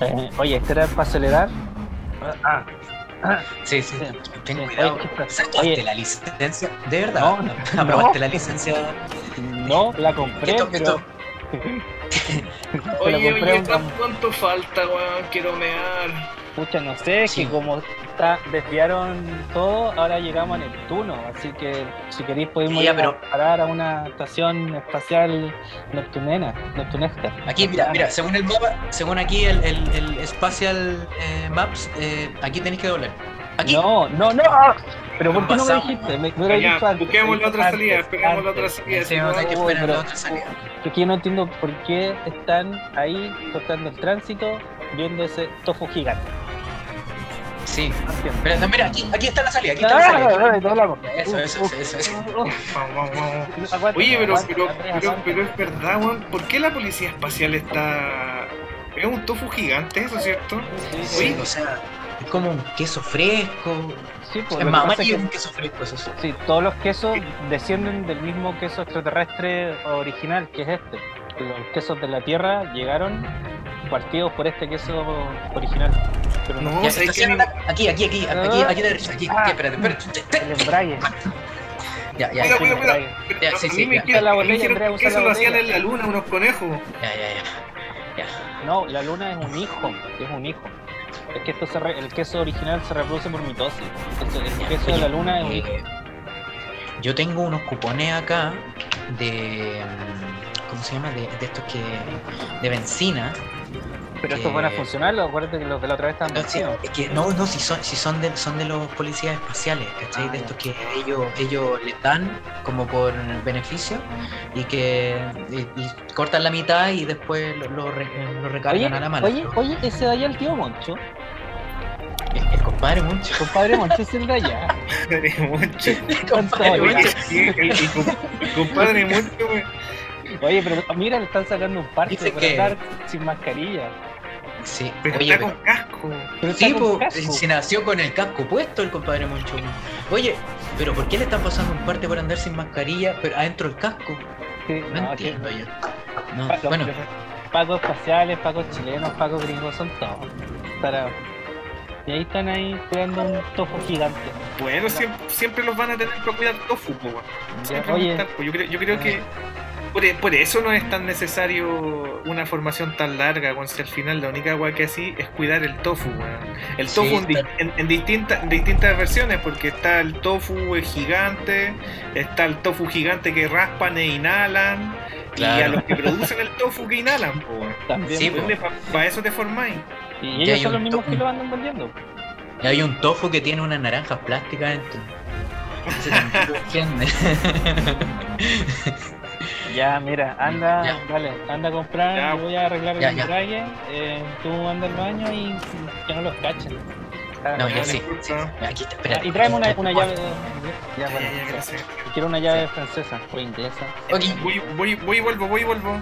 Eh, oye, ¿este era para acelerar? Ah, Sí, sí. Sí. Ten Sí, cuidado. oye, ¿qué está- ¿Sacaste oye. la licencia? ¿De verdad? No, no. ¿Aprobaste la licencia? No, la compré, Esto- pero. Oye, oye, ¿cuánto, cuánto falta, weón? Quiero mear. Pucha, no sé, es Sí. que como está, desviaron todo, ahora llegamos a Neptuno, así que si queréis podemos Ya, ir pero- a parar a una estación espacial neptunena, neptunesca. Aquí, mira, mira, según el mapa, según aquí el, el, el Spatial eh, Maps, eh, aquí tenéis que doblar. Aquí. No, no, no. Pero ¿por qué no me dijiste? Me, me Ya, dicho antes. busquemos la otra Antes, salida, esperemos la otra salida. Sí, vamos a tener que esperar pero- la otra salida. Es que yo no entiendo por qué están ahí cortando el tránsito viendo ese tofu gigante. Sí. Pero no, mira, aquí, aquí está la salida, aquí está la salida. Ah, ah, doblamos. Eso, eso, eso, eso. Oye, pero, pero, pero, pero es verdad, weón. ¿Por qué la policía espacial está. Es un tofu gigante, eso, ¿cierto? Sí, o sea, es como un queso fresco. sí, pues, Es más amarillo que un queso fresco, eso sí. Sí, todos los quesos descienden del mismo queso extraterrestre original, que es este. Los quesos de la Tierra llegaron partidos por este queso original. Pero no, aquí, aquí, aquí, aquí, aquí derecha, aquí, Ah. aquí, espérate, espérate. el embrague. Ya, ya, cuidado. embrague. Ya, A sí, mí sí, me ya. quieren- La botella, que eso lo hacían en la luna, unos conejos. ya, ya, ya. No, la luna es un hijo, es un hijo. Es que esto se re- el queso original se reproduce por mitosis. Entonces, el queso de la luna es un hijo. Eh, Yo tengo unos cupones acá de. mm, ¿Cómo se llama? De, de estos que. de benzina. Pero que- estos van a funcionar, acuérdate que los de la otra vez estaban No, sí, es que no, no, si son, si son de, son de los policías espaciales, ¿cachai? Ah, de estos que ellos, ellos les dan como por beneficio y que y, y cortan la mitad y después lo, lo re- lo recargan Oye, a la mano. oye, oye, ese de allá el tío Moncho. El, el compadre mucho. Compadre Moncho es el de allá. Compadre mucho. compadre Oye, mucho. Sí, el, el com- compadre weón. Oye, pero mira, le están sacando un parche por que- andar sin mascarilla. Sí, Pero oye, está pero- con casco. Pero está Sí, con po, casco. se nació con el casco puesto el compadre Moncho. Oye, pero ¿por qué le están pasando un parte por andar sin mascarilla, pero adentro el casco? Sí, No, entiendo yo. No, bueno, pacos espaciales, pacos chilenos, pacos gringos, son todos. tarados. Y ahí están ahí cuidando un tofu gigante. Bueno, siempre, siempre los van a tener que cuidar tofu, po, oye, yo creo, yo creo que por, e- por eso no es tan necesario una formación tan larga, weón. Si al final la única agua que así es cuidar el tofu, weón. El Sí, tofu en, di- está- en- en distintas, en distintas versiones, porque está el tofu gigante, está el tofu gigante que raspan e inhalan, y a los que producen el tofu que inhalan, weón. también. Sí, pues. Para eso te formáis. y ellos son los mismos tofu. que lo andan vendiendo. y hay un tofu que tiene unas naranjas plásticas dentro. Ya, mira, anda, Ya. dale, anda a comprar, Ya. voy a arreglar Ya, el embrague, eh, tú anda al baño y que no los cachen. No, ya, sí. Aquí está, Ah, espérate. y tráeme una, una llave. Ya, Ya, bueno, gracias. Quiero una llave Sí. francesa o inglesa. Ok, Voy, voy, voy y vuelvo, voy y vuelvo.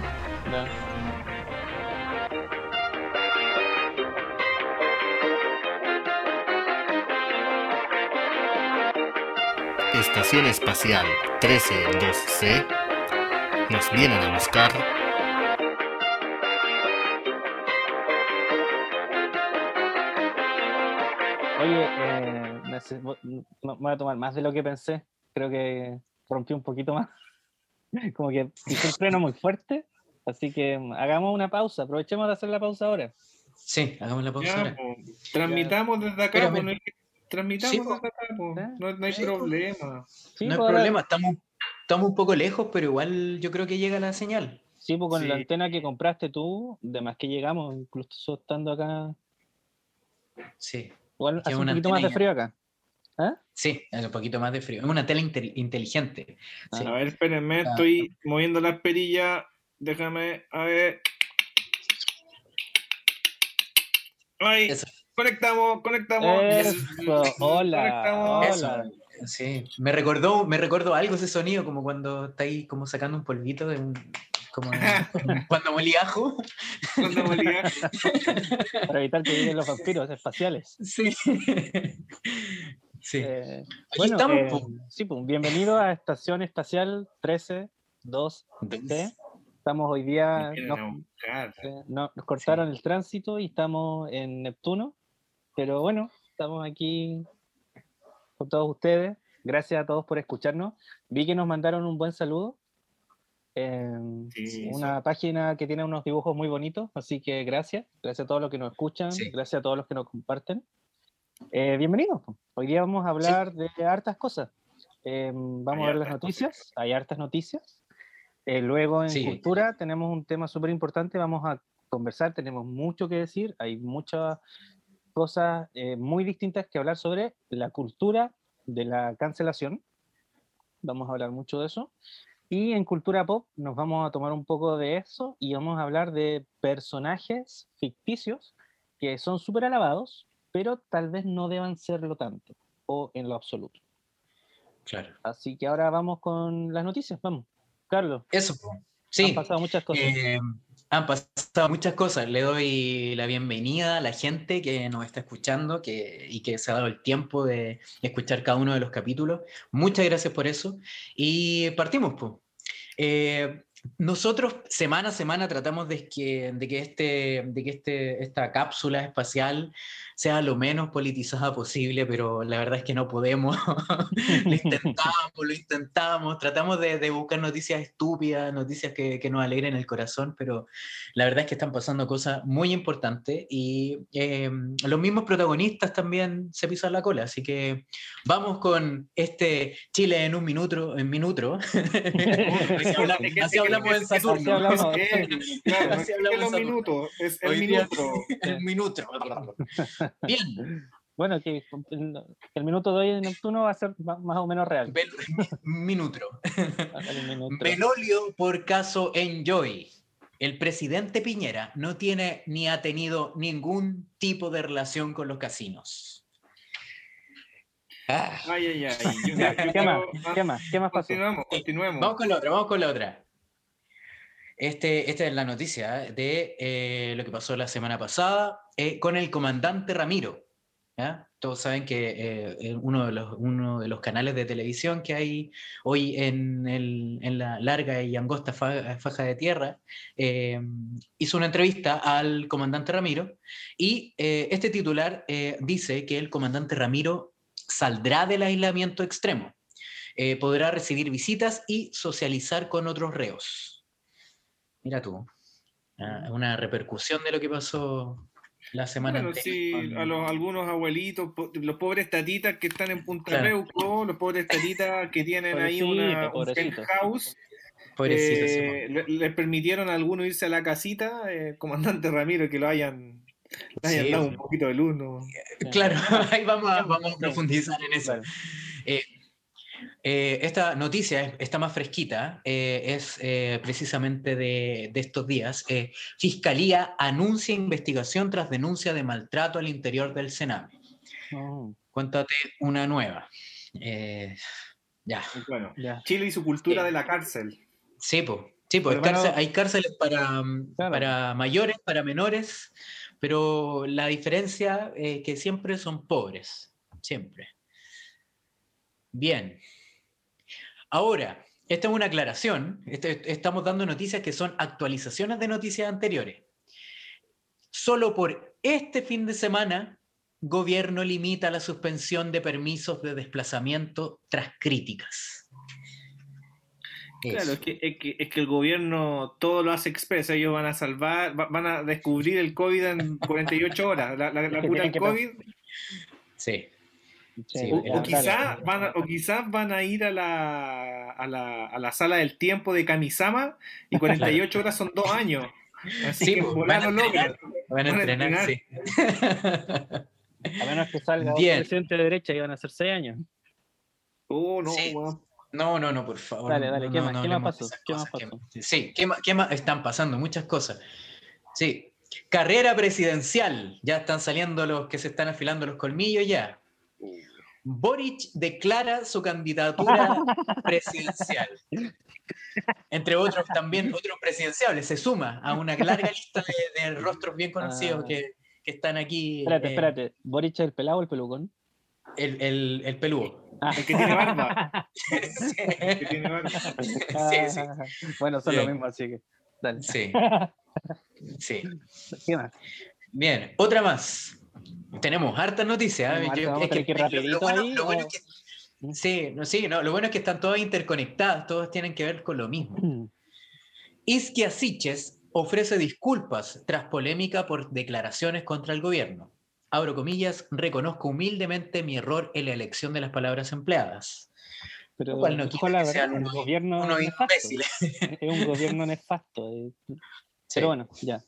Estación Espacial 132C. Nos vienen a buscar. Oye, eh, me me voy a tomar más de lo que pensé. Creo que rompí un poquito más. Como que pisé el freno muy fuerte. Así que mm, hagamos una pausa. Aprovechemos de hacer la pausa ahora. sí, hagamos la pausa Ya, ahora. po. Transmitamos desde acá, Pero po, me- no hay que- transmitamos Sí, desde acá, po. ¿Eh? no, no hay Sí, problema. Sí, no hay pues, problema, estamos, estamos un poco lejos, pero igual yo creo que llega la señal. Sí, pues con la antena que compraste tú, de más que llegamos, incluso estando acá. Sí, Igual hace un poquito más de frío acá. ¿Ah? sí, hace un poquito más de frío. Es una tela inte- inteligente. Sí. A ver, espérenme, Ah. estoy moviendo las perillas. Déjame, a ver. Ahí, Eso, conectamos, conectamos. Eso, hola, Conectamos. eso, sí. Me recordó, me recordó algo ese sonido, como cuando estáis como sacando un polvito de un. Como cuando molí ajo. Cuando. Para evitar que lleguen los vampiros espaciales. Sí. Sí. Eh, Aquí bueno, estamos, eh, sí, pues, bienvenido a Estación Espacial 13 2 C. Estamos hoy día, Nos eh, no- nos cortaron el tránsito y estamos en Neptuno, pero bueno, estamos aquí con todos ustedes. Gracias a todos por escucharnos. Vi que nos mandaron un buen saludo. en Sí, una página que tiene unos dibujos muy bonitos, así que gracias. Gracias a todos los que nos escuchan, Sí. gracias a todos los que nos comparten. Eh, bienvenidos. Hoy día vamos a hablar de hartas cosas. Eh, vamos Hay a ver las noticias, hay hartas noticias. Eh, luego en Sí. cultura tenemos un tema súper importante, vamos a conversar, tenemos mucho que decir, hay muchas cosas eh, muy distintas que hablar sobre la cultura de la cancelación. Vamos a hablar mucho de eso. Y en cultura pop nos vamos a tomar un poco de eso y vamos a hablar de personajes ficticios que son súper alabados, pero tal vez no deban serlo tanto o en lo absoluto. Claro. Así que ahora vamos con las noticias, vamos. Carlos, Eso, po. han sí. pasado muchas cosas. Eh, han pasado muchas cosas. Le doy la bienvenida a la gente que nos está escuchando que, y que se ha dado el tiempo de escuchar cada uno de los capítulos. Muchas gracias por eso. Y partimos, pues. nosotros semana a semana tratamos de que, de que, este, de que este, esta cápsula espacial sea lo menos politizada posible, pero la verdad es que no podemos. lo intentamos, lo intentamos, tratamos de, de buscar noticias estúpidas, noticias que, que, nos alegren el corazón, pero la verdad es que están pasando cosas muy importantes y eh, los mismos protagonistas también se pisan la cola, así que vamos con este Chile en un minuto, en minuto. así hablamos, así hablamos en Saturno. Así hablamos. Los Saturno. es el minuto. el minuto. Bien, Bueno, que el, el minuto de hoy en Neptuno va a ser más o menos real. vel- minuto. El minuto. Belolio por caso Enjoy. El presidente Piñera no tiene ni ha tenido ningún tipo de relación con los casinos. Ah, Ay, ay, ay. Yo- Ya, yo ¿Qué más? ¿Qué más? ¿Qué más pasó? Continuemos, continuemos. Vamos con la otra, vamos con la otra. Este, esta es la noticia de eh, lo que pasó la semana pasada eh, con el comandante Ramiro. Todos saben que eh, uno, de los, canales de televisión que hay hoy en, la larga y angosta fa- faja de tierra hizo una entrevista al comandante Ramiro y este titular dice que el comandante Ramiro saldrá del aislamiento extremo podrá recibir visitas y socializar con otros reos. Mira tú, ah, una repercusión de lo que pasó la semana Bueno, anterior. sí, con- a los, algunos abuelitos, los pobres tatitas que están en Punta Claro. Reuco, los pobres tatitas que tienen ahí una, un Pobrecito, Pobrecito, sí, eh, le- les permitieron a algunos irse a la casita, eh, comandante Ramiro, que lo hayan, le hayan Sí, dado sí. un poquito de luz, ¿no? Claro, ahí vamos a, vamos a profundizar en eso. Claro. Eh, esta noticia es- está más fresquita, eh, es eh, precisamente de, de estos días. Eh, Fiscalía anuncia investigación tras denuncia de maltrato al interior del Sename. Mm, Cuéntate una nueva. Eh, ya. Bueno, ya. Chile y su cultura de la cárcel. Sí, po. Sí, hay, cárcel- bueno- hay cárceles para, mm, Claro. para mayores, para menores, pero la diferencia es que siempre son pobres, siempre. Bien. Ahora, esta es una aclaración, este- estamos dando noticias que son actualizaciones de noticias anteriores. Solo por este fin de semana, gobierno limita la suspensión de permisos de desplazamiento tras críticas. Claro, es que, es, que, es que el gobierno todo lo hace expreso. Ellos van a salvar, va- van a descubrir el COVID en 48 horas. La, la, la cura del COVID. Sí. Sí, O, quizás van a, o quizás van a ir a la, a, la, a la sala del tiempo de Kamisama y 48 horas son dos años. Así Sí, que pues, van a entrenar. Van a Van a entrenar, sí. A menos que salga Bien. presidente de derecha y van a ser seis años. Oh, no, Sí. weón. No, no, no, por favor. Dale, dale, ¿qué no, más? no ¿Qué más pasó? ¿Qué más pasó? Sí, ¿qué más, qué más están pasando? Muchas cosas. Sí. Carrera presidencial. Ya están saliendo los que se están afilando los colmillos ya. Boric declara su candidatura presidencial. Entre otros también otros presidenciables. Se suma a una larga lista de, de rostros bien conocidos Ah. que, que están aquí. Espérate, eh, espérate. ¿Boric es el pelado o el pelucón? El, el, el peludo. Ah. El que tiene barba. Sí. El que tiene barba. Sí, sí. Bueno, son Bien. lo mismo, así que. Dale. Sí. Sí. ¿Qué más? Bien, otra más. Tenemos hartas noticias. ¿eh? Yo- es que lo- bueno- ahí, lo bueno o- es que- Sí, no, sí, no, lo bueno es que están todas interconectadas, todas tienen que ver con lo mismo. Isquia Siches ofrece disculpas tras polémica por declaraciones contra el gobierno. Abro comillas, reconozco humildemente mi error en la elección de las palabras empleadas. Pero cual no que sean unos- gobierno Unos es nefasto. imbéciles. Es un gobierno nefasto. eh. Sí. Pero bueno, ya.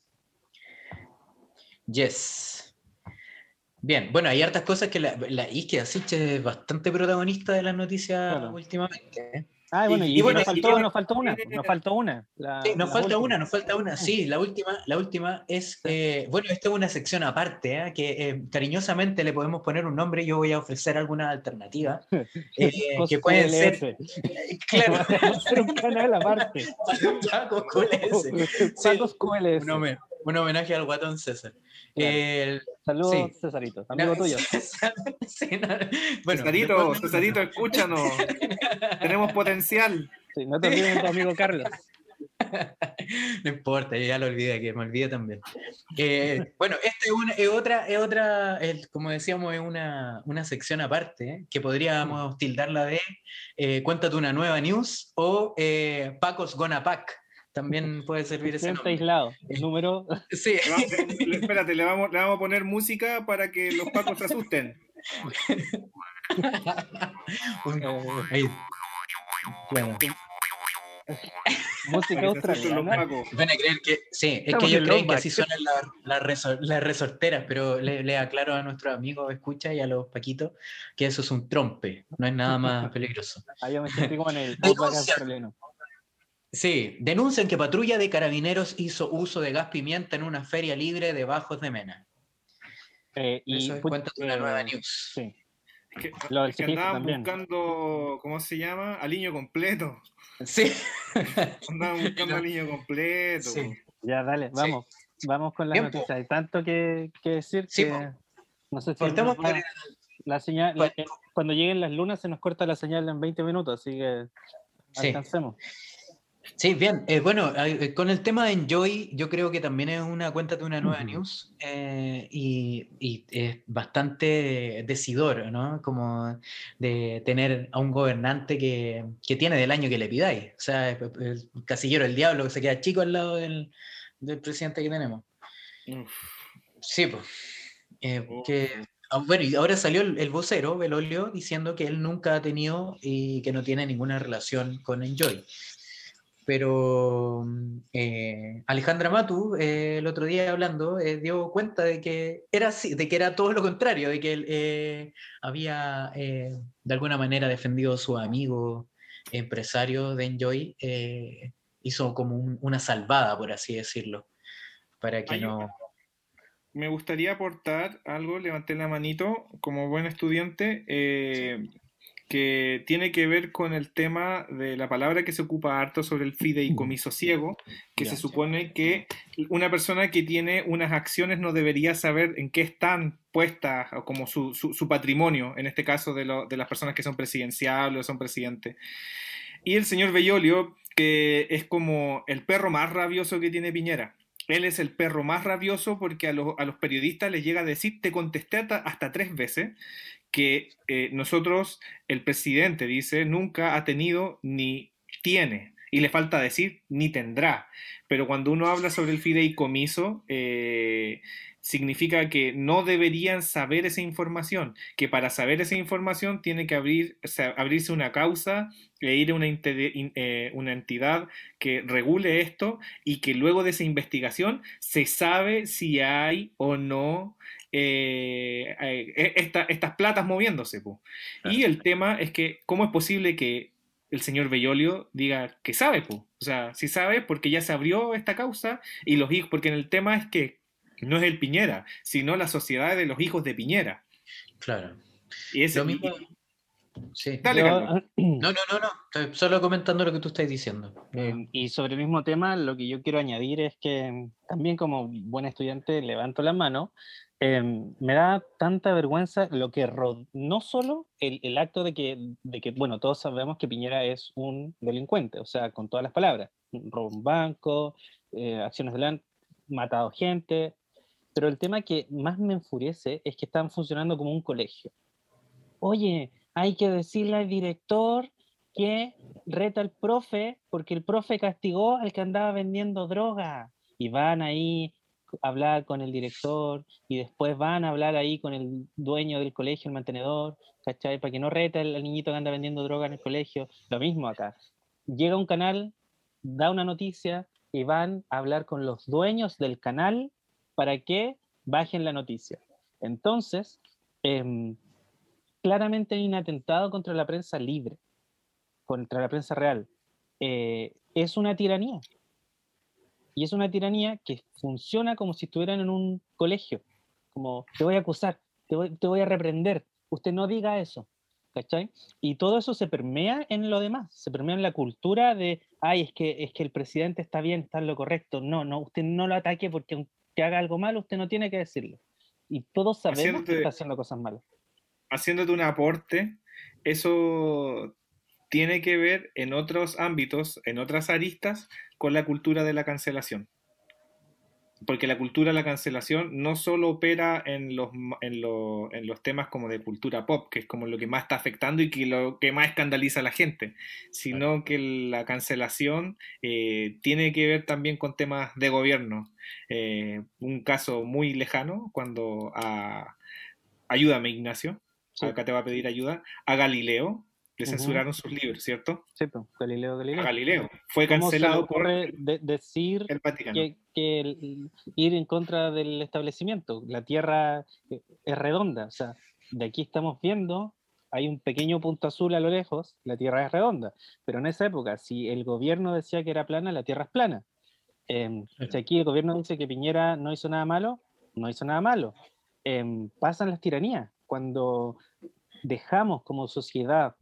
Yes. Bien, bueno, hay hartas cosas que la, la Isquia Siches es bastante protagonista de las noticias Claro. últimamente. ¿eh? Ah, bueno, y, y bueno, nos, faltó, nos faltó una. Nos faltó una. la- Sí, nos falta última. una, nos falta una. Sí, la última, la última es, eh, bueno, esta es una sección aparte, ¿eh? que eh, cariñosamente le podemos poner un nombre. Yo voy a ofrecer alguna alternativa que pueden ser, claro, un canal aparte. QLS. Un homenaje al guatón César. Claro. El- Saludos, sí. Cesarito. Amigo no, tuyo. sí, no, bueno, Cesarito, después- Cesarito, escúchanos. Tenemos potencial. Sí, no te olvides de tu amigo Carlos. No importa, yo ya lo olvidé, que me olvidé también. Eh, bueno, esta es, una, es otra, es otra es, como decíamos, es una, una sección aparte, ¿eh? que podríamos tildarla de eh, Cuéntate una nueva news o eh, Pacos Gonna Pack. También puede servir ese nombre. aislado. El número. Sí, Le vamos- le- Espérate, le vamos, le vamos a poner música para que los pacos se asusten. Eh, ahí. Bueno, música australiana. van a creer que. Sí, es Estamos que ellos en creen que así suenan las resor- las resorteras, pero le, le aclaro a nuestros amigos, escucha y a los paquitos, que eso es un trompe, no es nada más peligroso. Ahí yo me sentí como en el australiano. Sí, denuncian que patrulla de carabineros hizo uso de gas pimienta en una feria libre de Bajos de Mena. Eh, y Eso es put- cuenta de una nueva news. Sí. Es que, Lo del es que andaban también. buscando, ¿cómo se llama? Aliño completo. Sí. Andaban buscando No. aliño completo. Sí. Ya, dale, vamos. Vamos con las Bien, po. noticias. Hay tanto que, que decir Sí, que po. no sé si Partamos nos va- por- la señal, Bueno. eh, cuando lleguen las lunas se nos corta la señal en 20 minutos, así que Sí. alcancemos. Sí, bien. eh, bueno, eh, con el tema de Enjoy, yo creo que también es una cuenta de una nueva Ujú. news eh, y, y es bastante decidor, ¿no? Como de tener a un gobernante que, que tiene del año que le pidáis. O sea, el, el casillero del diablo que se queda chico al lado del, del presidente que tenemos. Uf. Sí, pues. Oh. que, ah, bueno, y ahora salió el, el vocero, Belolio, diciendo que él nunca ha tenido y que no tiene ninguna relación con Enjoy. Pero mm, eh, Alejandra Matu, eh, el otro día hablando, eh, dio cuenta de que era así, de que era todo lo contrario, de que él eh, había de alguna manera defendido a su amigo empresario de Enjoy, hizo como un- una salvada, por así decirlo, para que no... Me gustaría aportar algo, levanté la manito como buen estudiante, eh, que tiene que ver con el tema de la palabra que se ocupa harto sobre el fideicomiso ciego, que se supone que una persona que tiene unas acciones no debería saber en qué están puestas, o como su, su- su patrimonio, en este caso de, lo- de las personas que son presidenciables o son presidentes. Y el señor Bellolio, que es como el perro más rabioso que tiene Piñera. Él es el perro más rabioso porque a, los- a los periodistas les llega a decir, te contesté hasta, hasta tres veces, que eh, nosotros, el presidente dice, nunca ha tenido ni tiene. Y le falta decir, ni tendrá. Pero cuando uno habla sobre el fideicomiso, eh, significa que no deberían saber esa información, que para saber esa información tiene que abrirse una causa e ir a eh, una entidad que regule esto y que luego de esa investigación se sabe si hay o no eh, eh, esta- estas platas moviéndose. po. Y el tema es que, ¿cómo es posible que el señor Bellolio diga que sabe? po? O sea, si sabe porque ya se abrió esta causa y los hijos, porque en el tema es que no es el Piñera, sino la sociedad de los hijos de Piñera. Claro. Y ese, Lo mismo. y- Sí. Dale, Yo, Carlos. No, no, no, no. Estoy solo comentando lo que tú estás diciendo. Eh, y sobre el mismo tema, lo que yo quiero añadir es que también como buen estudiante levanto la mano, eh, me da tanta vergüenza lo que ro- no solo el, el acto de que, de que, bueno, todos sabemos que Piñera es un delincuente, o sea, con todas las palabras, robo un banco, eh, acciones de matado gente, pero el tema que más me enfurece es que están funcionando como un colegio. Oye, hay que decirle al director que reta al profe porque el profe castigó al que andaba vendiendo droga. Y van ahí a hablar con el director y después van a hablar ahí con el dueño del colegio, el mantenedor, ¿cachai? Para que no reta al, niñito que anda vendiendo droga en el colegio. Lo mismo acá. Llega un canal, da una noticia y van a hablar con los dueños del canal para que bajen la noticia. Entonces, eh, claramente hay un atentado contra la prensa libre, contra la prensa real. Eh, es una tiranía. Y es una tiranía que funciona como si estuvieran en un colegio. Como, te voy a acusar, te voy, a reprender. Usted no diga eso. ¿Cachai? Y todo eso se permea en lo demás, se permea en la cultura de, ay, es que, es que el presidente está bien, está en lo correcto. No, no, usted no lo ataque porque aunque haga algo malo, usted no tiene que decirlo. Y todos sabemos que está haciendo cosas malas haciéndote un aporte, eso tiene que ver en otros ámbitos, en otras aristas, con la cultura de la cancelación. Porque la cultura de la cancelación no solo opera en los, en, los temas como de cultura pop, que es como lo que más está afectando y que lo que más escandaliza a la gente, sino que la cancelación eh, tiene que ver también con temas de gobierno. Eh, un caso muy lejano, cuando a, ayúdame Ignacio, acá te va a pedir ayuda, a Galileo, le censuraron sus libros, ¿cierto? Sí, pues, Galileo Galileo. Galileo. Fue cancelado por decir el Vaticano. Que, ir en contra del establecimiento. La Tierra eh, es redonda, o sea, de aquí estamos viendo, hay un pequeño punto azul a lo lejos, la Tierra es redonda, pero en esa época, si el gobierno decía que era plana, la Tierra es plana. Eh, Si aquí el gobierno dice que Piñera no hizo nada malo, no hizo nada malo. Em, pasan las tiranías cuando dejamos como sociedad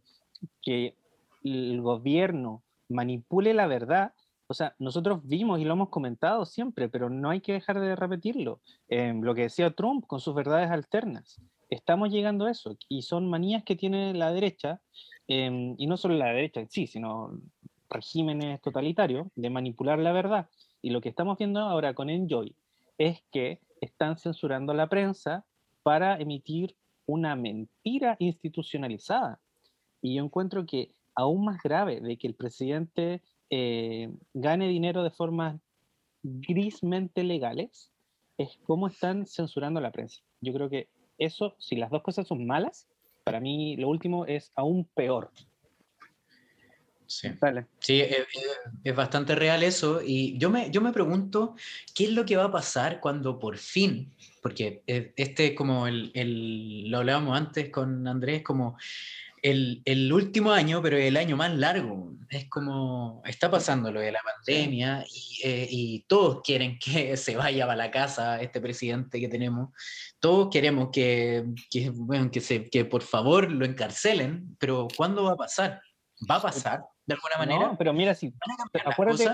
que el gobierno manipule la verdad, o sea, nosotros vimos y lo hemos comentado siempre, pero no hay que dejar de repetirlo. lo que decía Trump con sus verdades alternas. Estamos llegando a eso y son manías que tiene la derecha, em, y no solo la derecha en sí, sino regímenes totalitarios de manipular la verdad. Y lo que estamos viendo ahora con Enjoy es que están censurando la prensa para emitir una mentira institucionalizada. Y yo encuentro que aún más grave de que el presidente eh, gane dinero de formas grismente legales es cómo están censurando la prensa. Yo creo que eso, si las dos cosas son malas, para mí lo último es aún peor. Sí, sí es, bastante real eso. Y yo me, yo me pregunto, ¿qué es lo que va a pasar cuando por fin, porque este es como el, el, lo hablábamos antes con Andrés, como el, el, último año, pero el año más largo. Es como, está pasando lo de la pandemia y, eh, y, todos quieren que se vaya a la casa este presidente que tenemos. Todos queremos que, que, bueno, que, se, que por favor lo encarcelen, pero ¿cuándo va a pasar? ¿Va a pasar? De alguna manera. No, pero mira, si acuérdate,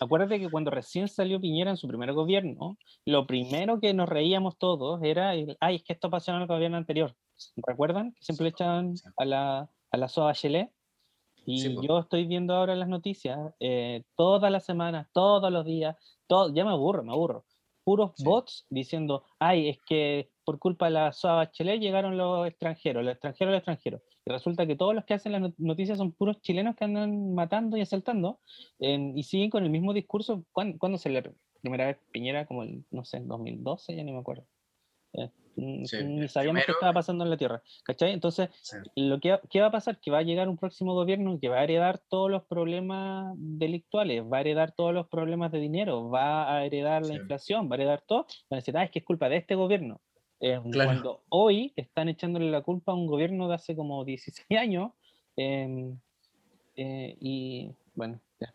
acuérdate que cuando recién salió Piñera en su primer gobierno, lo primero que nos reíamos todos era, ay, es que esto pasó en el gobierno anterior. ¿Recuerdan? Que siempre le echaban a la, a la SOA Chelet. Y yo estoy viendo ahora las noticias, eh, todas las semanas, todos los días, todo, ya me aburro, me aburro. Puros bots diciendo, ay, es que por culpa de la SOA Bachelet llegaron los extranjeros, los extranjeros, los extranjeros. Y resulta que todos los que hacen las noticias son puros chilenos que andan matando y asaltando y siguen con el mismo discurso. ¿Cuándo, se le primera vez Piñera? Como el, no sé, 2012, ya ni me acuerdo. Eh, ni sabíamos qué estaba pasando en la Tierra. ¿Cachai? Entonces, lo que, ¿qué va a pasar? Que va a llegar un próximo gobierno que va a heredar todos los problemas delictuales, va a heredar todos los problemas de dinero, va a heredar la inflación, va a heredar todo. Va a decir, ah, es que es culpa de este gobierno. Eh, cuando hoy están echándole la culpa a un gobierno de hace como 16 años. Em, eh, y bueno, ya.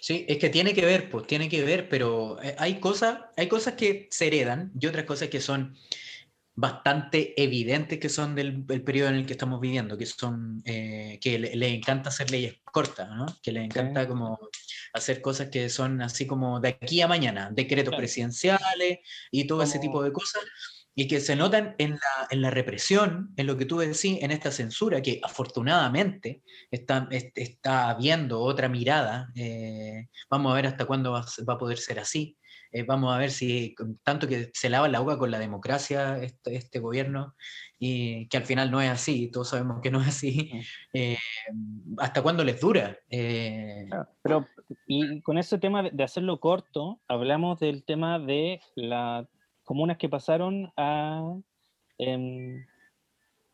Sí, es que tiene que ver, pues tiene que ver, pero eh, hay cosas, hay cosas que se heredan y otras cosas que son bastante evidentes que son del, periodo en el que estamos viviendo, que son que le, encanta hacer leyes cortas, ¿no? que le encanta como hacer cosas que son así como de aquí a mañana, decretos presidenciales y todo ese tipo de cosas y que se notan en la, en la, represión, en lo que tú decís, en esta censura, que afortunadamente está, está habiendo otra mirada. Eh, vamos a ver hasta cuándo va, a poder ser así. Eh, vamos a ver si tanto que se lava la boca con la democracia este, este, gobierno y que al final no es así, todos sabemos que no es así. Eh, ¿Hasta cuándo les dura? pero y con ese tema de hacerlo corto, hablamos del tema de la comunas que pasaron a em,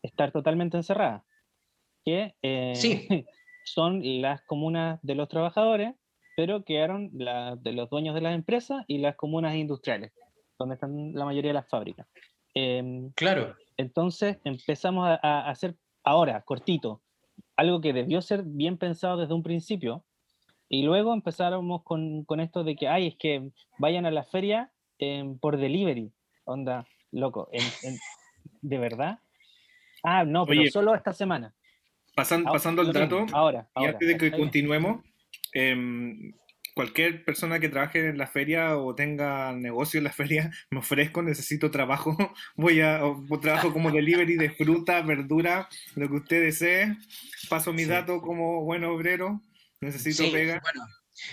estar totalmente encerradas, que eh, son las comunas de los trabajadores, pero quedaron las de los dueños de las empresas y las comunas industriales, donde están la mayoría de las fábricas. Em, claro. Entonces empezamos a, a, hacer ahora, cortito, algo que debió ser bien pensado desde un principio, y luego empezáramos con, con esto de que, ay, es que vayan a la feria por delivery. Onda, loco, ¿de verdad? Ah, no, pero solo esta semana. Pasando, pasando el dato, ahora, y antes de que continuemos, em, cualquier persona que trabaje en la feria o tenga negocio en la feria, me ofrezco, necesito trabajo, voy a trabajo como delivery de fruta, verdura, lo que usted desee, paso mi dato como buen obrero, necesito pega.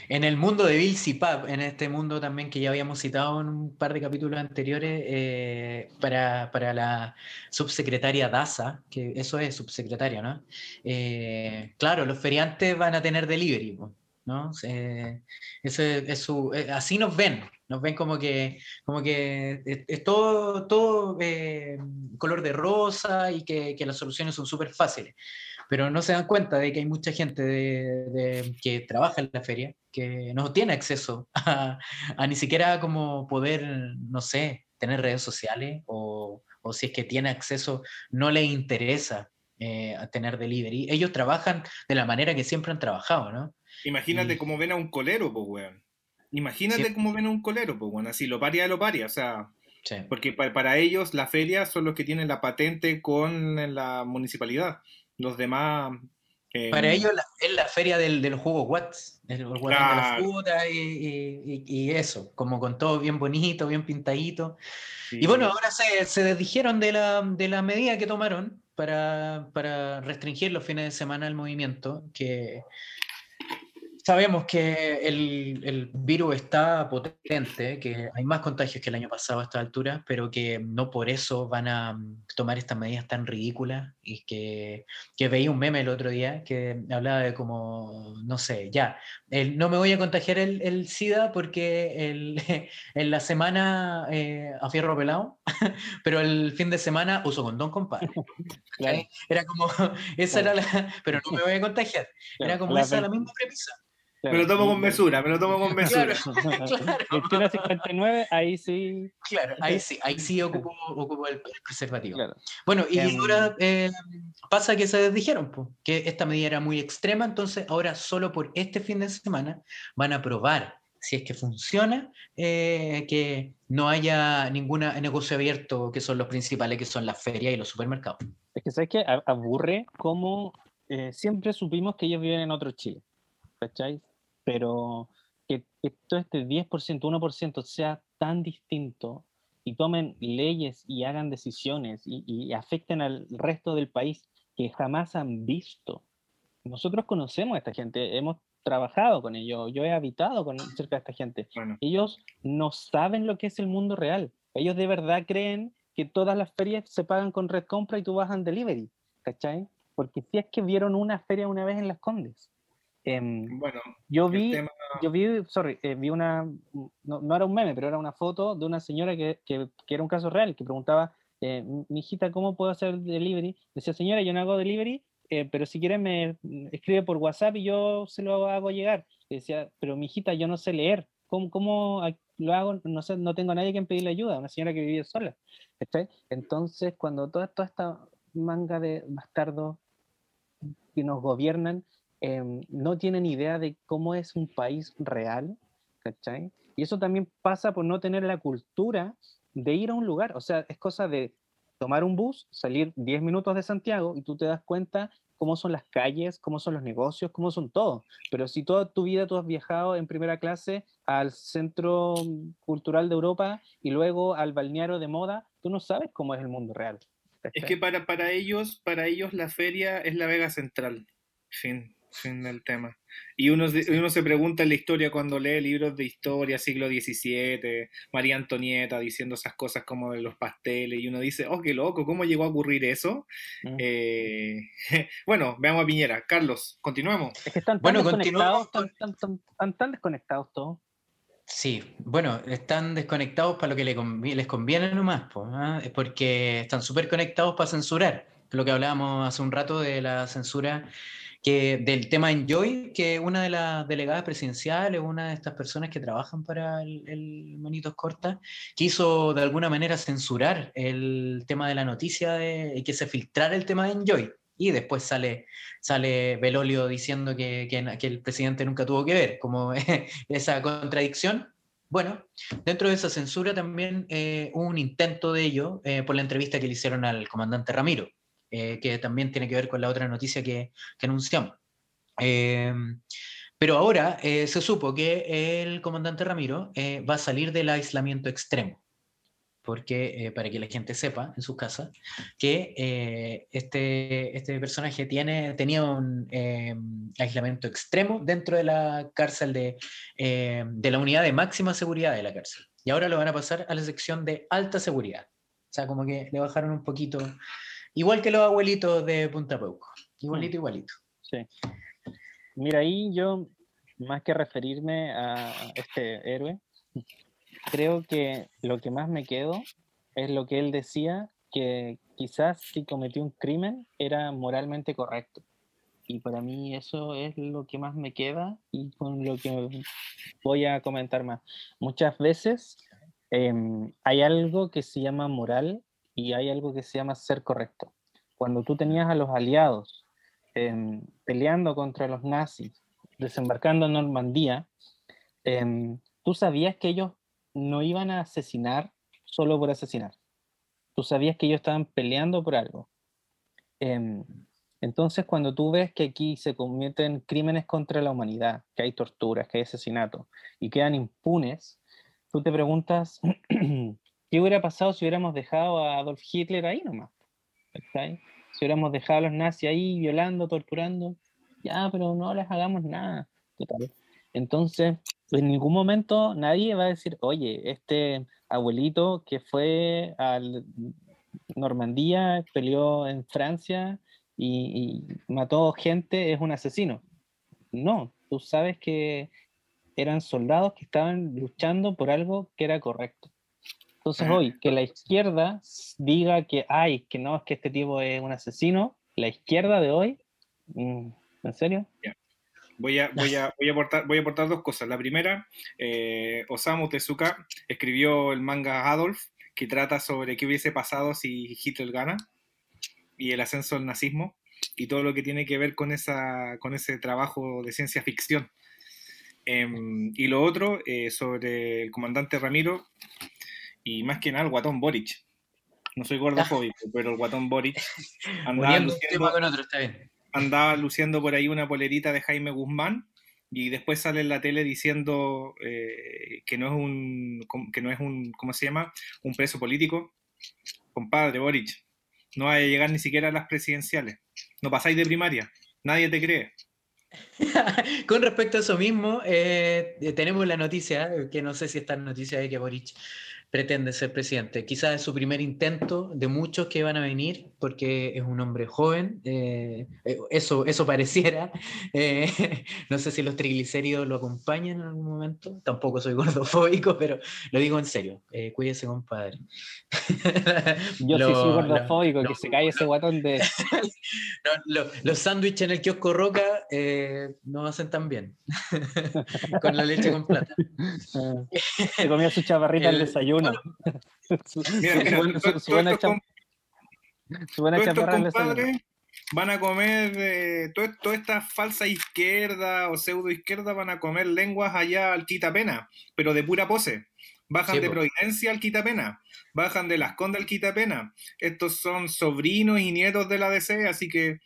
En el mundo de Bill Cipap, en este mundo también que ya habíamos citado en un par de capítulos anteriores, eh, para, para, la subsecretaria Daza, que eso es subsecretaria, ¿no? Eh, claro, los feriantes van a tener delivery, ¿no? Eh, es su, así nos ven, nos ven como que, como que es, todo, todo color de rosa y que, que las soluciones son súper fáciles pero no se dan cuenta de que hay mucha gente de, que trabaja en la feria que no tiene acceso a, ni siquiera como poder, no sé, tener redes sociales o, o si es que tiene acceso, no le interesa eh, a tener delivery. Ellos trabajan de la manera que siempre han trabajado, ¿no? Imagínate cómo ven a un colero, pues, weón. Imagínate cómo ven a un colero, pues, weón. Así lo paria, lo paria, o sea... Porque para, para, ellos la feria son los que tienen la patente con la municipalidad los demás... Eh, Para ellos es la feria del, del juego Watts, el de la fruta y, y, eso, como con todo bien bonito, bien pintadito. Y bueno, ahora se, se desdijeron de la, de la medida que tomaron para, para, restringir los fines de semana el movimiento, que Sabemos que el, el, virus está potente, que hay más contagios que el año pasado a esta altura, pero que no por eso van a mm, tomar estas medidas tan ridículas. Y que, que veía un meme el otro día que hablaba de como, no sé, ya, el, no me voy a contagiar el, el SIDA porque el, en la semana eh, a fierro pelado, pero el fin de semana uso condón, compadre. Era como, esa era la, pero no me voy a contagiar. Era como esa la misma premisa me lo tomo con mesura, me lo tomo con mesura. Claro, 59, ahí sí. Claro, ahí sí, ahí sí ocupo, el, preservativo. Bueno, y em, ahora eh, pasa que se dijeron que esta medida era muy extrema, entonces ahora solo por este fin de semana van a probar si es que funciona, eh, que no haya ningún negocio abierto, que son los principales, que son las ferias y los supermercados. Es que, ¿sabes qué? Aburre como eh, siempre supimos que ellos viven en otro Chile. ¿Cachai? Pero que, todo este 10%, 1% sea tan distinto y tomen leyes y hagan decisiones y, afecten al resto del país que jamás han visto. Nosotros conocemos a esta gente, hemos trabajado con ellos, yo he habitado con, cerca de esta gente. Ellos no saben lo que es el mundo real. Ellos de verdad creen que todas las ferias se pagan con red compra y tú vas en delivery, ¿cachai? Porque si es que vieron una feria una vez en Las Condes. Em, bueno, yo vi, yo vi, sorry, eh, vi una, no, no, era un meme, pero era una foto de una señora que, que, que era un caso real, que preguntaba, eh, mi hijita, ¿cómo puedo hacer delivery? Decía, señora, yo no hago delivery, eh, pero si quiere me escribe por WhatsApp y yo se lo hago llegar. Decía, pero mi hijita, yo no sé leer, ¿cómo, cómo lo hago? No sé, no tengo a nadie que pedirle ayuda, una señora que vivía sola. Entonces, cuando toda, toda esta manga de bastardos que nos gobiernan, Em, no tienen idea de cómo es un país real, ¿cachai? Y eso también pasa por no tener la cultura de ir a un lugar, o sea, es cosa de tomar un bus, salir 10 minutos de Santiago y tú te das cuenta cómo son las calles, cómo son los negocios, cómo son todo. Pero si toda tu vida tú has viajado en primera clase al Centro Cultural de Europa y luego al balneario de moda, tú no sabes cómo es el mundo real. Es que para, para ellos, para ellos la feria es la Vega Central. Fin, fin del tema. Y uno, uno se pregunta en la historia cuando lee libros de historia, siglo XVII, María Antonieta diciendo esas cosas como de los pasteles, y uno dice, oh, qué loco, ¿cómo llegó a ocurrir eso? Mm. Eh, bueno, veamos a Piñera. Carlos, continuemos. Es que están tan Bueno, desconectados, continuamos tan, tan- tan- tan- tan desconectados todos. Sí, bueno, están desconectados para lo que les conviene nomás, po, ¿ah? Porque están súper conectados para censurar. Lo que hablábamos hace un rato de la censura que, del tema Enjoy, que una de las delegadas presidenciales, una de estas personas que trabajan para el, el Manitos quiso de alguna manera censurar el tema de la noticia de, que se filtrara el tema de Enjoy. Y después sale, sale Belolio diciendo que, que- que el presidente nunca tuvo que ver, como esa contradicción. Bueno, dentro de esa censura también eh, hubo un intento de ello eh, por la entrevista que le hicieron al comandante Ramiro, eh, que también tiene que ver con la otra noticia que, que anunciamos. Eh, pero ahora eh, se supo que el comandante Ramiro eh, va a salir del aislamiento extremo, porque eh, para que la gente sepa en sus casas que eh, este, este personaje tiene, tenía un aislamiento extremo dentro de la cárcel de, de la unidad de máxima seguridad de la cárcel. Y ahora lo van a pasar a la sección de alta seguridad. O sea, como que le bajaron un poquito, igual que los abuelitos de Punta Peuco. Igualito, igualito. Sí. Mira, ahí yo, más que referirme a este héroe, creo que lo que más me quedo es lo que él decía, que quizás si cometió un crimen era moralmente correcto. Y para mí eso es lo que más me queda y con lo que voy a comentar más. Muchas veces em, hay algo que se llama moral y hay algo que se llama ser correcto. Cuando tú tenías a los aliados em, peleando contra los nazis, desembarcando en Normandía, em, tú sabías que ellos no iban a asesinar solo por asesinar. Tú sabías que ellos estaban peleando por algo. Em, entonces, cuando tú ves que aquí se cometen crímenes contra la humanidad, que hay torturas, que hay asesinatos y quedan impunes, tú te preguntas, ¿qué hubiera pasado si hubiéramos dejado a Adolf Hitler ahí nomás? Si hubiéramos dejado a los nazis ahí violando, torturando, ya, pero no les hagamos nada. Total. Entonces, en ningún momento nadie va a decir, oye, este abuelito que fue a Normandía, peleó en Francia y, y mató gente es un asesino. No, tú sabes que eran soldados que estaban luchando por algo que era correcto. Entonces hoy, que la izquierda diga que, ay, que no, es que este tipo es un asesino, la izquierda de hoy, mm, ¿en serio? Voy a, voy, a, voy, a aportar, voy a aportar dos cosas. La primera, eh, Osamu Tezuka escribió el manga Adolf, que trata sobre qué hubiese pasado si Hitler gana y el ascenso del nazismo y todo lo que tiene que ver con, esa, con ese trabajo de ciencia ficción. Em, y lo otro, eh, sobre el comandante Ramiro y más que nada el guatón Boric. No soy gordofóbico, pero el guatón Boric andaba luciendo- tema con otro, está bien. andaba luciendo por ahí una polerita de Jaime Guzmán y después sale en la tele diciendo eh, que no es un que no es un ¿cómo se llama? un preso político. Compadre Boric, no vaya a llegar ni siquiera a las presidenciales. No pasáis de primaria. Nadie te cree. Con respecto a eso mismo, eh, tenemos la noticia, que no sé si esta noticia de que Boric pretende ser presidente. Quizás es su primer intento de muchos que van a venir, porque es un hombre joven, eh, eh, eso, eso pareciera. Eh, no sé si los triglicéridos lo acompañan en algún momento, tampoco soy gordofóbico, pero lo digo en serio, eh, cuídese compadre. Yo sí soy gordofóbico, lo- que se calle ese guatón de... No, lo- los sándwiches en el kiosco Roca no hacen tan bien, con la leche con plata. se comía su chaparrita al El- desayuno. Mira, su buena- van a comer, eh, to- toda esta falsa izquierda o pseudo izquierda van a comer lenguas allá al quitapena, pero de pura pose. Bajan Sí, de. Providencia al quitapena, bajan de Las Condes al quitapena. Estos son sobrinos y nietos de la DC, así que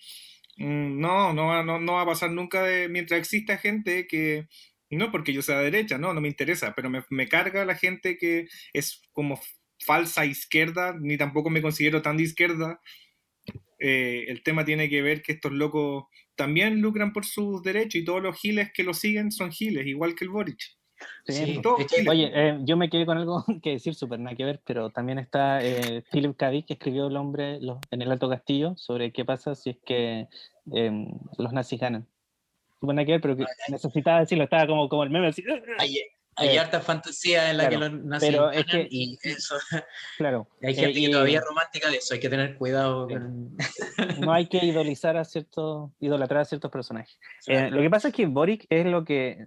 mm, no, no, va- no, no va a pasar nunca de, mientras exista gente que, no porque yo sea de derecha, no, no me interesa, pero me, me carga la gente que es como falsa izquierda, ni tampoco me considero tan de izquierda. Eh, el tema tiene que ver que estos locos también lucran por sus derechos y todos los giles que lo siguen son giles, igual que el Boric. Sí, oye, eh, yo me quedé con algo que decir, súper nada que ver, pero también está eh, Philip K. que escribió El hombre en el Alto Castillo sobre qué pasa si es que em, los nazis ganan. Súper nada que ver, pero que necesitaba decirlo, estaba como, como el meme así. Hay eh, harta fantasía en la que pero es que, y eso. Claro. Hay gente que todavía es romántica de eso, hay que tener cuidado. Con... No hay que idolizar a ciertos, idolatrar a ciertos personajes. lo que pasa es que Boric es lo que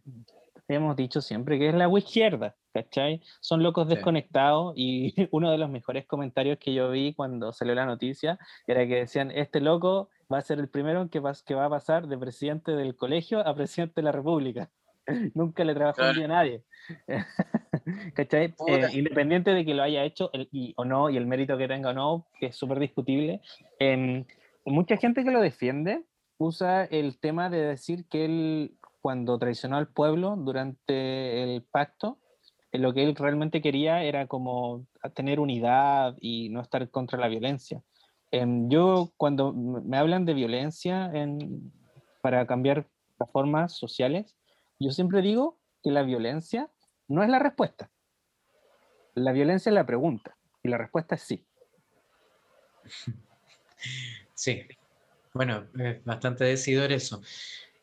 hemos dicho siempre, que es la izquierda, ¿cachai? Son locos desconectados y uno de los mejores comentarios que yo vi cuando salió la noticia era que decían, este loco va a ser el primero que va, que va a pasar de presidente del colegio a presidente de la república. Nunca le trabajó día a nadie. ¿Cachai? Eh, independiente de que lo haya hecho y, o no, y el mérito que tenga o no, que es súper discutible, em, mucha gente que lo defiende usa el tema de decir que él cuando traicionó al pueblo durante el pacto, eh, lo que él realmente quería era como tener unidad y no estar contra la violencia. Em, yo cuando me hablan de violencia en, para cambiar las formas sociales, yo siempre digo que la violencia no es la respuesta. La violencia es la pregunta y la respuesta es sí. Sí, bueno, es bastante decidor eso.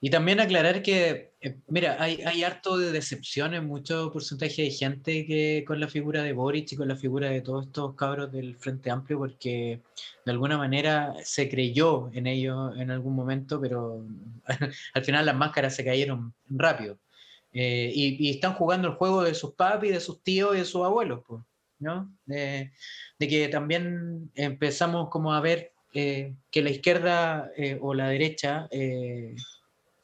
Y también aclarar que, eh, mira, hay, hay, harto de decepción en mucho porcentaje de gente que con la figura de Boric y con la figura de todos estos cabros del Frente Amplio, porque de alguna manera se creyó en ellos en algún momento, pero al final las máscaras se cayeron rápido. Eh, y, están jugando el juego de sus papis, de sus tíos y de sus abuelos, pues, ¿no? de que también empezamos como a ver eh, que la izquierda o la derecha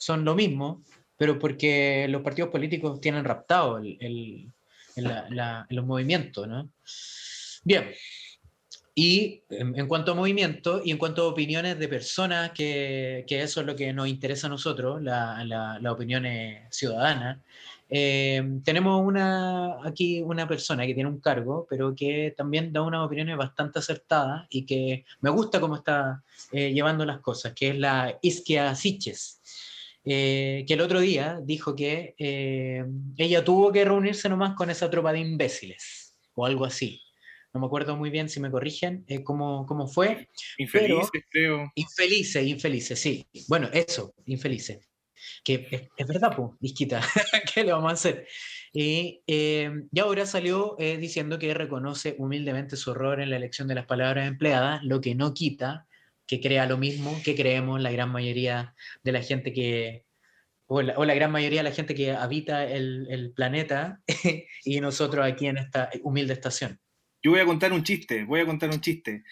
son lo mismo, pero porque los partidos políticos tienen raptado el, los movimientos, ¿no? Bien, y en, cuanto a movimiento y en cuanto a opiniones de personas, que, que eso es lo que nos interesa a nosotros, las la, opiniones ciudadanas, eh, tenemos una, aquí una persona que tiene un cargo, pero que también da unas opiniones bastante acertadas y que me gusta cómo está eh, llevando las cosas, que es la Isquia Siches. Eh, que el otro día dijo que eh, ella tuvo que reunirse nomás con esa tropa de imbéciles, o algo así. No me acuerdo muy bien si me corrigen eh, cómo, cómo, fue. Infelices, creo. Infelices, infelices, sí. Bueno, eso, infelices. Que es, verdad, pues, disquita, ¿qué le vamos a hacer? Y, y ahora salió diciendo que reconoce humildemente su error en la elección de las palabras empleadas, lo que no quita que crea lo mismo que creemos la gran mayoría de la gente que, o la, gran mayoría de la gente que habita el, planeta y nosotros aquí en esta humilde estación. Yo voy a contar un chiste, voy a contar un chiste.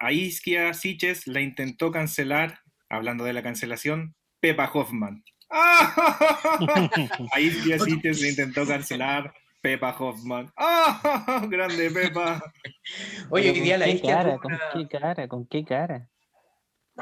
A Isquia Siches la intentó cancelar, hablando de la cancelación, Pepa Hoffman. A Isquia Siches la intentó cancelar Pepa Hoffman. ¡Ah! ¡Grande Pepa! Oye, hoy día la qué cara, ¿Con qué cara? ¿Con qué cara?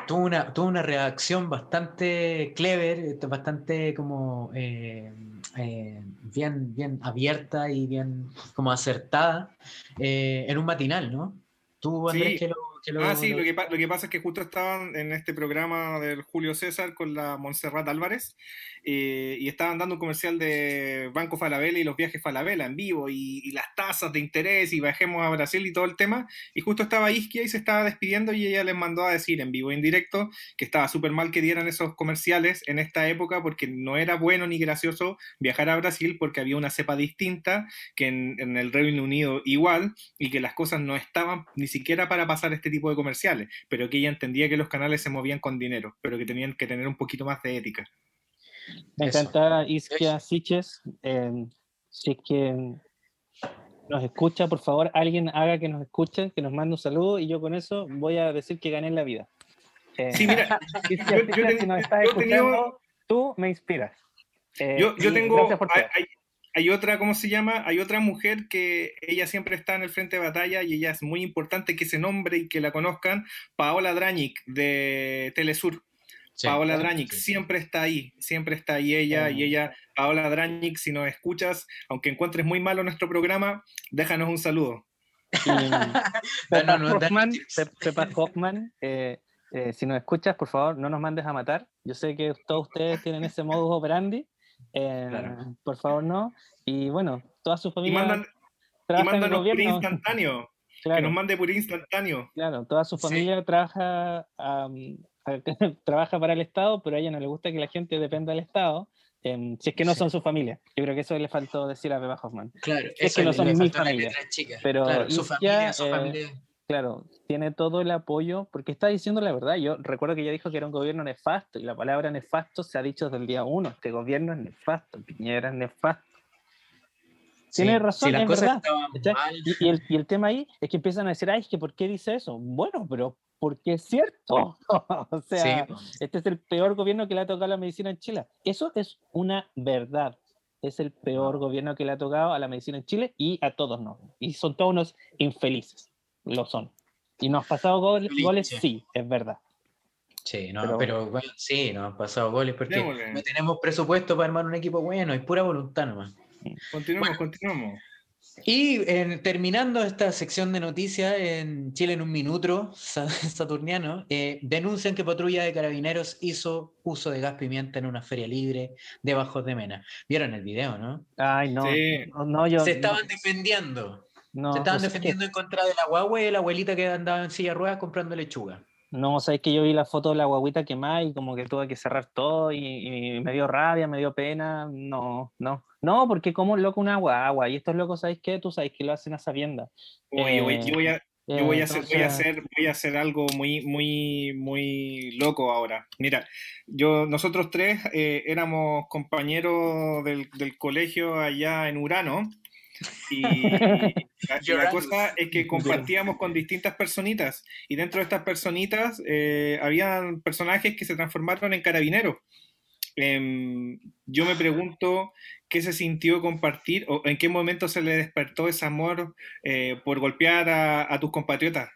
Tuvo una, tuvo una reacción bastante clever, bastante como eh, eh, bien, bien abierta y bien como acertada eh, en un matinal, ¿no? Tú, Andrés, que lo ah, sí, Lo, que, lo que pasa es que justo estaban en este programa del Julio César con la Montserrat Álvarez eh, y estaban dando un comercial de Banco Falabella y los viajes Falabella en vivo y, las tasas de interés y bajemos a Brasil y todo el tema. Y justo estaba Isquia y se estaba despidiendo y ella les mandó a decir en vivo en directo que estaba súper mal que dieran esos comerciales en esta época porque no era bueno ni gracioso viajar a Brasil porque había una cepa distinta que en, en el Reino Unido igual y que las cosas no estaban ni siquiera para pasar este tipo de comerciales, pero que ella entendía que los canales se movían con dinero, pero que tenían que tener un poquito más de ética. Me encanta Iskia Siches. Eh, si es que nos escucha, por favor, alguien haga que nos escuche, que nos mande un saludo y yo con eso voy a decir que gané en la vida. Eh, sí, mira, si nos estás escuchando, tú me inspiras. Eh, yo, yo tengo, hay otra, ¿cómo se llama? Hay otra mujer que ella siempre está en el frente de batalla y ella es muy importante que se nombre y que la conozcan, Paola Drañic de Telesur. Paola Drañic siempre está ahí, siempre está ahí ella y ella, Paola Drañic, si nos escuchas, aunque encuentres muy malo nuestro programa, déjanos un saludo. Pepa Hoffman, Pepa Hoffman eh, eh, si nos escuchas, por favor, no nos mandes a matar. Yo sé que todos ustedes tienen ese modus operandi. Eh, por favor, no. Y bueno, toda su familia. Y, mandan, y mándanos por instantáneo. Que nos mande por instantáneo. Claro, toda su familia trabaja, trabaja para el Estado, pero a ella no le gusta que la gente dependa del Estado. Em, si es que no son su familia. Yo creo que eso le faltó decir a Beba Hoffman. Claro, es que no son mi familia. Pero su familia, su familia claro, tiene todo el apoyo, porque está diciendo la verdad. Yo recuerdo que ella dijo que era un gobierno nefasto, y la palabra nefasto se ha dicho desde el día uno. Este gobierno es nefasto, Piñera es nefasto. Tiene razón, es verdad. Y, el, y, el, tema ahí es que empiezan a decir, ay, es que ¿por qué dice eso? Bueno, pero porque es cierto. o sea, este es el peor gobierno que le ha tocado a la medicina en Chile. Eso es una verdad. Es el peor gobierno que le ha tocado a la medicina en Chile y a todos no. Y son todos unos infelices lo son. Y nos han pasado goles, goles sí, es verdad. Sí, no, pero, bueno, sí, nos han pasado goles porque no tenemos presupuesto para armar un equipo bueno, es pura voluntad nomás. Continuamos, continuamos. Y terminando esta sección de noticias en Chile en un minuto, saturniano, eh, denuncian que patrulla de carabineros hizo uso de gas pimienta en una feria libre de Bajos de Mena. ¿Vieron el video, no? Ay, no. no, yo, Se estaban defendiendo. Se estaban pues defendiendo en contra de la guagua y la abuelita que andaba en silla de ruedas comprando lechuga. No, sabes que yo vi la foto de la guaguita quemada y como que tuve que cerrar todo y, me dio rabia, me dio pena. No, no. No, porque como loco una guagua. Y estos locos, ¿sabes qué? Tú sabes que lo hacen a sabienda. Oye, eh, yo voy a, yo voy a, hacer, voy, a hacer, voy a hacer algo muy, muy, muy loco ahora. Mira, yo, nosotros tres eh, éramos compañeros del, del, colegio allá en Urano y, la, cosa es que compartíamos con distintas personitas y dentro de estas personitas eh, habían personajes que se transformaron en carabineros. Em, yo me pregunto qué se sintió compartir o en qué momento se le despertó ese amor eh, por golpear a tus compatriotas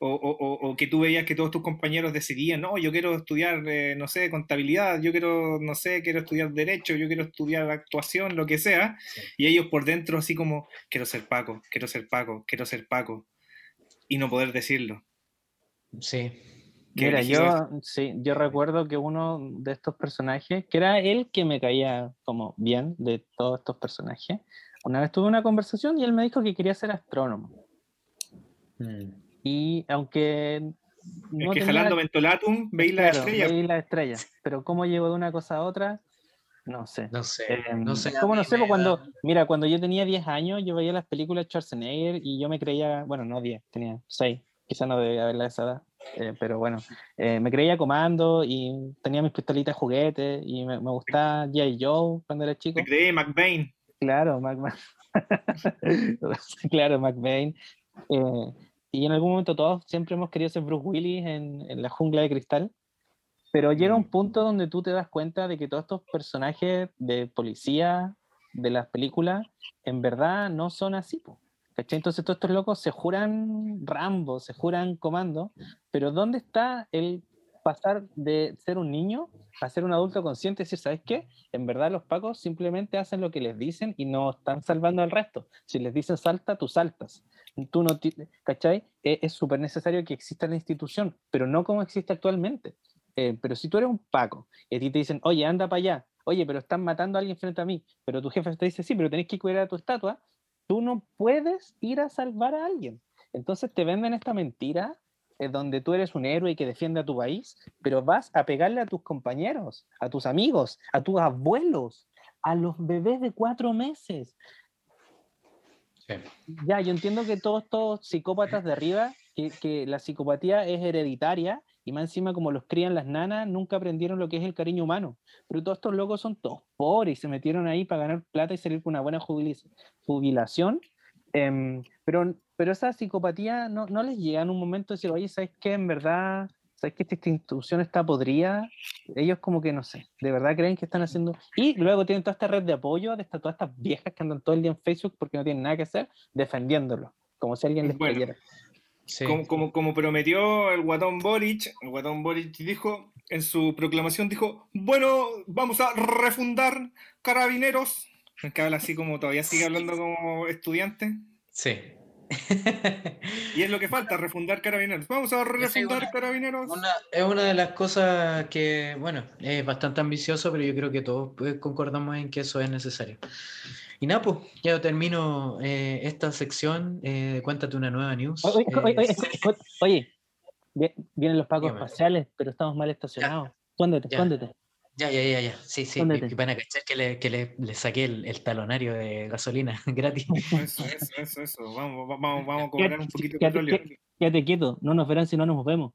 o, o, o, que tú veías que todos tus compañeros decidían, no, yo quiero estudiar, eh, no sé, contabilidad, yo quiero, no sé, quiero estudiar derecho, yo quiero estudiar actuación, lo que sea, y ellos por dentro así como, quiero ser Paco, quiero ser Paco, quiero ser Paco, y no poder decirlo. Sí. Mira, yo, sí, yo recuerdo que uno de estos personajes, que era el que me caía como bien de todos estos personajes, una vez tuve una conversación y él me dijo que quería ser astrónomo. Mm. Y aunque. No es que jalando mentolatum veis la estrella. Veis la estrella. Pero cómo llegó de una cosa a otra, no sé. No sé. Eh, no sé. ¿Cómo no sé? Pues cuando, mira, cuando yo tenía 10 años, yo veía las películas de Schwarzenegger y yo me creía, bueno, no 10, tenía 6. Quizá no debía haberla esa edad. Eh, pero bueno, eh, me creía comando y tenía mis pistolitas juguetes y me, me gustaba J. Joe cuando era chico. Me creí McBain. Claro, McBain. claro, McBain. Eh, y en algún momento todos siempre hemos querido ser Bruce Willis en, en la jungla de cristal, pero llega un mm. punto donde tú te das cuenta de que todos estos personajes de policía de las películas en verdad no son así. Entonces todos estos locos se juran Rambo, se juran comando, pero ¿dónde está el pasar de ser un niño a ser un adulto consciente y decir, ¿sabes qué? En verdad los pacos simplemente hacen lo que les dicen y no están salvando al resto. Si les dicen salta, tú saltas tú no, ¿cachai? E, es súper necesario que exista la institución, pero no como existe actualmente. Eh, pero si tú eres un Paco y a ti te dicen, oye, anda para allá, oye, pero están matando a alguien frente a mí, pero tu jefe te dice, sí, pero tenés que cuidar a tu estatua, tú no puedes ir a salvar a alguien. Entonces te venden esta mentira es donde tú eres un héroe que defiende a tu país, pero vas a pegarle a tus compañeros, a tus amigos, a tus abuelos, a los bebés de cuatro meses, ya, yo entiendo que todos estos psicópatas de arriba, que, que, la psicopatía es hereditaria y más encima como los crían las nanas, nunca aprendieron lo que es el cariño humano. Pero todos estos locos son todos pobres y se metieron ahí para ganar plata y salir con una buena jubilación. Eh, pero, pero esa psicopatía no, no les llega en un momento de decir, oye, ¿sabes qué? En verdad ¿sabes que esta institución está podrida? Ellos como que no sé, de verdad creen que están haciendo... Y luego tienen toda esta red de apoyo de todas estas viejas que andan todo el día en Facebook porque no tienen nada que hacer, defendiéndolo, como si alguien les bueno, Como, como, como, prometió el guatón Boric, el guatón Boric dijo, en su proclamación dijo, bueno, vamos a refundar carabineros, que habla así como todavía sigue hablando como estudiante. Sí. y es lo que falta, refundar carabineros. Vamos a refundar carabineros. es una de las cosas que, bueno, es bastante ambicioso, pero yo creo que todos pues, concordamos en que eso es necesario. Y nada, pues, ya termino eh, esta sección. Eh, cuéntate una nueva news. Oye, vienen los pagos espaciales, pero estamos mal estacionados. Cuándete, cuándete. Ya, ya, ya, ya. Sí, sí. Y van a cachar que le, que le, le saqué el, el, talonario de gasolina gratis. Eso, eso, eso, eso. Vamos, vamos, vamos a cobrar un poquito de petróleo. Quédate quieto, no nos verán si no nos vemos.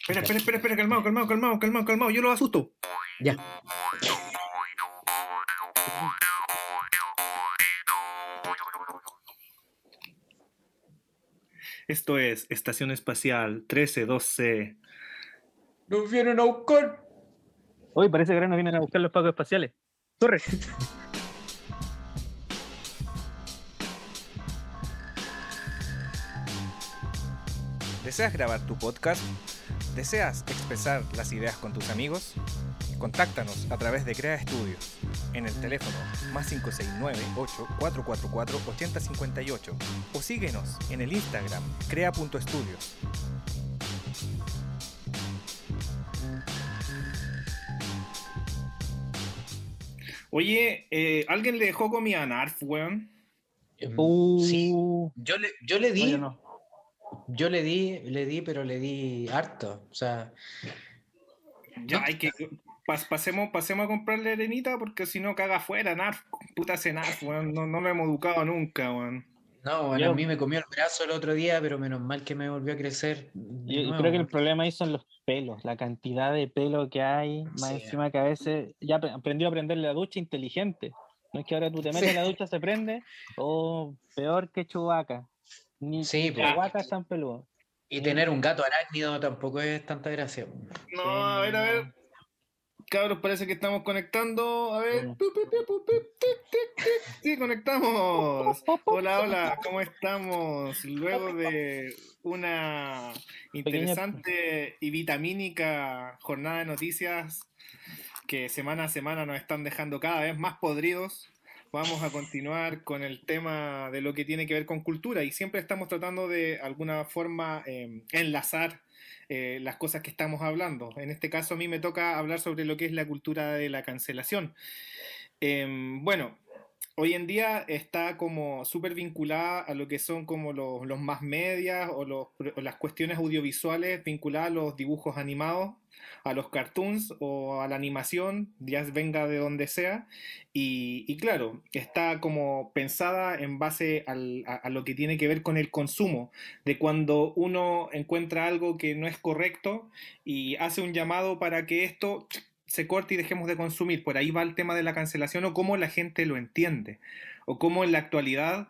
Espera, espera, espera, espera, calmado, calmado, calmado, calmado, calmado. Yo lo asusto. Ya. Esto es Estación Espacial 132C. Nos vienen a buscar. Hoy parece que ahora nos vienen a buscar los pagos espaciales. Corre. ¿Deseas grabar tu podcast? ¿Deseas expresar las ideas con tus amigos? Contáctanos a través de Crea Estudios en el teléfono más 569-8444-8058 o síguenos en el Instagram crea.estudios. Oye, eh, ¿alguien le dejó comida a Narf, weón? Em, sí. Uh. Yo le, yo le di. Yo le di, le di, pero le di harto. O sea. Ya hay que. pasemos, pasemos a comprarle arenita porque si no caga afuera, Narf. Puta ese Narf, weón. No, no lo hemos educado nunca, weón. No, bueno, a mí me comió el brazo el otro día, pero menos mal que me volvió a crecer. Yo creo que el problema ahí son los pelos, la cantidad de pelo que hay, más encima que a veces ya aprendió a prender la ducha inteligente. No es que ahora tú te metes en la ducha, se prende, o peor que Chubaca. Ni sí, Chubaca es tan peludo. Y tener un gato arácnido tampoco es tanta gracia. No, a ver, a ver. Cabros, parece que estamos conectando. A ver. Sí, conectamos. Hola, hola, ¿cómo estamos? Luego de una interesante y vitamínica jornada de noticias que semana a semana nos están dejando cada vez más podridos, vamos a continuar con el tema de lo que tiene que ver con cultura y siempre estamos tratando de alguna forma eh, enlazar eh, las cosas que estamos hablando. En este caso a mí me toca hablar sobre lo que es la cultura de la cancelación. Em, bueno, hoy en día está como súper vinculada a lo que son como los, los más medias o, los, las cuestiones audiovisuales vinculadas a los dibujos animados a los cartoons o a la animación, ya venga de donde sea. Y, claro, está como pensada en base a, lo que tiene que ver con el consumo, de cuando uno encuentra algo que no es correcto y hace un llamado para que esto se corte y dejemos de consumir. Por ahí va el tema de la cancelación o cómo la gente lo entiende, o cómo en la actualidad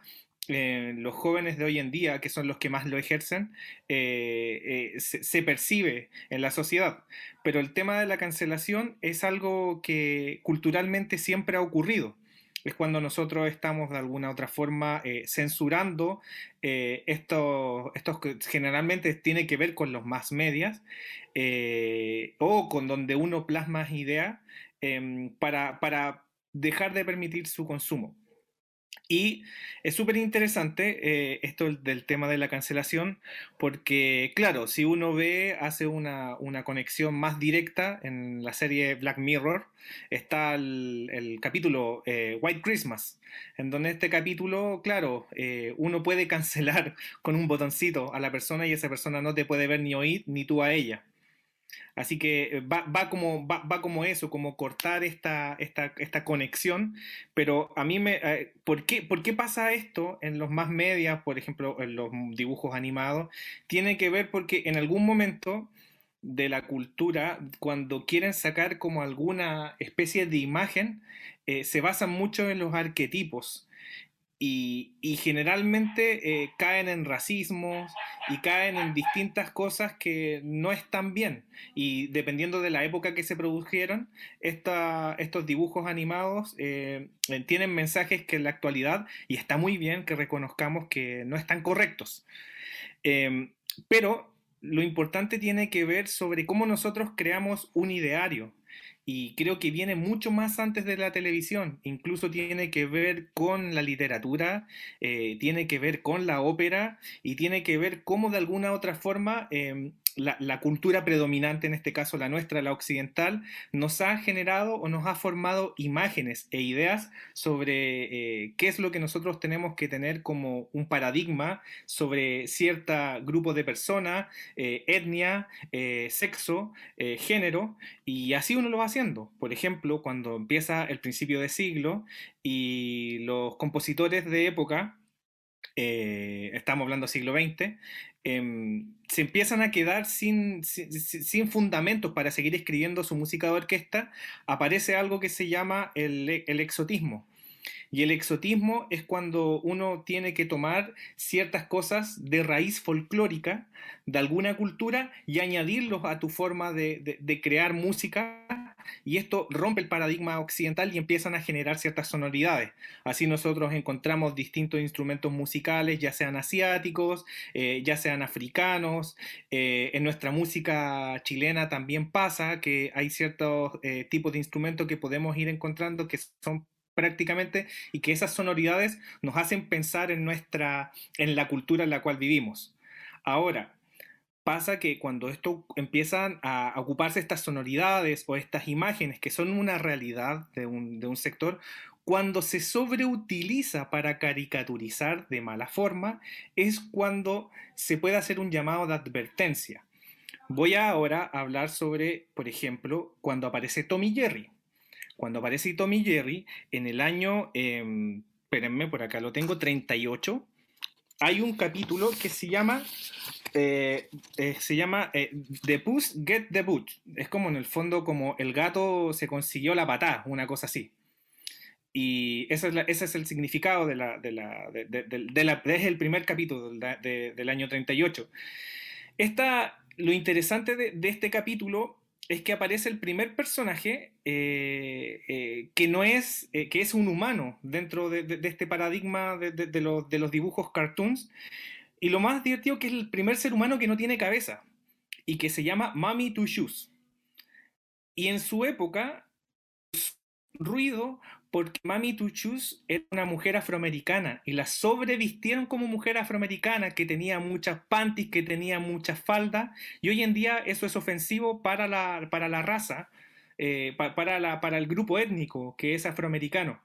eh, los jóvenes de hoy en día, que son los que más lo ejercen, eh, eh, se, percibe en la sociedad. Pero el tema de la cancelación es algo que culturalmente siempre ha ocurrido. Es cuando nosotros estamos de alguna otra forma censurando esto, estos que generalmente tiene que ver con los más medias o con donde uno plasma ideas em, para, para dejar de permitir su consumo. Y es súper interesante eh, esto del tema de la cancelación, porque claro, si uno ve, hace una, una conexión más directa en la serie Black Mirror, está el, capítulo eh, White Christmas, en donde este capítulo, claro, eh, uno puede cancelar con un botoncito a la persona y esa persona no te puede ver ni oír, ni tú a ella. Así que eh, va, como, va, como eso, como cortar esta, esta, esta conexión. Pero a mí me... Eh, ¿por, qué, ¿Por qué pasa esto en los más medias, por ejemplo, en los dibujos animados? Tiene que ver porque en algún momento de la cultura, cuando quieren sacar como alguna especie de imagen, eh, se basan mucho en los arquetipos. Y, generalmente eh, caen en racismo y caen en distintas cosas que no están bien. Y dependiendo de la época que se produjeron, estos dibujos animados eh, tienen mensajes que en la actualidad, y está muy bien que reconozcamos que no están correctos. Em, pero lo importante tiene que ver sobre cómo nosotros creamos un ideario y creo que viene mucho más antes de la televisión, incluso tiene que ver con la literatura, eh, tiene que ver con la ópera y tiene que ver cómo de alguna otra forma em, la, cultura predominante, en este caso la nuestra, la occidental, nos ha generado o nos ha formado imágenes e ideas sobre eh, qué es lo que nosotros tenemos que tener como un paradigma sobre cierto grupo de personas, eh, etnia, eh, sexo, género, y así uno lo va haciendo. Por ejemplo, cuando empieza el principio de siglo y los compositores de época, estamos hablando siglo XX, Em, se empiezan a quedar sin, sin, fundamentos para seguir escribiendo su música de orquesta, aparece algo que se llama el, el exotismo. Y el exotismo es cuando uno tiene que tomar ciertas cosas de raíz folclórica de alguna cultura y añadirlos a tu forma de, de crear música y esto rompe el paradigma occidental y empiezan a generar ciertas sonoridades. Así nosotros encontramos distintos instrumentos musicales, ya sean asiáticos, eh, ya sean africanos. Eh, en nuestra música chilena también pasa que hay ciertos eh, tipos de instrumentos que podemos ir encontrando que son prácticamente y que esas sonoridades nos hacen pensar en nuestra en la cultura en la cual vivimos. Ahora, pasa que cuando esto empiezan a ocuparse estas sonoridades o estas imágenes que son una realidad de un, sector, cuando se sobreutiliza para caricaturizar de mala forma, es cuando se puede hacer un llamado de advertencia. Voy ahora a hablar sobre, por ejemplo, cuando aparece Tommy Jerry. Cuando aparece Tommy Jerry, en el año, eh, espérenme, por acá lo tengo, 38, hay un capítulo que se llama eh, eh, se llama eh, The Puss Get the Boot. Es como en el fondo como el gato se consiguió la patada, una cosa así. Y ese es, el significado de la, de la, de, la, es el primer capítulo del año 38. Esta, lo interesante de, este capítulo es que aparece el primer personaje que no es, que es un humano dentro de, este paradigma de, los, de los dibujos cartoons y lo más divertido que es el primer ser humano que no tiene cabeza y que se llama Mami Two Shoes. Y en su época, ruido porque Mami Two Shoes era una mujer afroamericana y la sobrevistieron como mujer afroamericana que tenía muchas panties, que tenía muchas faldas. Y hoy en día eso es ofensivo para la, para la raza, eh, para, la, para el grupo étnico que es afroamericano.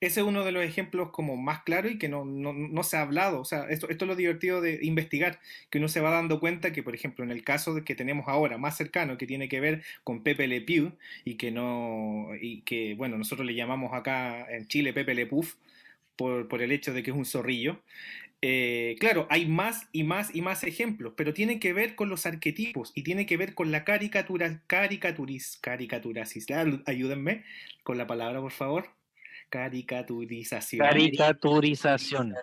Ese es uno de los ejemplos como más claros y que no, se ha hablado. O sea, esto, esto es lo divertido de investigar, que uno se va dando cuenta que, por ejemplo, en el caso que tenemos ahora más cercano, que tiene que ver con Pepe Le Pew, y que no, y que, bueno, nosotros le llamamos acá en Chile Pepe Le Puff, por, el hecho de que es un zorrillo. Eh, claro, hay más y más y más ejemplos, pero tiene que ver con los arquetipos y tiene que ver con la caricatura, caricaturis, caricaturasis. Ayúdenme con la palabra, por favor caricaturización. Caricaturización.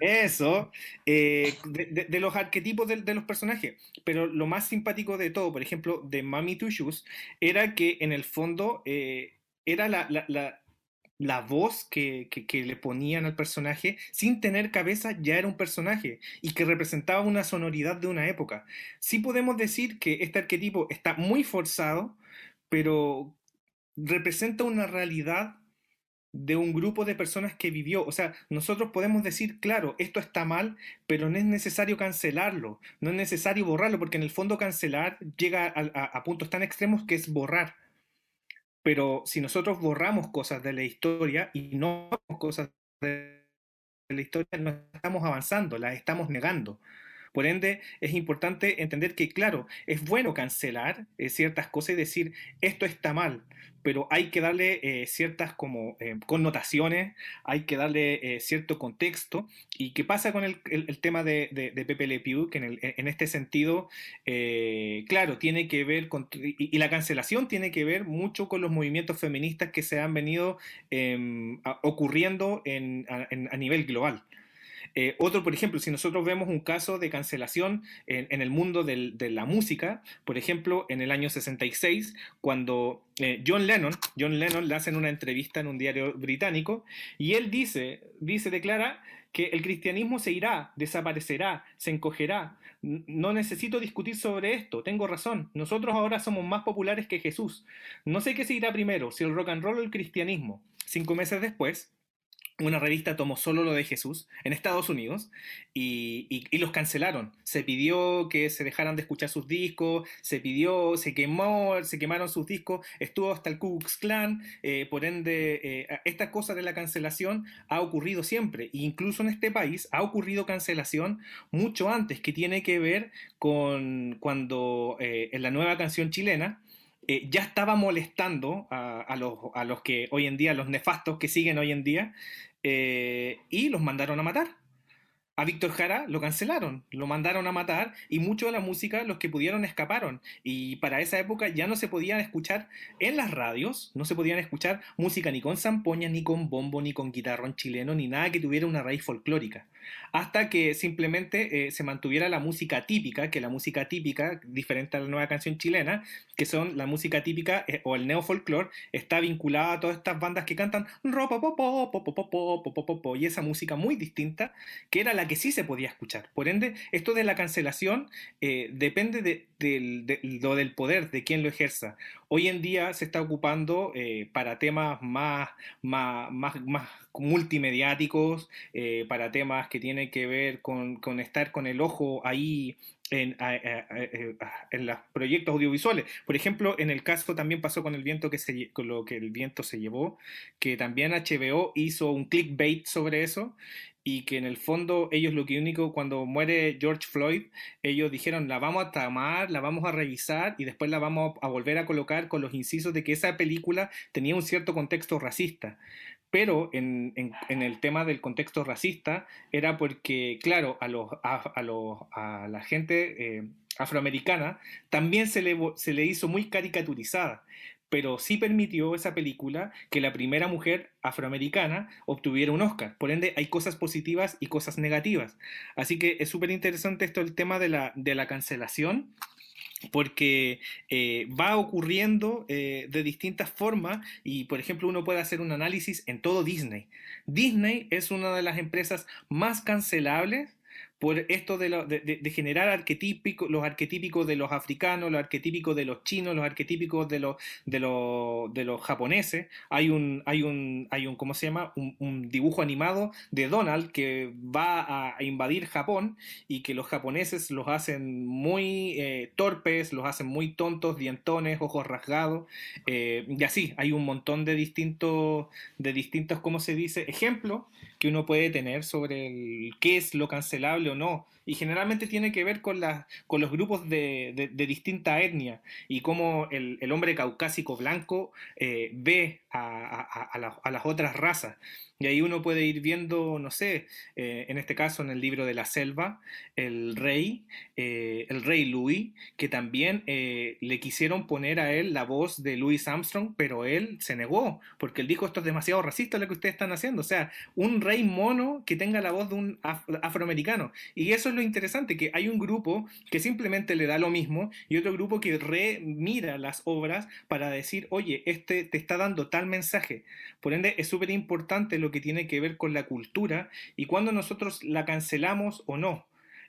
Eso, eh, de, los arquetipos de, los personajes. Pero lo más simpático de todo, por ejemplo, de Mami Two Shoes, era que en el fondo eh, era la, la, voz que, que, le ponían al personaje, sin tener cabeza, ya era un personaje y que representaba una sonoridad de una época. Sí podemos decir que este arquetipo está muy forzado, pero representa una realidad de un grupo de personas que vivió. O sea, nosotros podemos decir, claro, esto está mal, pero no es necesario cancelarlo, no es necesario borrarlo, porque en el fondo cancelar llega a, puntos tan extremos que es borrar. Pero si nosotros borramos cosas de la historia y no cosas de la historia, no estamos avanzando, las estamos negando. Por ende, es importante entender que, claro, es bueno cancelar eh, ciertas cosas y decir, esto está mal, pero hay que darle eh, ciertas como eh, connotaciones, hay que darle cierto contexto. ¿Y qué pasa con el, tema de, Pepe Le? Que en, este sentido, claro, tiene que ver con, y, la cancelación tiene que ver mucho con los movimientos feministas que se han venido em, ocurriendo a nivel global. Eh, otro, por ejemplo, si nosotros vemos un caso de cancelación en, el mundo de la música, por ejemplo, en el año 66, cuando eh, John Lennon, John Lennon le hacen una entrevista en un diario británico y él dice, dice, declara que el cristianismo se irá, desaparecerá, se encogerá. No necesito discutir sobre esto, tengo razón. Nosotros ahora somos más populares que Jesús. No sé qué se irá primero, si el rock and roll o el cristianismo. Cinco meses después, una revista tomó solo lo de Jesús en Estados Unidos y, los cancelaron. Se pidió que se dejaran de escuchar sus discos, se pidió, se quemó, se quemaron sus discos, estuvo hasta el Ku Klux Klan, eh, por ende, eh, esta cosa de la cancelación ha ocurrido siempre, e incluso en este país ha ocurrido cancelación mucho antes, que tiene que ver con cuando eh, en la nueva canción chilena, ya estaba molestando a, a los, a los que hoy en día, los nefastos que siguen hoy en día, eh, y los mandaron a matar. A Víctor Jara lo cancelaron, lo mandaron a matar y mucho de la música, los que pudieron escaparon. Y para esa época ya no se podían escuchar en las radios, no se podían escuchar música ni con zampoña, ni con bombo, ni con guitarrón chileno, ni nada que tuviera una raíz folclórica. Hasta que simplemente eh, se mantuviera la música típica, que la música típica, diferente a la nueva canción chilena, que son la música típica eh, o el neofolclore, está vinculada a todas estas bandas que cantan ropopopo, popopopo, popopopo, y esa música muy distinta, que era la que sí se podía escuchar. Por ende, esto de la cancelación eh, depende de, del- de lo del poder, de quién lo ejerza. Hoy en día se está ocupando eh, para temas más, más, más, más multimediáticos, eh, para temas que tienen que ver con, con estar con el ojo ahí en, a- a- a- en los proyectos audiovisuales. Por ejemplo, en el caso también pasó con el viento que se, con lo que el viento se llevó, que también HBO hizo un clickbait sobre eso y que en el fondo ellos lo que único cuando muere George Floyd ellos dijeron la vamos a tomar, la vamos a revisar y después la vamos a volver a colocar con los incisos de que esa película tenía un cierto contexto racista. Pero en, en- en el tema del contexto racista era porque, claro, a, los, a, a los, a la gente eh, afroamericana también se le, se le hizo muy caricaturizada, pero sí permitió esa película que la primera mujer afroamericana obtuviera un Oscar. Por ende, hay cosas positivas y cosas negativas. Así que es súper interesante esto, el tema de la, de la cancelación porque eh, va ocurriendo eh, de distintas formas y, por ejemplo, uno puede hacer un análisis en todo Disney. Disney es una de las empresas más cancelables por esto de, lo- de- generar arquetípicos, los arquetípicos de los africanos, los arquetípicos de los chinos, los arquetípicos de los, japoneses. Hay un, hay un, hay un, ¿cómo se llama? Un, dibujo animado de Donald que va a, a invadir Japón y que los japoneses los hacen muy eh, torpes, los hacen muy tontos, dientones, ojos rasgados, eh, y así, hay un montón de distintos, de distintos, ¿cómo se dice?, ejemplos que uno puede tener sobre el, qué es lo cancelable o no. Y generalmente tiene que ver con, las con los grupos de, de- de distinta etnia y cómo el, el hombre caucásico blanco eh, ve a, a- a la- a las otras razas. Y ahí uno puede ir viendo, no sé, eh, en este caso en el libro de la selva, el rey, eh, el rey Louis, que también eh, le quisieron poner a él la voz de Louis Armstrong, pero él se negó, porque él dijo esto es demasiado racista lo que ustedes están haciendo. O sea, un rey mono que tenga la voz de un af- afroamericano. Y eso es lo interesante, que hay un grupo que simplemente le da lo mismo y otro grupo que remira las obras para decir, oye, este te está dando tal mensaje. Por ende, es súper importante lo que tiene que ver con la cultura y cuando nosotros la cancelamos o no.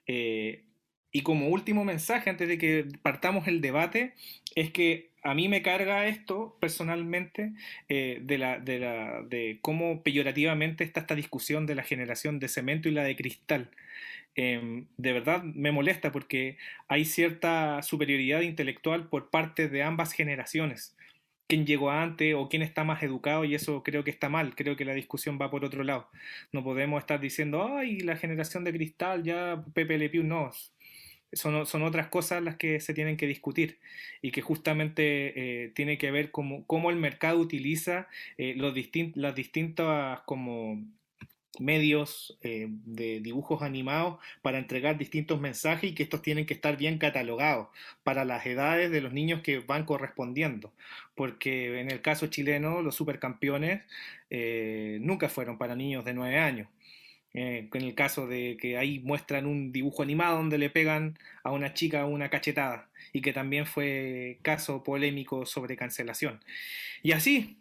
Eh, y como último mensaje, antes de que partamos el debate, es que a mí me carga esto personalmente eh, de, la, de, la, de cómo peyorativamente está esta discusión de la generación de cemento y la de cristal. Eh, de verdad me molesta porque hay cierta superioridad intelectual por parte de ambas generaciones. Quién llegó antes o quién está más educado y eso creo que está mal. Creo que la discusión va por otro lado. No podemos estar diciendo, ay, la generación de cristal, ya Pepe Le no. Son, son otras cosas las que se tienen que discutir y que justamente eh, tiene que ver cómo, cómo el mercado utiliza eh, los distin las distintas como medios eh, de dibujos animados para entregar distintos mensajes y que estos tienen que estar bien catalogados para las edades de los niños que van correspondiendo. Porque en el caso chileno, los supercampeones eh, nunca fueron para niños de 9 años. Eh, en el caso de que ahí muestran un dibujo animado donde le pegan a una chica una cachetada y que también fue caso polémico sobre cancelación. Y así,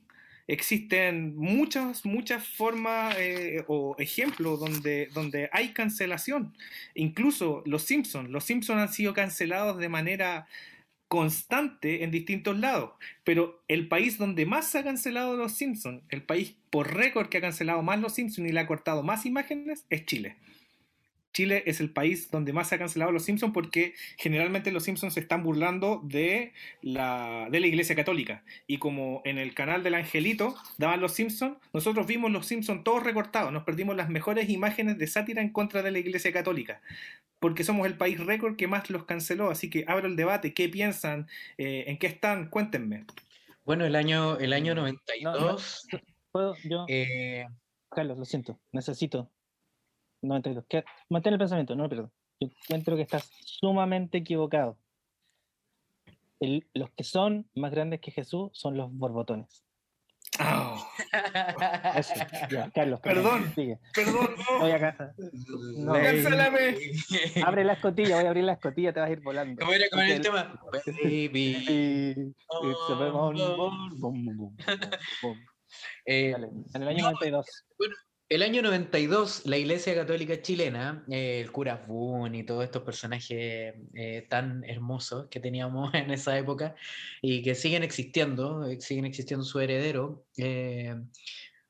existen muchas, muchas formas eh, o ejemplos donde, donde hay cancelación. Incluso los Simpsons. Los Simpsons han sido cancelados de manera constante en distintos lados. Pero el país donde más se ha cancelado los Simpsons, el país por récord que ha cancelado más los Simpsons y le ha cortado más imágenes, es Chile. Chile es el país donde más se ha cancelado los Simpsons porque generalmente los Simpsons se están burlando de la, de la Iglesia Católica. Y como en el canal del Angelito daban los Simpsons, nosotros vimos los Simpsons todos recortados, nos perdimos las mejores imágenes de sátira en contra de la Iglesia Católica. Porque somos el país récord que más los canceló. Así que abro el debate. ¿Qué piensan? Eh, ¿En qué están? Cuéntenme. Bueno, el año, el año 92. ¿Puedo yo? eh, Carlos, lo siento, necesito 92. ¿Qué? Mantén el pensamiento, no lo pierdo. Yo encuentro que estás sumamente equivocado. El- los que son más grandes que Jesús son los borbotones. Ah, Eso, ya, Carlos. Perdón. Sigue. perdón, no. Voy a casa. No. Cancélame. Abre la escotilla, voy a abrir la escotilla, te vas a ir volando. ¿Cómo era, cómo era el Porque tema? Baby. Bum, bum. Eh, Dale, En el año No, 92. El año 92, la Iglesia Católica Chilena, eh, el cura Boone y todos estos personajes eh, tan hermosos que teníamos en esa época y que siguen existiendo, eh, siguen existiendo su heredero, eh,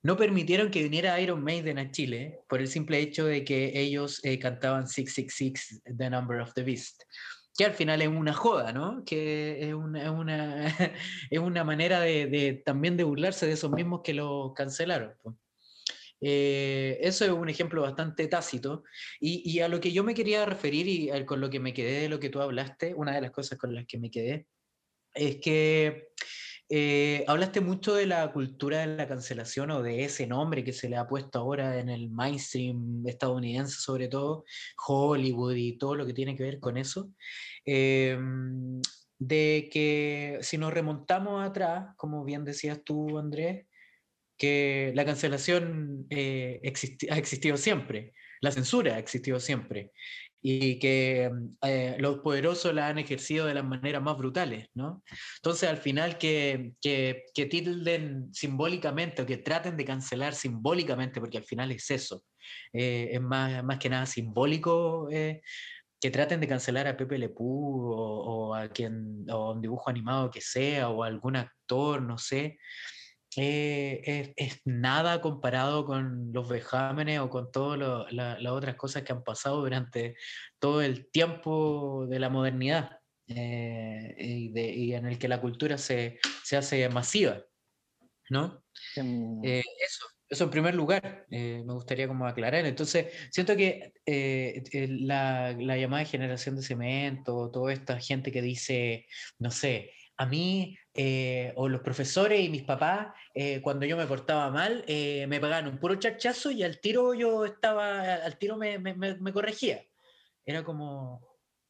no permitieron que viniera Iron Maiden a Chile por el simple hecho de que ellos eh, cantaban 666, The Number of the Beast. Que al final es una joda, ¿no? Que es una, es una, es una manera de, de también de burlarse de esos mismos que lo cancelaron. Eh, eso es un ejemplo bastante tácito. Y, y a lo que yo me quería referir y al- con lo que me quedé de lo que tú hablaste, una de las cosas con las que me quedé, es que eh, hablaste mucho de la cultura de la cancelación o de ese nombre que se le ha puesto ahora en el mainstream estadounidense, sobre todo Hollywood y todo lo que tiene que ver con eso. Eh, de que si nos remontamos atrás, como bien decías tú, Andrés, que la cancelación eh, existi- ha existido siempre, la censura ha existido siempre, y que eh, los poderosos la han ejercido de las maneras más brutales, ¿no? Entonces, al final, que, que, que tilden simbólicamente o que traten de cancelar simbólicamente, porque al final es eso, eh, es más, más que nada simbólico. eh, que traten de cancelar a Pepe Le Pew o, o a quien o un dibujo animado que sea o a algún actor, no sé, eh, es, es nada comparado con los vejámenes o con todas las otras cosas que han pasado durante todo el tiempo de la modernidad eh, y, de- y en el que la cultura se, se hace masiva, ¿no? Em, Eh, eso, eso en primer lugar, eh, me gustaría como aclarar. Entonces, siento que eh, eh, la, la llamada generación de cemento, toda esta gente que dice, no sé, a mí eh, o los profesores y mis papás, eh, cuando yo me portaba mal, eh, me pagaban un puro chachazo y al tiro yo estaba, al tiro me, me- me- me corregía. Era como,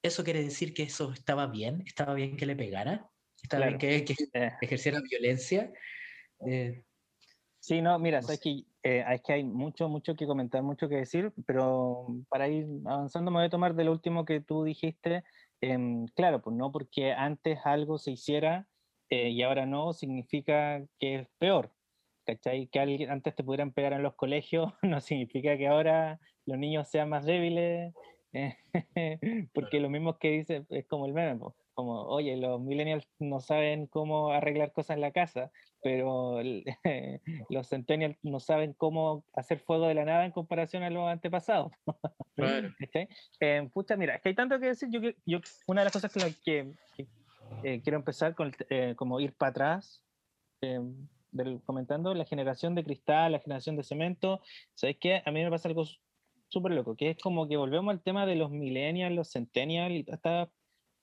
¿eso quiere decir que eso estaba bien? ¿Estaba bien que le pegara? ¿Estaba bien que, que ejerciera violencia? Sí, no, mira, No sabes que, es que hay mucho, mucho que comentar, mucho que decir, pero para ir avanzando me voy a tomar de lo último que tú dijiste. Em, claro, pues no porque antes algo se hiciera eh, y ahora no, significa que es peor. ¿Cachai? Que alguien, antes te pudieran pegar en los colegios no significa que ahora los niños sean más débiles, eh, porque lo mismo que dice es como el meme, pues, como, oye, los millennials no saben cómo arreglar cosas en la casa, pero el- los centennials no saben cómo hacer fuego de la nada en comparación a los antepasados. Claro. ¿cachai? Eh, pucha, mira, es que hay tanto que decir. Yo, yo una de las cosas que, que, eh, quiero empezar con eh, como ir para atrás, eh, del- comentando la generación de cristal, la generación de cemento. ¿Sabes qué? A mí me pasa algo súper loco, que es como que volvemos al tema de los millennials, los centennials y todas estas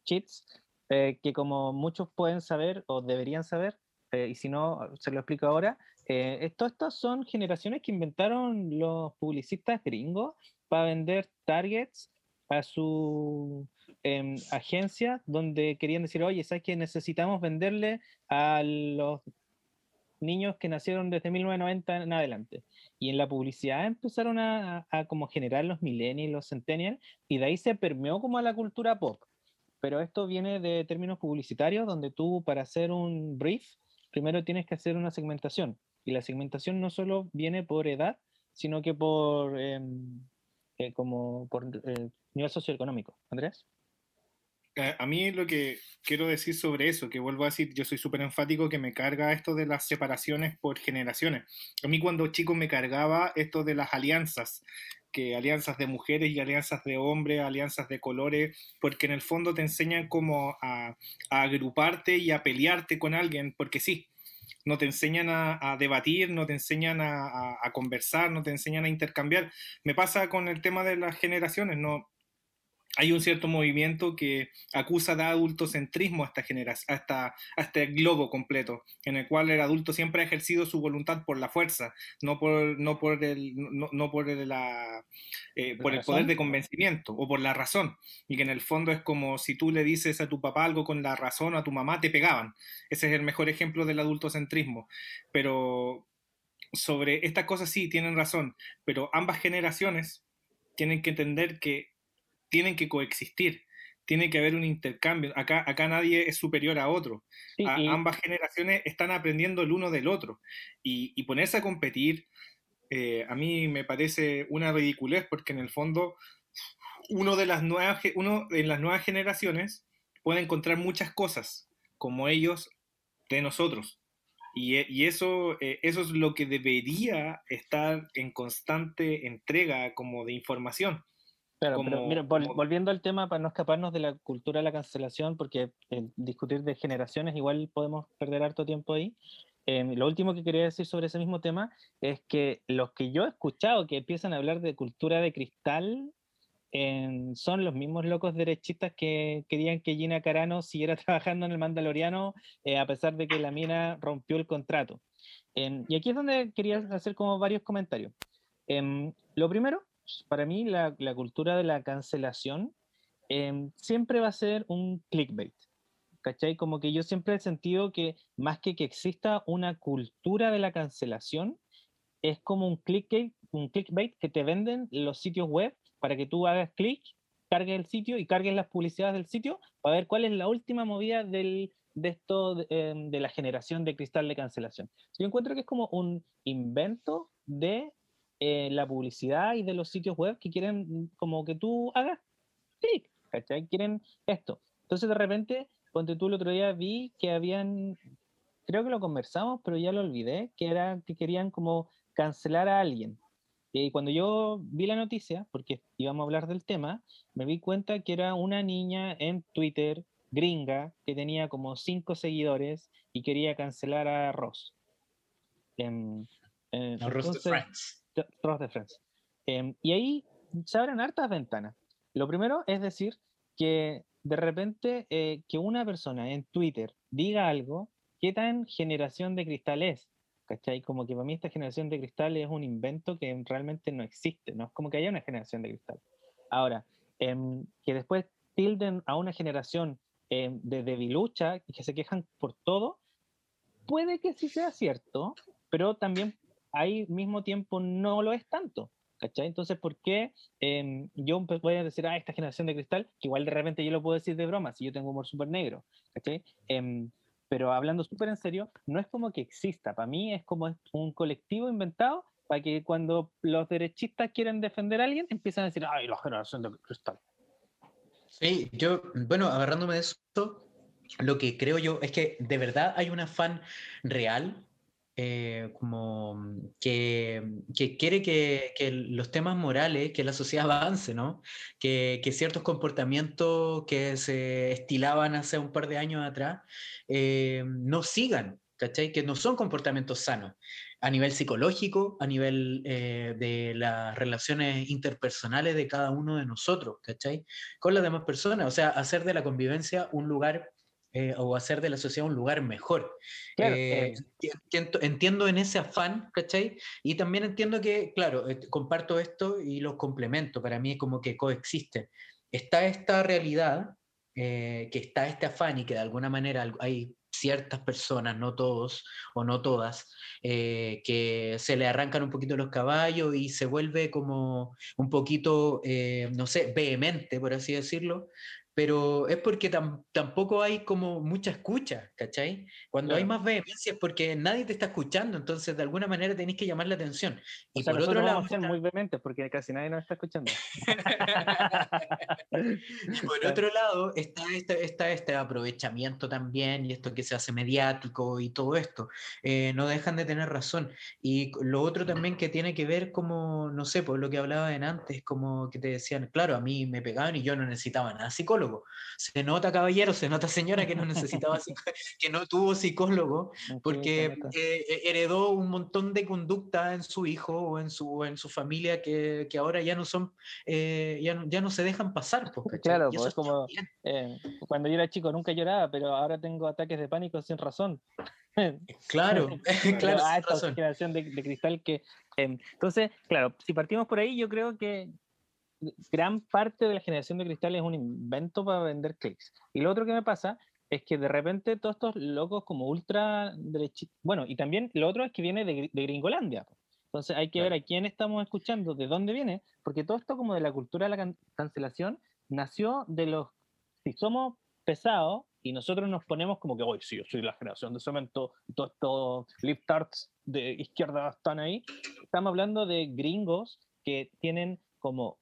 cheats, eh, que como muchos pueden saber o deberían saber, eh, y si no, se lo explico ahora, eh, esto- estas son generaciones que inventaron los publicistas gringos para vender targets a su em, agencia donde querían decir, oye, ¿sabes que necesitamos venderle a los niños que nacieron desde 1990 en adelante. Y en la publicidad empezaron a, a, como generar los millennials, los centennials, y de ahí se permeó como a la cultura pop. Pero esto viene de términos publicitarios, donde tú para hacer un brief, primero tienes que hacer una segmentación. Y la segmentación no solo viene por edad, sino que por, em, eh, como por eh, nivel socioeconómico. Andrés. A mí lo que quiero decir sobre eso, que vuelvo a decir, yo soy súper enfático que me carga esto de las separaciones por generaciones. A mí cuando chico me cargaba esto de las alianzas, que alianzas de mujeres y alianzas de hombres, alianzas de colores, porque en el fondo te enseñan como a, agruparte y a pelearte con alguien, porque sí, no te enseñan a, debatir, no te enseñan a, a, conversar, no te enseñan a intercambiar. Me pasa con el tema de las generaciones, no, hay un cierto movimiento que acusa de adultocentrismo a esta generación, a, este globo completo, en el cual el adulto siempre ha ejercido su voluntad por la fuerza, no por, no por el, no, por, la, eh, por el poder de convencimiento o por la razón, y que en el fondo es como si tú le dices a tu papá algo con la razón, a tu mamá te pegaban. Ese es el mejor ejemplo del adultocentrismo. Pero sobre estas cosas sí tienen razón, pero ambas generaciones tienen que entender que tienen que coexistir, tiene que haber un intercambio. Acá, acá nadie es superior a otro. Ambas generaciones están aprendiendo el uno del otro. Y, ponerse a competir, eh, a mí me parece una ridiculez porque en el fondo uno de las nuevas, uno en las nuevas generaciones puede encontrar muchas cosas como ellos de nosotros. Y, eso, eh, eso es lo que debería estar en constante entrega como de información. Claro, pero mira, volviendo al tema para no escaparnos de la cultura de la cancelación, porque discutir de generaciones igual podemos perder harto tiempo ahí. Em, lo último que quería decir sobre ese mismo tema es que los que yo he escuchado que empiezan a hablar de cultura de cristal em, son los mismos locos derechistas que querían que Gina Carano siguiera trabajando en el Mandaloriano eh, a pesar de que la mina rompió el contrato. Em, y aquí es donde quería hacer como varios comentarios. lo primero para mí la, cultura de la cancelación em, siempre va a ser un clickbait. ¿Cachai? Como que yo siempre he sentido que más que que exista una cultura de la cancelación, es como un clickbait, un clickbait que te venden los sitios web para que tú hagas clic, cargues el sitio y cargues las publicidades del sitio para ver cuál es la última movida del, de esto de, em, de la generación de cristal de cancelación. Yo encuentro que es como un invento de eh, la publicidad y de los sitios web que quieren como que tú hagas clic, ¿cachai? Quieren esto. Entonces de repente, ponte tú el otro día vi que habían, creo que lo conversamos, pero ya lo olvidé, que era que querían como cancelar a alguien. Y cuando yo vi la noticia, porque íbamos a hablar del tema, me di cuenta que era una niña en Twitter gringa que tenía como cinco seguidores y quería cancelar a Ross. Em, eh, Ross de Friends. Em, y ahí se abren hartas ventanas. Lo primero es decir que de repente eh, que una persona en Twitter diga algo, ¿qué tan generación de cristal es? ¿Cachai? Como que para mí esta generación de cristal es un invento que realmente no existe, no es como que haya una generación de cristal. Ahora, em, que después tilden a una generación em, de debilucha y que se quejan por todo, puede que sí sea cierto, pero también ahí mismo tiempo no lo es tanto. ¿Cachai? Entonces, ¿por qué em, yo voy a decir, ah, esta generación de cristal, que igual de repente yo lo puedo decir de broma, si yo tengo humor súper negro. Em, pero hablando súper en serio, no es como que exista, para mí es como un colectivo inventado para que cuando los derechistas quieren defender a alguien, empiezan a decir, ay, la generación de cristal. Sí, yo, bueno, agarrándome de eso, lo que creo yo es que de verdad hay un afán real eh, como mm, que, quiere que, los temas morales, que la sociedad avance, ¿no? Que, que, ciertos comportamientos que se estilaban hace un par de años atrás eh, no sigan, ¿cachai? Que no son comportamientos sanos a nivel psicológico, a nivel eh, de las relaciones interpersonales de cada uno de nosotros, ¿cachai? Con las demás personas, o sea, hacer de la convivencia un lugar eh, o hacer de la sociedad un lugar mejor. Eh, entiendo en ese afán, ¿cachai? Y también entiendo que, claro, eh, comparto esto y los complemento, para mí es como que coexisten. Está esta realidad, que está este afán y que de alguna manera hay ciertas personas, no todos o no todas, eh, que se le arrancan un poquito los caballos y se vuelve como un poquito, eh, no sé, vehemente, por así decirlo, pero es porque tampoco hay como mucha escucha, ¿cachai? Cuando hay más vehemencia es porque nadie te está escuchando, entonces de alguna manera tenés que llamar la atención. Y por otro lado, ser muy vehementes porque casi nadie nos está escuchando. y por otro lado está este, está este aprovechamiento también y esto que se hace mediático y todo esto. Eh, no dejan de tener razón. Y lo otro también que tiene que ver como, no sé, por lo que hablaban antes, como que te decían, claro, a mí me pegaban y yo no necesitaba nada psicólogo se nota, caballero, se nota, señora, que no necesitaba, que no tuvo psicólogo, porque eh, eh, heredó un montón de conducta en su hijo o en su, en su familia que, que ahora ya no son, eh, ya, no, ya no se dejan pasar. Pues, claro, pues, es como cuando yo era chico nunca lloraba, pero ahora tengo ataques de pánico sin razón. Claro, claro. Ah, esta generación de, de, cristal que... entonces, claro, si partimos por ahí, yo creo que gran parte de la generación de cristal es un invento para vender clics. Y lo otro que me pasa es que de repente todos estos locos como ultra derechistas, bueno, y también lo otro es que viene de, Gringolandia. Entonces hay que ver a quién estamos escuchando, de dónde viene, porque todo esto como de la cultura de la cancelación nació de los, si somos pesados y nosotros nos ponemos como que, hoy sí, yo soy la generación de cemento, todos estos liftards de izquierda están ahí, estamos hablando de gringos que tienen como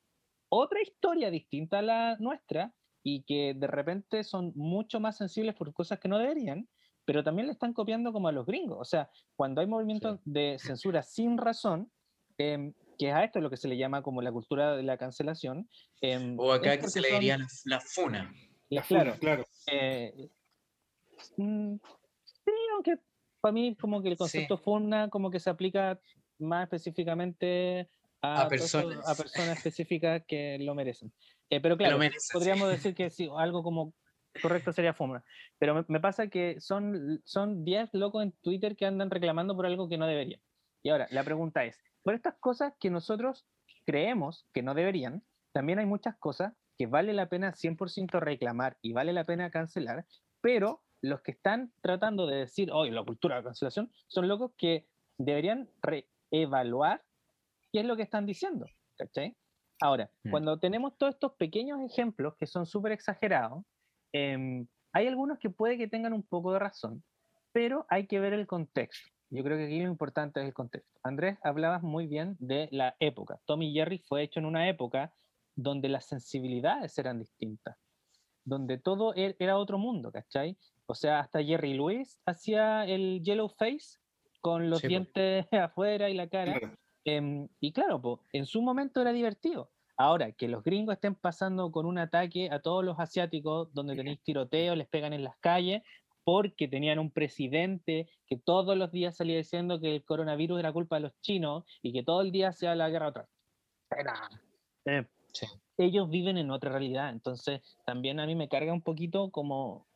otra historia distinta a la nuestra y que de repente son mucho más sensibles por cosas que no deberían, pero también le están copiando como a los gringos. O sea, cuando hay movimientos de censura sin razón, em, que es a esto lo que se le llama como la cultura de la cancelación. Em, o acá que se le diría la, funa. La claro, claro. Eh, mm, sí, aunque para mí como que el concepto funa como que se aplica más específicamente a, personas. a personas específicas que lo merecen. Eh, pero claro, podríamos decir que sí, algo como correcto sería fumar. Pero me, pasa que son, son 10 locos en Twitter que andan reclamando por algo que no deberían. Y ahora, la pregunta es, por estas cosas que nosotros creemos que no deberían, también hay muchas cosas que vale la pena 100% reclamar y vale la pena cancelar, pero los que están tratando de decir, hoy la cultura de cancelación, son locos que deberían reevaluar qué es lo que están diciendo. ¿cachai? Ahora, mm. cuando tenemos todos estos pequeños ejemplos que son súper exagerados, em, hay algunos que puede que tengan un poco de razón, pero hay que ver el contexto. Yo creo que aquí lo importante es el contexto. Andrés, hablabas muy bien de la época. Tommy Jerry fue hecho en una época donde las sensibilidades eran distintas, donde todo er, era otro mundo, ¿cachai? O sea, hasta Jerry Lewis hacía el yellow face con los dientes afuera y la cara. Em, y claro, en su momento era divertido. Ahora, que los gringos estén pasando con un ataque a todos los asiáticos, donde tenéis tiroteos, les pegan en las calles, porque tenían un presidente que todos los días salía diciendo que el coronavirus era culpa de los chinos y que todo el día sea la guerra otra. Eh, ellos viven en otra realidad, entonces también a mí me carga un poquito como,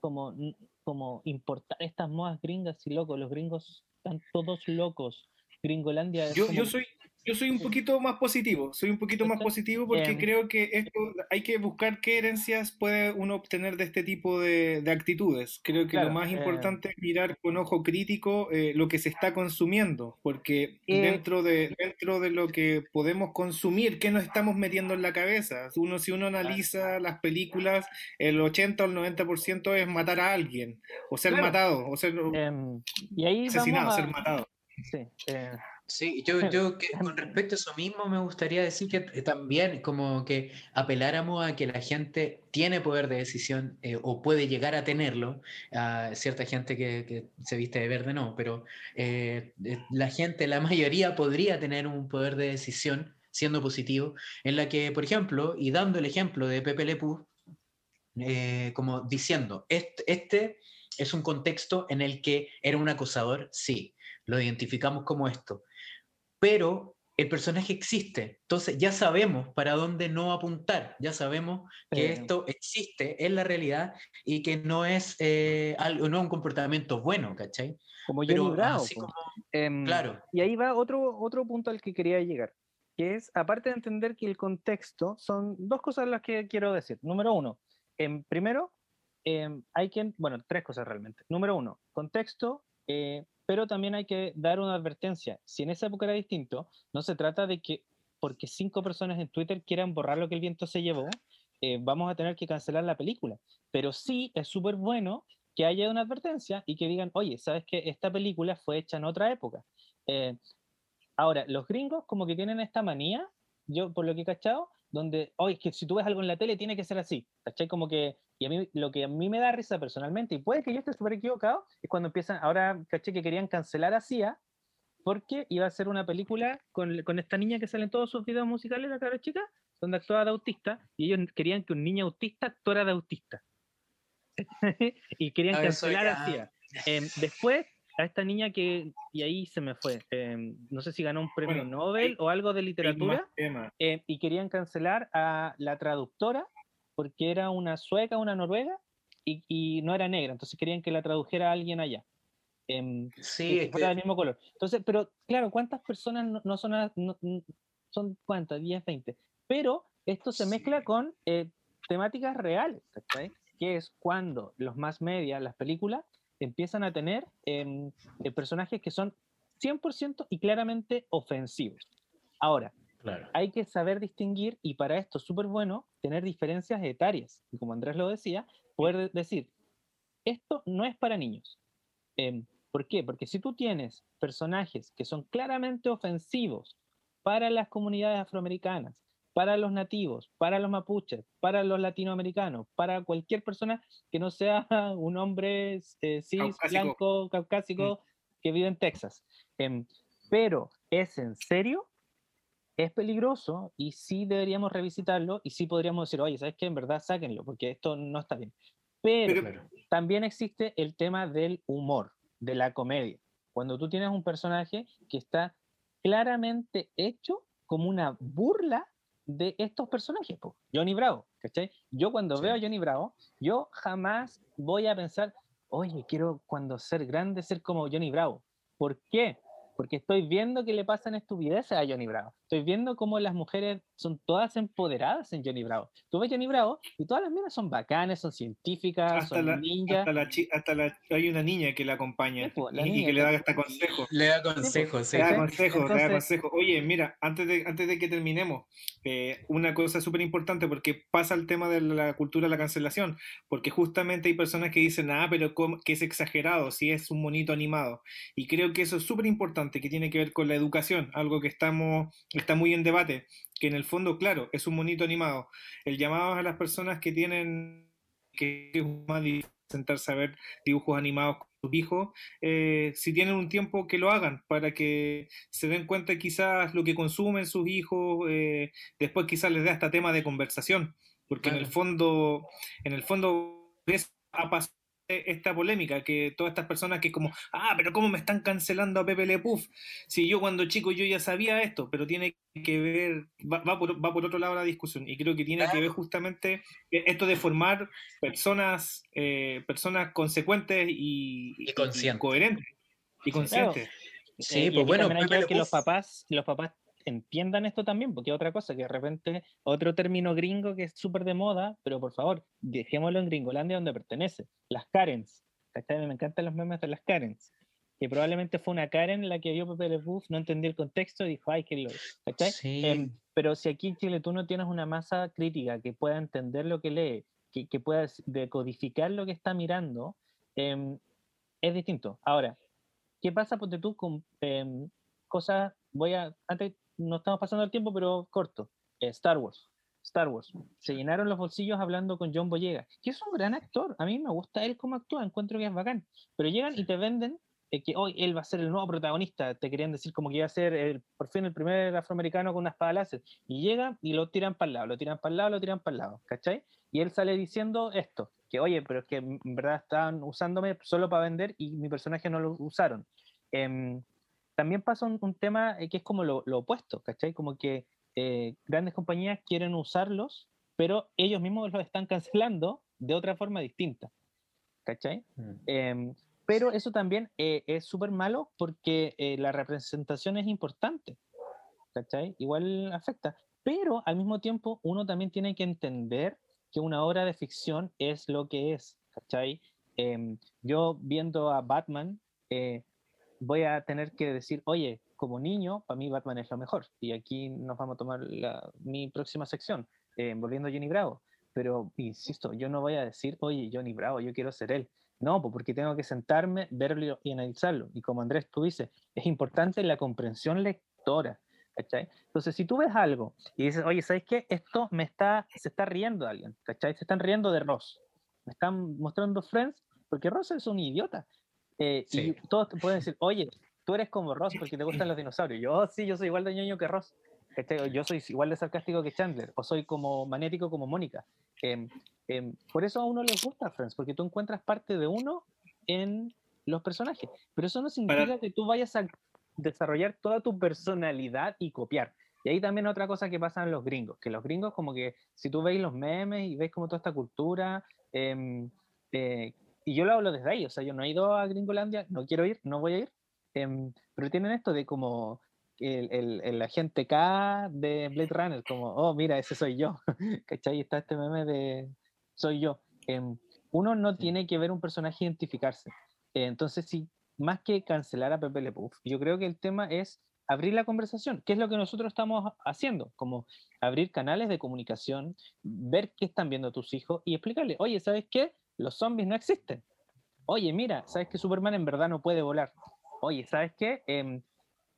como, como importar estas modas gringas y locos. Los gringos están todos locos Gringolandia. Yo, yo, soy, yo soy un poquito más positivo, soy un poquito más positivo porque creo que esto hay que buscar qué herencias puede uno obtener de este tipo de, de actitudes. Creo que lo más eh, importante es mirar con ojo crítico eh, lo que se está consumiendo, porque eh, dentro, de, dentro de lo que podemos consumir, ¿qué nos estamos metiendo en la cabeza? Uno, si uno analiza las películas, el 80 o el 90% es matar a alguien, o ser matado, o ser em, asesinado, ser matado. Sí, eh, sí yo, yo que con respecto a eso mismo me gustaría decir que eh, también como que apeláramos a que la gente tiene poder de decisión eh, o puede llegar a tenerlo, a cierta gente que, que se viste de verde no, pero la gente, la mayoría podría tener un poder de decisión siendo positivo, en la que, por ejemplo, y dando el ejemplo de Pepe Le como diciendo, este, este es un contexto en el que era un acosador, sí, lo identificamos como esto. Pero el personaje existe, entonces ya sabemos para dónde no apuntar, ya sabemos que esto existe en la realidad y que no es, eh, algo, no un comportamiento bueno, ¿cachai? Como yo Bravo. Em, claro. Y ahí va otro, otro punto al que quería llegar, que es, aparte de entender que el contexto, son dos cosas las que quiero decir. Número uno, en, primero, em, hay que, bueno, tres cosas realmente. Número uno, contexto, eh, pero también hay que dar una advertencia. Si en esa época era distinto, no se trata de que porque cinco personas en Twitter quieran borrar lo que el viento se llevó, eh, vamos a tener que cancelar la película. Pero sí es súper bueno que haya una advertencia y que digan, oye, ¿sabes que esta película fue hecha en otra época? Eh, ahora, los gringos como que tienen esta manía, yo por lo que he cachado, donde, oye, es que si tú ves algo en la tele tiene que ser así, ¿cachai? Como que, y a mí, lo que a mí me da risa personalmente, y puede que yo esté súper equivocado, es cuando empiezan, ahora caché que querían cancelar a Cia, porque iba a ser una película con, con esta niña que sale en todos sus videos musicales, la cara chica, donde actuaba de autista, y ellos querían que un niño autista actuara de autista. y querían cancelar a Cia. Em, después, a esta niña que, y ahí se me fue, em, no sé si ganó un premio Bueno, Nobel hay- o algo de literatura, eh, y querían cancelar a la traductora porque era una sueca, una noruega, y, y no era negra, entonces querían que la tradujera a alguien allá. Em, Sí, que fuera del mismo color. Entonces, pero claro, ¿cuántas personas no, no son, a- no- son cuántas? 10, 20. Pero esto se mezcla Sí. con eh, temáticas reales, ¿cachai? Que es cuando los más media, las películas, empiezan a tener em, eh, personajes que son 100% y claramente ofensivos. Ahora, claro. hay que saber distinguir y para esto es súper bueno tener diferencias etarias. Y como Andrés lo decía, poder de- decir, esto no es para niños. Em, ¿Por qué? Porque si tú tienes personajes que son claramente ofensivos para las comunidades afroamericanas, para los nativos, para los mapuches, para los latinoamericanos, para cualquier persona que no sea un hombre eh, cis, Caucásico. blanco, caucásico, que vive en Texas. Em, pero es en serio, es peligroso y sí deberíamos revisitarlo y sí podríamos decir, oye, ¿sabes qué? En verdad sáquenlo, porque esto no está bien. Pero, también existe el tema del humor, de la comedia. Cuando tú tienes un personaje que está claramente hecho como una burla de estos personajes, po. Johnny Bravo, ¿cachai? Yo cuando Sí. veo a Johnny Bravo, yo jamás voy a pensar, oye, quiero cuando ser grande ser como Johnny Bravo. ¿Por qué? Porque estoy viendo que le pasan estupideces a Johnny Bravo. Estoy viendo cómo las mujeres son todas empoderadas en Johnny Bravo. Tú ves Johnny Bravo y todas las minas son bacanes, son científicas, Hasta son la, ninjas. hasta la hasta la- hay una niña que la acompaña Sí, la y, que le da hasta consejo. Le da consejos, sí. Te da ¿sí? consejo, te da Entonces- consejo. Oye, mira, antes de, antes de que terminemos, eh, una cosa súper importante, porque pasa el tema de la cultura de la cancelación, porque justamente hay personas que dicen, ah, pero cómo- que es exagerado, si es un monito animado. Y creo que eso es súper importante, que tiene que ver con la educación, algo que estamos, está muy en debate, que en el fondo, claro, es un monito animado. El llamado a las personas que tienen que es más difícil sentarse a ver dibujos animados con sus hijos, eh, si tienen un tiempo que lo hagan para que se den cuenta quizás lo que consumen sus hijos, eh, después quizás les dé hasta tema de conversación, porque en el fondo, en el fondo es pasado esta polémica, que todas estas personas que como, ah, pero ¿cómo me están cancelando a Pepe Le Puff? Si yo cuando chico yo ya sabía esto, pero tiene que ver, va, va por, va por otro lado la discusión, y creo que tiene que ver justamente esto de formar personas, eh, personas consecuentes y, Y conscientes. coherentes y conscientes. Sí, Eh, y pues bueno, hay que ver los papás, los papás entiendan esto también, porque otra cosa, que de repente otro término gringo que es súper de moda, pero por favor, dejémoslo en Gringolandia donde pertenece, las Karens. Me encantan los memes de las Karens. Que probablemente fue una Karen la que vio Pepe Le Pew, no entendió el contexto y dijo, ay, qué loco. Sí. Em, pero si aquí en Chile tú no tienes una masa crítica que pueda entender lo que lee, que, que pueda decodificar lo que está mirando, em, es distinto. Ahora, ¿qué pasa, ponte tú, con em, cosas, voy a, antes no estamos pasando el tiempo, pero corto, Eh, Star Wars. Star Wars. Se llenaron los bolsillos hablando con John Boyega, que es un gran actor. A mí me gusta él como actúa, encuentro que es bacán. Pero llegan y te venden eh, que hoy él va a ser el nuevo protagonista. Te querían decir como que iba a ser el- por fin el primer afroamericano con una espada láser. Y llega y lo tiran para el lado, lo tiran para el lado, lo tiran para el lado, ¿cachai? Y él sale diciendo esto, que oye, pero es que en verdad estaban usándome solo para vender y mi personaje no lo usaron. Em, también pasa un, un tema eh, que es como lo, lo opuesto, ¿cachai? Como que eh, grandes compañías quieren usarlos, pero ellos mismos los están cancelando de otra forma distinta, ¿cachai? Mm. Em, pero eso también eh, es súper malo porque eh, la representación es importante, ¿cachai? Igual afecta, pero al mismo tiempo uno también tiene que entender que una obra de ficción es lo que es. ¿cachai? Em, yo viendo a Batman, eh, voy a tener que decir, oye, como niño, para mí Batman es lo mejor. Y aquí nos vamos a tomar la- mi próxima sección, eh, volviendo a Johnny Bravo. Pero, insisto, yo no voy a decir, oye, Johnny Bravo, yo quiero ser él. No, porque tengo que sentarme, verlo y analizarlo. Y como Andrés, tú dices, es importante la comprensión lectora. ¿cachai? Entonces, si tú ves algo y dices, oye, ¿sabes qué? Esto me está, se está riendo alguien, ¿cachai? Se están riendo de Ross. Me están mostrando Friends porque Ross es un idiota. Eh, Sí. Y todos te pueden decir, oye, tú eres como Ross porque te gustan los dinosaurios. Yo, "Oh, sí, yo soy igual de ñoño que Ross. O Yo soy igual de sarcástico que Chandler. O soy como magnético como Mónica. Em, em, por eso a uno le gusta Friends, porque tú encuentras parte de uno en los personajes. Pero eso no significa Para- que tú vayas a desarrollar toda tu personalidad y copiar. Y ahí también otra cosa que pasa en los gringos, que los gringos como que si tú veis los memes y ves como toda esta cultura, em, eh, y yo lo hablo desde ahí, o sea, yo no he ido a Gringolandia, no quiero ir, no voy a ir, em, pero tienen esto de como el, el, el agente K de Blade Runner, como, oh, mira, ese soy yo, ¿cachai? Está este meme de soy yo. Em, uno no tiene que ver un personaje identificarse. Eh, entonces, si más que cancelar a Pepe Le Pew, yo creo que el tema es abrir la conversación, que es lo que nosotros estamos haciendo, como abrir canales de comunicación, ver qué están viendo tus hijos y explicarles, oye, ¿sabes qué? Los zombies no existen. Oye, mira, ¿sabes que Superman en verdad no puede volar? Oye, ¿sabes qué? Em,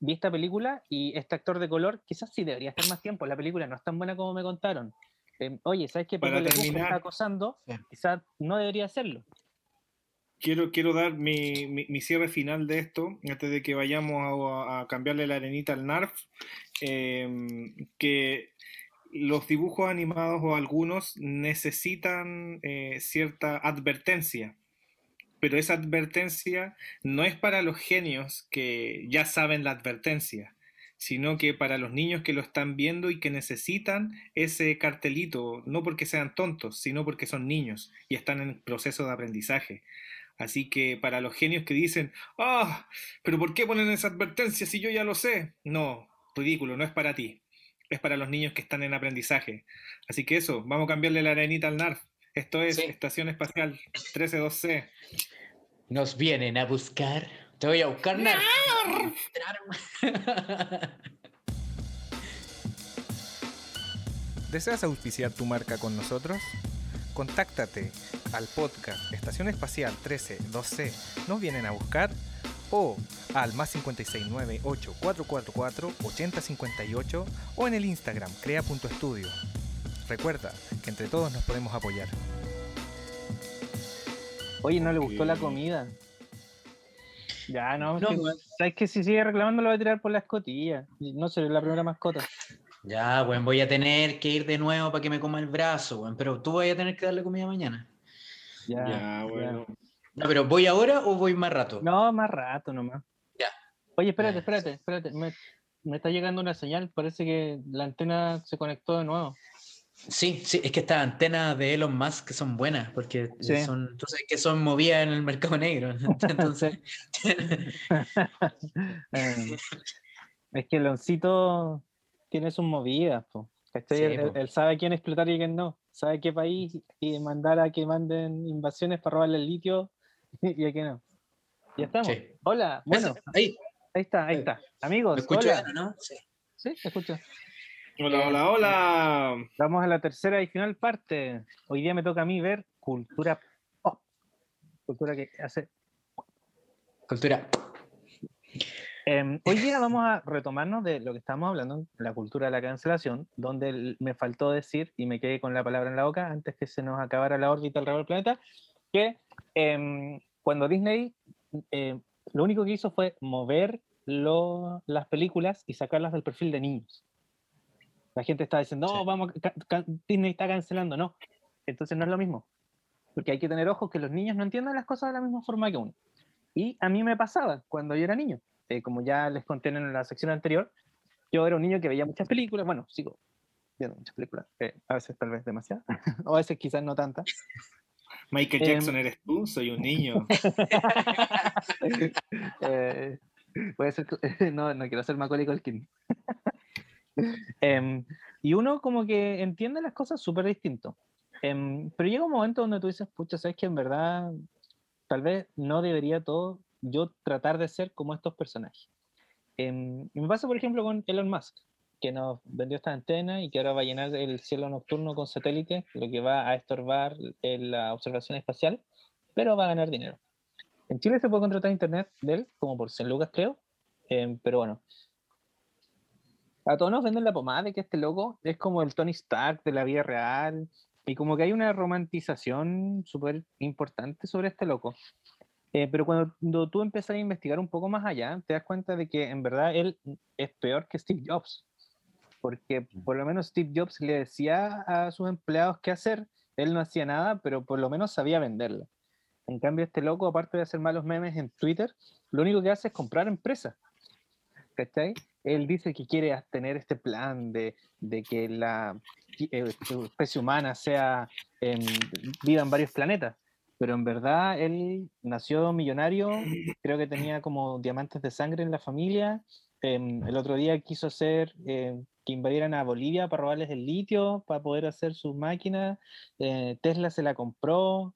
vi esta película y este actor de color quizás sí debería estar más tiempo, la película no es tan buena como me contaron. Em, oye, ¿sabes que Para terminar- está acosando? Sí. Quizás no debería hacerlo. Quiero, quiero dar mi, mi- mi cierre final de esto, antes de que vayamos a, a cambiarle la arenita al NARF, eh, que los dibujos animados o algunos necesitan eh, cierta advertencia, pero esa advertencia no es para los genios que ya saben la advertencia, sino que para los niños que lo están viendo y que necesitan ese cartelito, no porque sean tontos, sino porque son niños y están en proceso de aprendizaje. Así que para los genios que dicen, ah, pero ¿por qué ponen esa advertencia si yo ya lo sé? No, ridículo, no es para ti. Es para los niños que están en aprendizaje. Así que eso, vamos a cambiarle la arenita al NARF. Esto es Sí. Estación Espacial 132C. Nos vienen a buscar. Te voy a buscar nada. ¿Deseas auspiciar tu marca con nosotros? Contáctate al podcast Estación Espacial 132C ¿Nos vienen a buscar? O al más 569 8444 8058 o en el Instagram crea.estudio. Recuerda que entre todos nos podemos apoyar. Oye, no le gustó la comida. Ya, no, No, que- weón. sabes que si sigue reclamando lo va a tirar por la escotilla. No seré la primera mascota. Ya, bueno, voy a tener que ir de nuevo para que me coma el brazo, weón. Pero tú vas a tener que darle comida mañana. Ya, Ya, bueno. No, pero ¿voy ahora o voy más rato? No, más rato nomás. Ya. Oye, espérate, espérate, espérate. Me, me está llegando una señal. Parece que la antena se conectó de nuevo. Sí, sí, es que estas antenas de Elon Musk que son buenas, porque Sí. son, sabes que son movidas en el mercado negro. Entonces, Eh, es que Loncito tiene sus movidas, po. Sí, él, él- po. él sabe quién explotar y quién no. Sabe qué país y mandar a que manden invasiones para robarle el litio y a qué no. Ya estamos. Sí. Hola, bueno, ahí, ahí está, ahí está. Amigos, ¿me escucho hola. bien, o no? Sí. Sí, te escucho. Hola, hola, hola. Vamos a la tercera y final parte. Hoy día me toca a mí ver cultura pop. Cultura que hace Cultura. Em, hoy día vamos a retomarnos de lo que estamos hablando, la cultura de la cancelación, donde me faltó decir, y me quedé con la palabra en la boca antes que se nos acabara la órbita alrededor del planeta, que em, cuando Disney em, lo único que hizo fue mover lo- las películas y sacarlas del perfil de niños. La gente está diciendo, no, Sí. vamos, Disney está cancelando, no. Entonces no es lo mismo. Porque hay que tener ojos que los niños no entiendan las cosas de la misma forma que uno. Y a mí me pasaba cuando yo era niño. Eh, como ya les conté en la sección anterior, yo era un niño que veía muchas películas. Bueno, sigo viendo muchas películas. eh, a veces tal vez demasiadas. o a veces quizás no tantas. Michael Em, Jackson eres tú, soy un niño. Eh, puede ser, no, no quiero ser Macaulay Culkin. Em, y uno como que entiende las cosas súper distinto. Em, pero llega un momento donde tú dices, pucha, sabes que en verdad tal vez no debería todo yo tratar de ser como estos personajes. Y me pasa, por ejemplo, con Elon Musk, que nos vendió esta antena y que ahora va a llenar el cielo nocturno con satélite, lo que va a estorbar la observación espacial, pero va a ganar dinero. En Chile se puede contratar internet de él, como por 100 lucas, creo, em, pero bueno. A todos nos venden la pomada de que este loco es como el Tony Stark de la vida real, y como que hay una romantización súper importante sobre este loco. Eh, pero cuando tú empiezas a investigar un poco más allá, te das cuenta de que en verdad él es peor que Steve Jobs. Porque por lo menos Steve Jobs le decía a sus empleados qué hacer, él no hacía nada, pero por lo menos sabía venderlo. En cambio, este loco, aparte de hacer malos memes en Twitter, lo único que hace es comprar empresas. ¿Cachai? Él dice que quiere tener este plan de, de que la eh, especie humana sea en, viva en varios planetas. Pero en verdad él nació millonario, creo que tenía como diamantes de sangre en la familia. Em, el otro día quiso hacer eh, que invadieran a Bolivia para robarles el litio, para poder hacer sus máquinas. Eh, Tesla se la compró.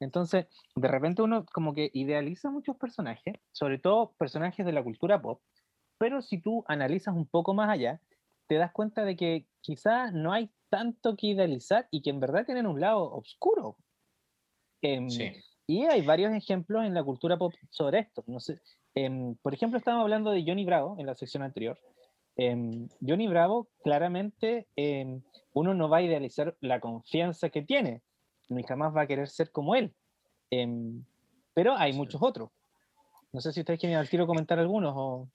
Entonces, de repente uno como que idealiza muchos personajes, sobre todo personajes de la cultura pop, pero si tú analizas un poco más allá, te das cuenta de que quizás no hay tanto que idealizar y que en verdad tienen un lado oscuro. Em, y hay varios ejemplos en la cultura pop sobre esto. No sé, em, por ejemplo, estábamos hablando de Johnny Bravo en la sección anterior. Em, Johnny Bravo, claramente, uno no va a idealizar la confianza que tiene, ni jamás va a querer ser como él. pero hay muchos otros. No sé si ustedes quieren al tiro comentar algunos o...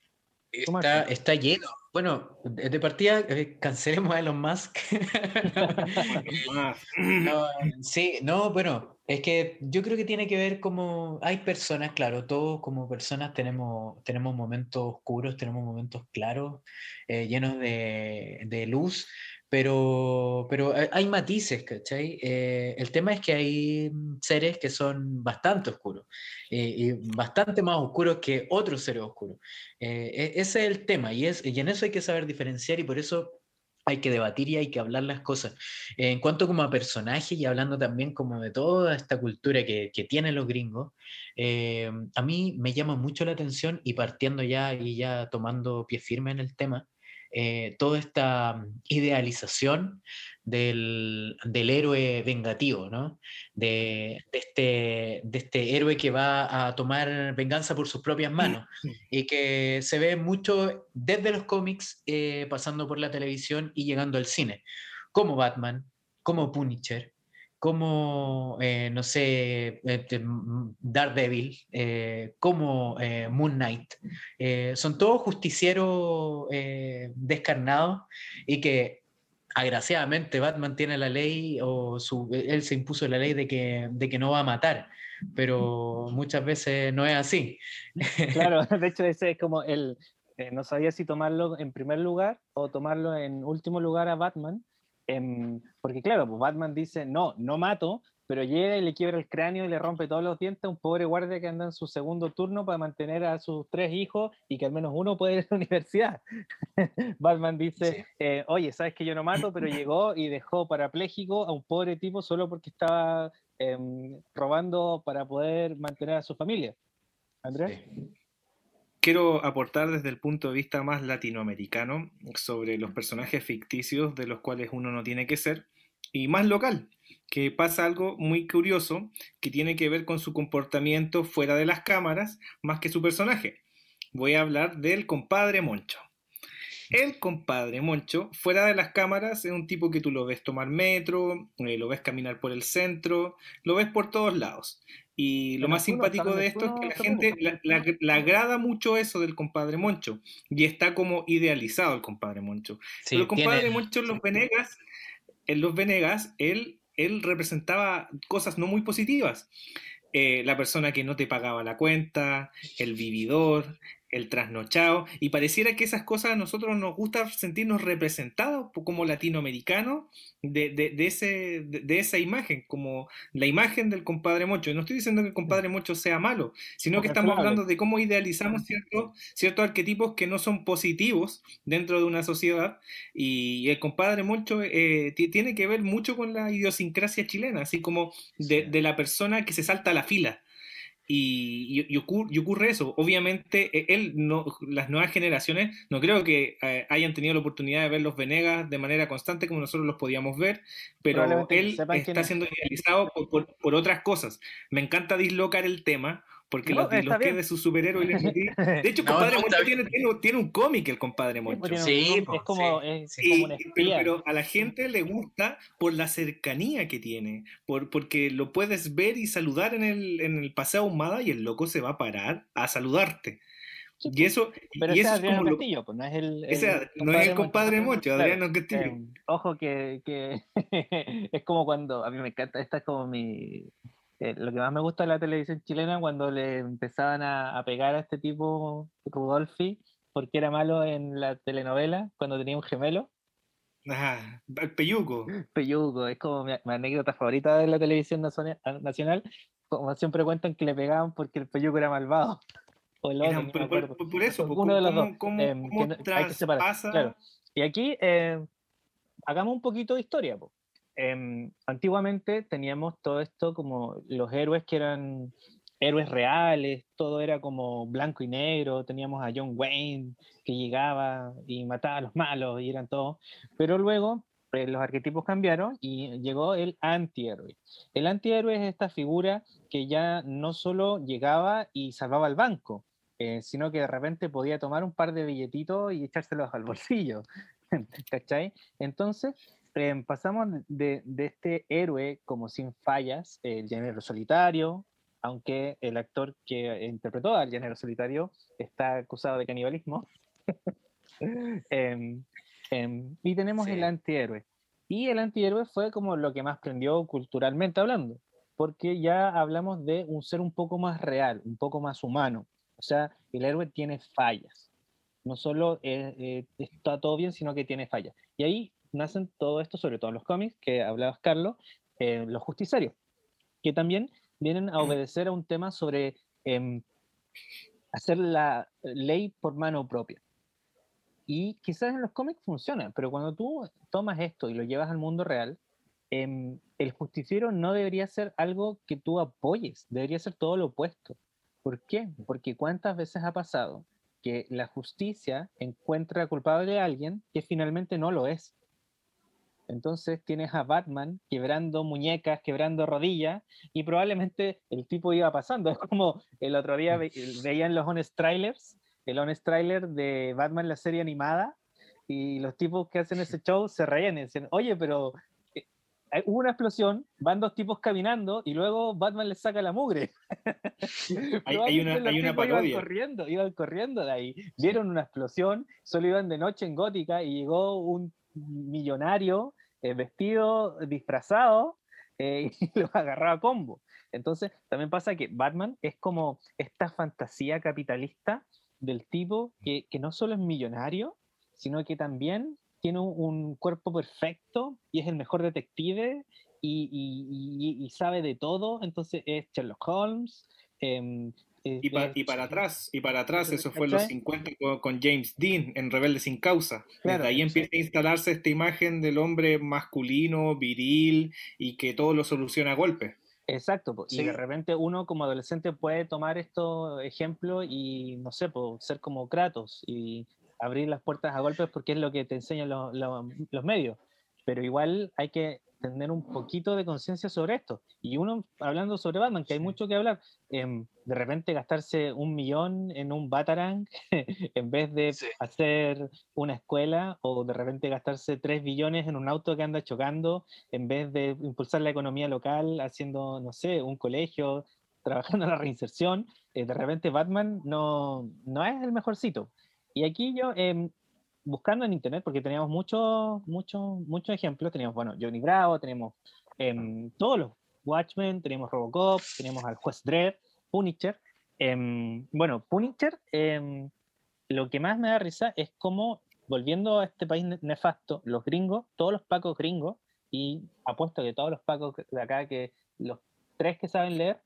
Está, está, lleno. Bueno, de partida, eh, cancelemos a Elon Musk. sí, no, bueno, es que yo creo que tiene que ver como hay personas, claro, todos como personas tenemos, tenemos momentos oscuros, tenemos momentos claros, eh, llenos de, de luz, pero, pero hay matices, ¿cachai? Eh, el tema es que hay seres que son bastante oscuros eh, y bastante más oscuros que otros seres oscuros. Eh, e, ese es el tema y, es, y en eso hay que saber diferenciar y por eso hay que debatir y hay que hablar las cosas. en cuanto como a personaje y hablando también como de toda esta cultura que, que tienen los gringos, a mí me llama mucho la atención y partiendo ya y ya tomando pie firme en el tema, eh, toda esta mm, idealización del, héroe vengativo, ¿no? de, este, de este héroe que va a tomar venganza por sus propias manos y que se ve mucho desde los cómics, eh, pasando por la televisión y llegando al cine, como Batman, como Punisher, como, eh, no sé, este, Daredevil, eh, como eh, Moon Knight. son todos justicieros descarnados y que agraciadamente Batman tiene la ley o él se impuso la ley de que, de que no va a matar, pero muchas veces no es así. Claro, de hecho ese es como el, no sabía si tomarlo en primer lugar o tomarlo en último lugar a Batman, Em, porque claro, pues Batman dice, no, no mato, pero llega y le quiebra el cráneo y le rompe todos los dientes a un pobre guardia que anda en su segundo turno para mantener a sus tres hijos y que al menos uno puede ir a la universidad. Batman dice, eh, oye, sabes que yo no mato, pero llegó y dejó parapléjico a un pobre tipo solo porque estaba em, robando para poder mantener a su familia. Andrés quiero aportar desde el punto de vista más latinoamericano sobre los personajes ficticios de los cuales uno no tiene que ser y más local, que pasa algo muy curioso que tiene que ver con su comportamiento fuera de las cámaras más que su personaje. Voy a hablar del compadre Moncho. El compadre Moncho, fuera de las cámaras, es un tipo que tú lo ves tomar metro, eh, lo ves caminar por el centro, lo ves por todos lados. Y lo más simpático de esto es que la gente le agrada mucho eso del compadre Moncho y está como idealizado el compadre Moncho. Pero el compadre Moncho en los Venegas, en los Venegas, él, él representaba cosas no muy positivas. Eh, la persona que no te pagaba la cuenta, el vividor, el trasnochado, y pareciera que esas cosas a nosotros nos gusta sentirnos representados como latinoamericanos de, de, ese, de, esa imagen, como la imagen del compadre Mocho. No estoy diciendo que el compadre Mocho sea malo, sino que estamos hablando de cómo idealizamos ciertos, ciertos arquetipos que no son positivos dentro de una sociedad, y el compadre Mocho eh, tiene que ver mucho con la idiosincrasia chilena, así como de la persona que se salta a la fila y, ocurre, eso. Obviamente, e, él no, las nuevas generaciones no creo que eh, hayan tenido la oportunidad de ver los Venegas de manera constante como nosotros los podíamos ver, pero él está siendo idealizado por, otras cosas. Me encanta dislocar el tema porque los, los que de su superhéroe. De hecho, compadre tiene, tiene, un cómic, el compadre Moncho. Sí, es como, es, como pero, a la gente le gusta por la cercanía que tiene, por, porque lo puedes ver y saludar en el, en el paseo ahumada y el loco se va a parar a saludarte. y eso, pero y ese es Adriano Castillo, pues no es el, ese, no es el compadre Moncho, Adriano Castillo. Eh, ojo que, que es como cuando, a mí me encanta, esta es como mi, eh, lo que más me gusta de la televisión chilena cuando le empezaban a, pegar a este tipo Rudolfi porque era malo en la telenovela cuando tenía un gemelo. Ajá, el peyuco. Peyuco, es como mi, anécdota favorita de la televisión nacional. Como siempre cuentan que le pegaban porque el peyuco era malvado. O el otro, por, eso, uno de los dos. ¿cómo, em, Y aquí eh, hagamos un poquito de historia. Po. Em, antiguamente teníamos todo esto como los héroes que eran héroes reales, todo era como blanco y negro, teníamos a John Wayne que llegaba y mataba a los malos y eran todos, pero luego eh, los arquetipos cambiaron y llegó el antihéroe. El antihéroe es esta figura que ya no solo llegaba y salvaba al banco, eh, sino que de repente podía tomar un par de billetitos y echárselos al bolsillo. ¿Cachai? Entonces, Em, pasamos de, de, este héroe como sin fallas, el género solitario, aunque el actor que interpretó al género solitario está acusado de canibalismo. Em, em, y tenemos el antihéroe. Y el antihéroe fue como lo que más prendió culturalmente hablando, porque ya hablamos de un ser un poco más real, un poco más humano. O sea, el héroe tiene fallas. No solo eh, eh, está todo bien, sino que tiene fallas. Y ahí nacen todo esto, sobre todo los cómics que hablabas, Carlos, los justiciarios, que también vienen a obedecer a un tema sobre em, hacer la ley por mano propia. Y quizás en los cómics funciona, pero cuando tú tomas esto y lo llevas al mundo real, em, el justiciero no debería ser algo que tú apoyes, debería ser todo lo opuesto. ¿Por qué? Porque cuántas veces ha pasado que la justicia encuentra culpable a alguien que finalmente no lo es. Entonces tienes a Batman quebrando muñecas, quebrando rodillas, y probablemente el tipo iba pasando. Es como el otro día veían los Honest Trailers, el Honest Trailer de Batman, la serie animada, y los tipos que hacen ese show se reían y dicen, oye, pero eh, hubo una explosión, van dos tipos caminando y luego Batman les saca la mugre. hay, una, hay una parodia. Iban corriendo, iban corriendo de ahí. Vieron una explosión, solo iban de noche en Gótica y llegó un millonario eh, vestido, disfrazado, eh, y lo agarraba a combo. Entonces, también pasa que Batman es como esta fantasía capitalista del tipo que, que no solo es millonario, sino que también tiene un, cuerpo perfecto y es el mejor detective y, sabe de todo. Entonces es Sherlock Holmes, eh, y, y, para atrás, y para atrás, eso fue en los 50 con, James Dean en Rebelde sin causa. Desde ahí empieza a instalarse esta imagen del hombre masculino, viril y que todo lo soluciona a golpe. Exacto, y de repente uno como adolescente puede tomar estos ejemplos y, no sé, ser como Kratos y abrir las puertas a golpes porque es lo que te enseñan los medios. Pero igual hay que tener un poquito de conciencia sobre esto. Y uno, hablando sobre Batman, que hay mucho que hablar, em, de repente gastarse un millón en un Batarang en vez de hacer una escuela, o de repente gastarse tres billones en un auto que anda chocando, en vez de impulsar la economía local haciendo, no sé, un colegio, trabajando en la reinserción, eh, de repente Batman no, no es el mejorcito. Y aquí yo eh, buscando en internet, porque teníamos muchos muchos muchos ejemplos, teníamos, bueno, Johnny Bravo, tenemos em, todos los Watchmen, tenemos Robocop, tenemos al juez Dredd, Punisher. Em, bueno, Punisher em, lo que más me da risa es cómo, volviendo a este país ne- nefasto, los gringos, todos los pacos gringos, y apuesto que todos los pacos de acá, que los tres que saben leer,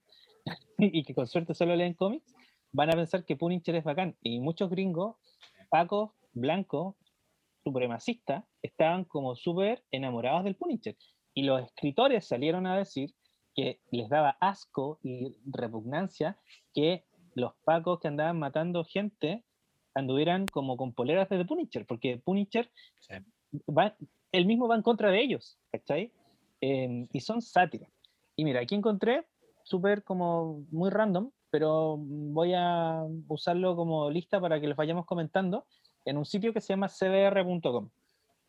y que con suerte solo leen cómics, van a pensar que Punisher es bacán. Y muchos gringos, pacos, blancos, supremacistas, estaban como súper enamorados del Punisher. Y los escritores salieron a decir que les daba asco y repugnancia que los pacos que andaban matando gente anduvieran como con poleras de The Punisher, porque Punisher Sí. va, él mismo va en contra de ellos, ¿cachai? Em, y son sátiras. Y mira, aquí encontré, súper como muy random, pero voy a usarlo como lista para que los vayamos comentando en un sitio que se llama cbr.com.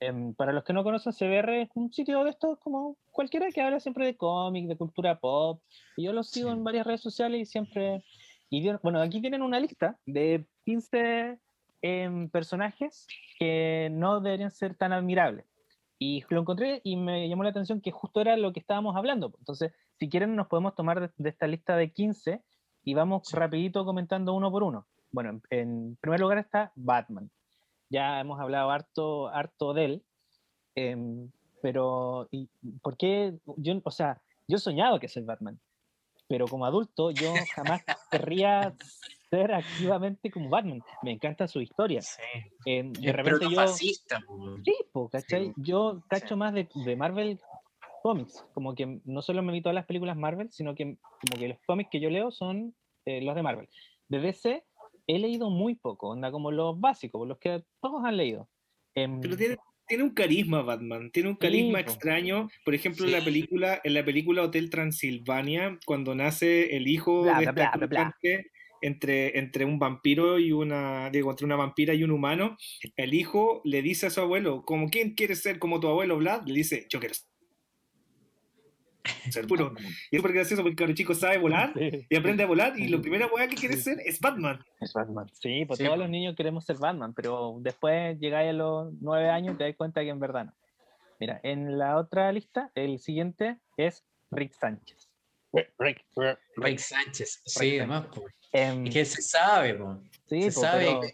Em, para los que no conocen, CBR es un sitio de estos como cualquiera que habla siempre de cómics, de cultura pop. Y yo los sigo Sí. en varias redes sociales y siempre... Y bueno, aquí tienen una lista de 15 em, personajes que no deberían ser tan admirables. Y lo encontré y me llamó la atención que justo era lo que estábamos hablando. Entonces, si quieren, nos podemos tomar de, de esta lista de 15 y vamos rapidito comentando uno por uno. Bueno, en, en primer lugar está Batman. Ya hemos hablado harto, harto de él. em, pero, ¿y ¿por qué? Yo, o sea, yo he soñado que soy Batman. Pero como adulto, yo jamás querría ser activamente como Batman. Me encanta su historia. Sí. Em, de Pero repente no yo... fascista. Sí, po, ¿cachai? Sí. Yo cacho Sí. más de, de Marvel Comics, como que no solo me vi todas las películas Marvel, sino que como que los cómics que yo leo son eh, los de Marvel. De DC he leído muy poco, onda como los básicos, los que todos han leído. Em, Pero tiene, tiene un carisma Batman, tiene un carisma extraño. Por ejemplo, en la película, en la película Hotel Transilvania, cuando nace el hijo Bla, de esta bla, entre, entre un vampiro y una, digo, entre una vampira y un humano, el hijo le dice a su abuelo, como quién quiere ser como tu abuelo Vlad, le dice, yo quiero ser puro. Y es súper gracioso porque el chico sabe volar sí, y aprende a volar y la primera weá que quiere ser es Batman. es Batman. Sí, pues Sí, todos po. los niños queremos ser Batman, pero después llegáis a los nueve años y te das cuenta que en verdad no. Mira, en la otra lista, el siguiente es Rick Sánchez. Rick, Rick, Rick, Rick Sánchez, sí, Sánchez. además, po. Em, Es que se sabe, po. sí, se po, sabe, pero pero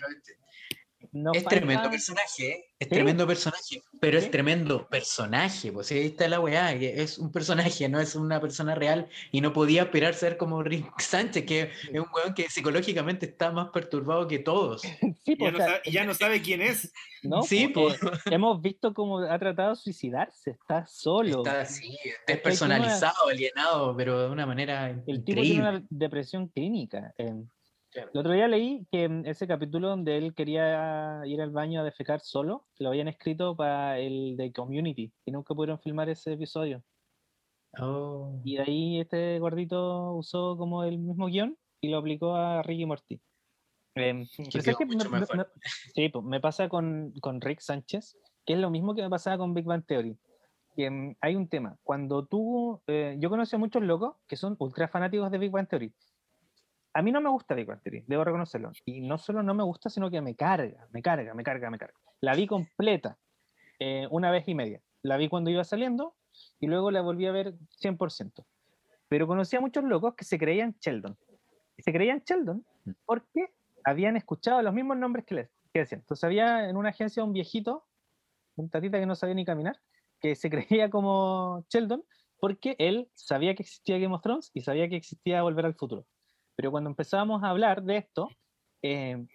no es falta- tremendo personaje, ¿eh? es Sí. tremendo personaje, pero Sí. es tremendo personaje, pues ahí está la weá, que es un personaje, no es una persona real y no podía esperar ser como Rick Sánchez, que es un weón que psicológicamente está más perturbado que todos. Sí, Y po, ya, o no sabe, y ya no sabe quién es. ¿no? Sí, eh, hemos visto cómo ha tratado de suicidarse, está solo. Está así, despersonalizado, alienado, pero de una manera El tipo tiene increíble. una depresión clínica. eh. Claro. El otro día leí que en ese capítulo donde él quería ir al baño a defecar solo, lo habían escrito para el de Community y nunca pudieron filmar ese episodio. Oh. Y de ahí este gordito usó como el mismo guion y lo aplicó a Ricky Morty. Em, Me- sí, pues, me pasa con, con Rick Sánchez, que es lo mismo que me pasaba con Big Bang Theory. Que, em, hay un tema, cuando tú, eh, yo conocí a muchos locos que son ultra fanáticos de Big Bang Theory. A mí no me gusta Big Bang Theory, debo reconocerlo. Y no solo no me gusta, sino que me carga, me carga, me carga, me carga. La vi completa eh, una vez y media. La vi cuando iba saliendo y luego la volví a ver 100%. Pero conocí a muchos locos que se creían Sheldon. Y se creían Sheldon porque habían escuchado los mismos nombres que, les, que decían. Entonces había en una agencia un viejito, un tatita que no sabía ni caminar, que se creía como Sheldon porque él sabía que existía Game of Thrones y sabía que existía Volver al Futuro. Pero cuando empezábamos a hablar de esto, eh,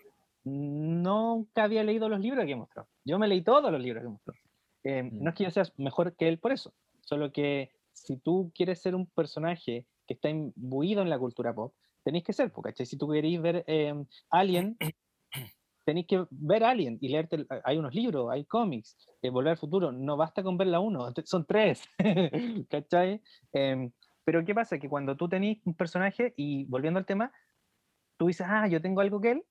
nunca había leído los libros of Thrones. Yo me leí todos los libros of Thrones. Eh, Mm. No es que yo sea mejor que él por eso, solo que si tú quieres ser un personaje que está imbuido en la cultura pop, tenéis que ser, ¿cachai? Si tú queréis ver eh, Alien, tenéis que ver Alien y leerte, hay unos libros, hay cómics, eh, Volver al Futuro, no basta con ver la uno, son tres, ¿cachai? Pero ¿qué pasa? Que cuando tú tenés un personaje, y volviendo al tema, tú dices, ah, yo tengo algo que él,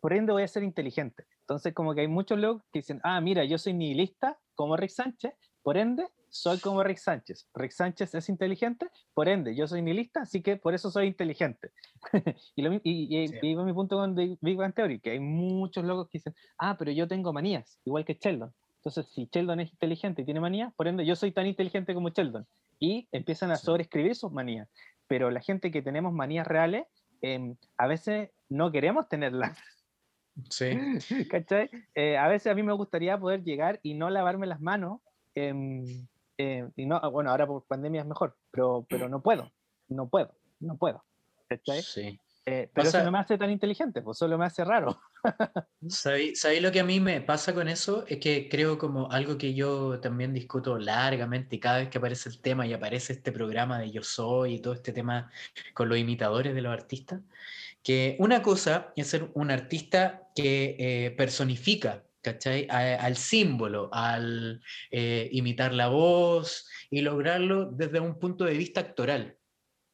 por ende voy a ser inteligente. Entonces como que hay muchos locos que dicen, ah, mira, yo soy nihilista como Rick Sánchez, por ende soy como Rick Sánchez. Rick Sánchez es inteligente, por ende yo soy nihilista, así que por eso soy inteligente. y, lo y, y- Sí. y mi punto con Big Bang Theory, que hay muchos locos que dicen, ah, pero yo tengo manías, igual que Sheldon. Entonces, si Sheldon es inteligente y tiene manías, por ende yo soy tan inteligente como Sheldon. Y empiezan a Sí. sobreescribir sus manías. Pero la gente que tenemos manías reales, em, a veces no queremos tenerlas. Sí. ¿Cachai? Eh, a veces a mí me gustaría poder llegar y no lavarme las manos. eh, y no, bueno, ahora por pandemia es mejor, pero, pero no puedo, no puedo, no puedo. ¿Cachai? Sí. Eh, pero eso no me hace tan inteligente, pues solo me hace raro. ¿Sabéis lo que a mí me pasa con eso? Es que creo como algo que yo también discuto largamente cada vez que aparece el tema y aparece este programa de Yo Soy y todo este tema con los imitadores de los artistas, que una cosa es ser un artista que eh, personifica, ¿cachai? A- al símbolo, al eh, imitar la voz y lograrlo desde un punto de vista actoral.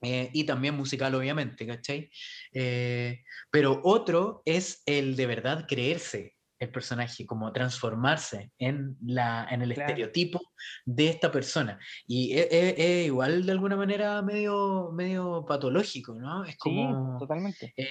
Eh, y también musical, obviamente, ¿cachai? Eh, pero otro es el de verdad creerse el personaje, como transformarse en, la, en el Claro. estereotipo de esta persona. Y es, es- es igual de alguna manera medio, medio patológico, ¿no? Es Sí, como... totalmente. eh,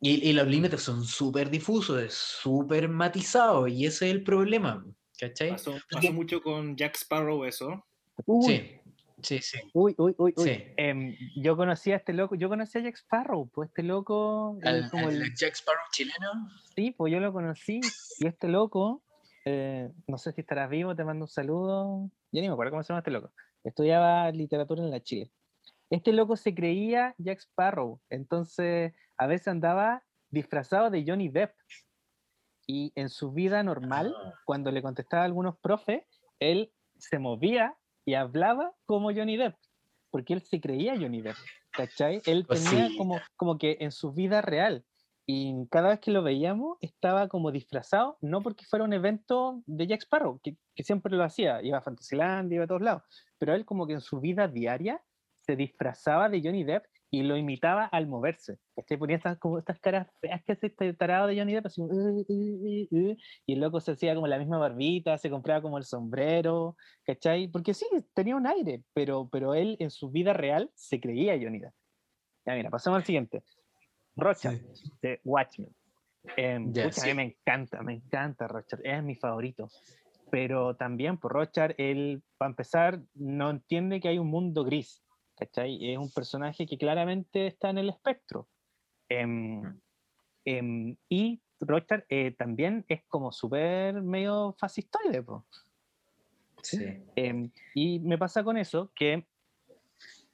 y, y los límites son súper difusos, es súper matizados, y ese es el problema, ¿cachai? Pasó, pasó mucho con Jack Sparrow eso. Uy, Sí, sí, sí. uy, uy, uy, uy. Sí. Em, yo conocí a este loco, yo conocí a Jack Sparrow, pues este loco, eh, Al- como al el, Jack Sparrow chileno. sí, pues yo lo conocí, y este loco, eh, no sé si estarás vivo, te mando un saludo, ya ni me acuerdo cómo se llama este loco, estudiaba literatura en la Chile. Este loco se creía Jack Sparrow, entonces a veces andaba disfrazado de Johnny Depp, y en su vida normal, Ah, cuando le contestaba a algunos profes, él se movía y hablaba como Johnny Depp, porque él se creía Johnny Depp, ¿cachai? Él tenía Cosita. como, como que en su vida real, y cada vez que lo veíamos estaba como disfrazado, no porque fuera un evento de Jack Sparrow, que, que siempre lo hacía, iba a Fantasyland, iba a todos lados, pero él como que en su vida diaria se disfrazaba de Johnny Depp y lo imitaba al moverse. ¿cachai? Ponía estas, como estas caras feas que hace este tarado de Johnny Depp, así, "Uh, uh, uh, uh", y el loco se hacía como la misma barbita, se compraba como el sombrero, ¿cachai? Porque sí, tenía un aire, pero, pero él en su vida real se creía Johnny Depp. Ya mira, pasamos al siguiente. Rocha, de Watchmen. Em, Ya, pucha, a sí. mí me encanta, me encanta Rochard, es mi favorito. Pero también por Rochard, él, para empezar, no entiende que hay un mundo gris, ¿cachai? Es un personaje que claramente está en el espectro. Em, Mm. em, y Rochard eh, también es como súper medio fascistoide, po. Sí. Em, y me pasa con eso que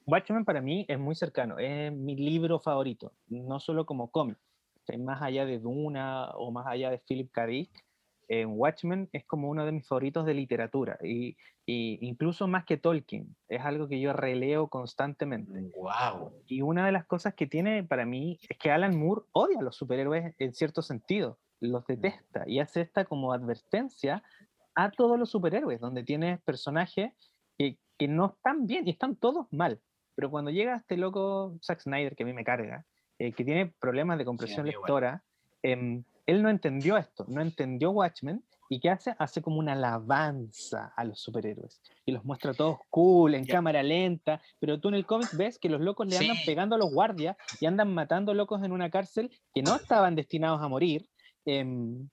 Watchmen para mí es muy cercano, es mi libro favorito, no solo como cómic, más allá de Duna o más allá de Philip K. Dick, eh, Watchmen es como uno de mis favoritos de literatura, y, y incluso más que Tolkien, es algo que yo releo constantemente. Wow. Y una de las cosas que tiene para mí es que Alan Moore odia a los superhéroes en cierto sentido, los detesta y hace esta como advertencia a todos los superhéroes, donde tienes personajes que, que no están bien y están todos mal. Pero cuando llega este loco Zack Snyder, que a mí me carga, eh, que tiene problemas de compresión igual. lectora, em, él no entendió esto, no entendió Watchmen, y ¿qué hace? Hace como una alabanza a los superhéroes, y los muestra todos cool, en cámara lenta, pero tú en el cómic ves que los locos le andan Sí. pegando a los guardias y andan matando locos en una cárcel que no estaban destinados a morir, em,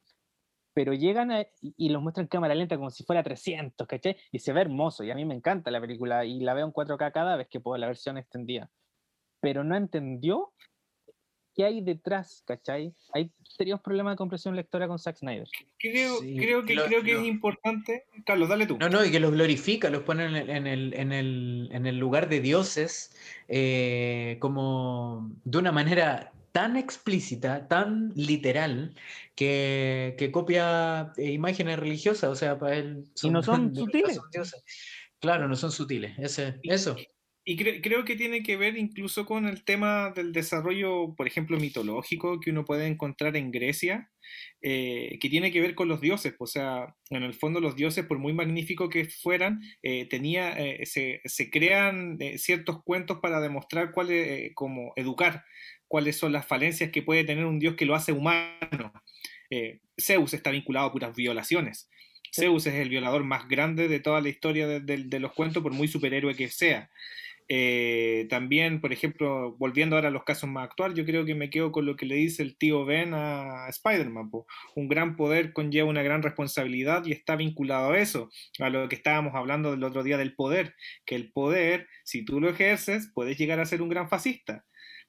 pero llegan a- y los muestran en cámara lenta como si fuera 300, ¿cachai? Y se ve hermoso, y a mí me encanta la película, y la veo en 4K cada vez que puedo, la versión extendida. Pero no entendió qué hay detrás, ¿cachai? Hay serios problemas de compresión lectora con Zack Snyder. Creo, Sí, creo que, lo- creo que lo- es importante. Carlos, dale tú. No, no, y que los glorifica, los pone en el, en el, en el, en el lugar de dioses, eh, como de una manera tan explícita, tan literal, que, que copia eh, imágenes religiosas, o sea, para él Y no son sutiles. son dioses. Claro, no son sutiles, ese, eso. Y cre- creo que tiene que ver incluso con el tema del desarrollo, por ejemplo, mitológico que uno puede encontrar en Grecia, eh, que tiene que ver con los dioses. O sea, en el fondo los dioses, por muy magníficos que fueran, eh, tenía, eh, se, se crean ciertos cuentos para demostrar cuáles, como educar, cuáles son las falencias que puede tener un dios que lo hace humano. Zeus está vinculado a puras violaciones. Zeus es el violador más grande de toda la historia de, de- de los cuentos, por muy superhéroe que sea. Eh, también, por ejemplo, volviendo ahora a los casos más actuales, yo creo que me quedo con lo que le dice el tío Ben a Spider-Man. Un gran poder conlleva una gran responsabilidad y está vinculado a eso, a lo que estábamos hablando del otro día del poder, que el poder, si tú lo ejerces, puedes llegar a ser un gran fascista.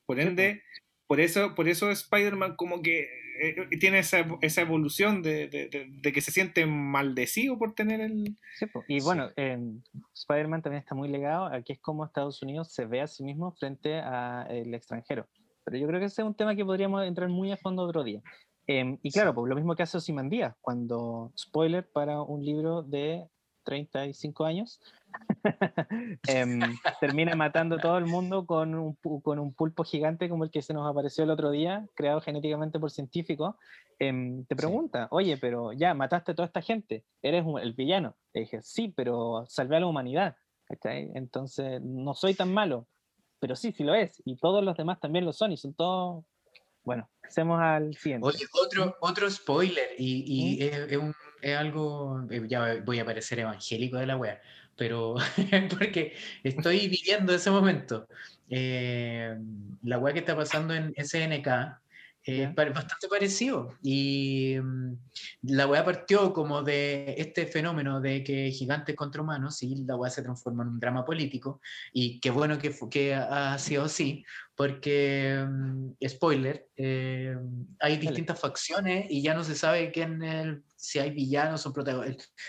Por ende, por eso, por eso Spider-Man como que eh, eh, tiene esa, esa evolución de, de- de- de que se siente maldecido por tener el... Sí, y bueno, em, Spider-Man también está muy legado a que es como Estados Unidos se ve a sí mismo frente al extranjero. Pero yo creo que ese es un tema que podríamos entrar muy a fondo otro día. Em, y claro, pues lo mismo que hace Ozymandias, cuando, spoiler para un libro de 35 años, em, termina matando a todo el mundo con un, pu- con un pulpo gigante como el que se nos apareció el otro día, creado genéticamente por científicos. Em, te Sí. pregunta, oye, pero ya mataste a toda esta gente, eres un- el villano. Le dije, sí, pero salvé a la humanidad. ¿cachai? Entonces, no soy tan malo, pero sí, sí lo es. Y todos los demás también lo son y son todos... Bueno, pasemos al siguiente. Oye, otro, otro spoiler, y, y es, es un- es algo, eh, ya voy a parecer evangélico de la wea, pero porque estoy viviendo ese momento. Eh, la wea que está pasando en SNK es pa- bastante parecido. Y mm, la wea partió como de este fenómeno de que gigantes contra humanos, y la wea se transforma en un drama político, y qué bueno que, que ha sido así, porque, mm, spoiler, eh, hay distintas facciones y ya no se sabe quién es el- si hay villanos, son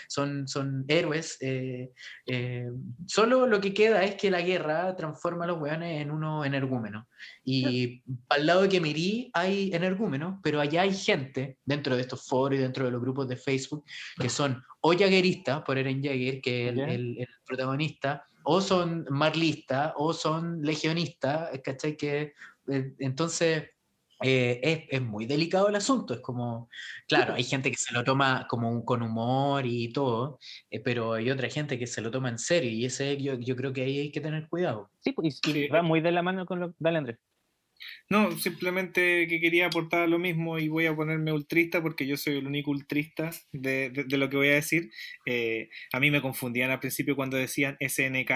son, son héroes. eh, eh, solo lo que queda es que la guerra transforma a los weones en unos energúmenos. Y al lado de Kemerí hay energúmenos, pero allá hay gente dentro de estos foros y dentro de los grupos de Facebook que son o jagueristas, por Eren Jaeger, que es el, el- el protagonista, o son marlistas, o son legionistas, ¿cachai? Que, eh, entonces, eh, es, es muy delicado el asunto. Es como, claro, hay gente que se lo toma como un- con humor y todo, eh, pero hay otra gente que se lo toma en serio y ese yo, yo creo que ahí hay que tener cuidado. Sí, pues, y, y Sí. va muy de la mano con lo... Dale, Andrés. No, simplemente que quería aportar lo mismo y voy a ponerme ultrista porque yo soy el único ultrista de, de- de lo que voy a decir. Eh, a mí me confundían al principio cuando decían SNK,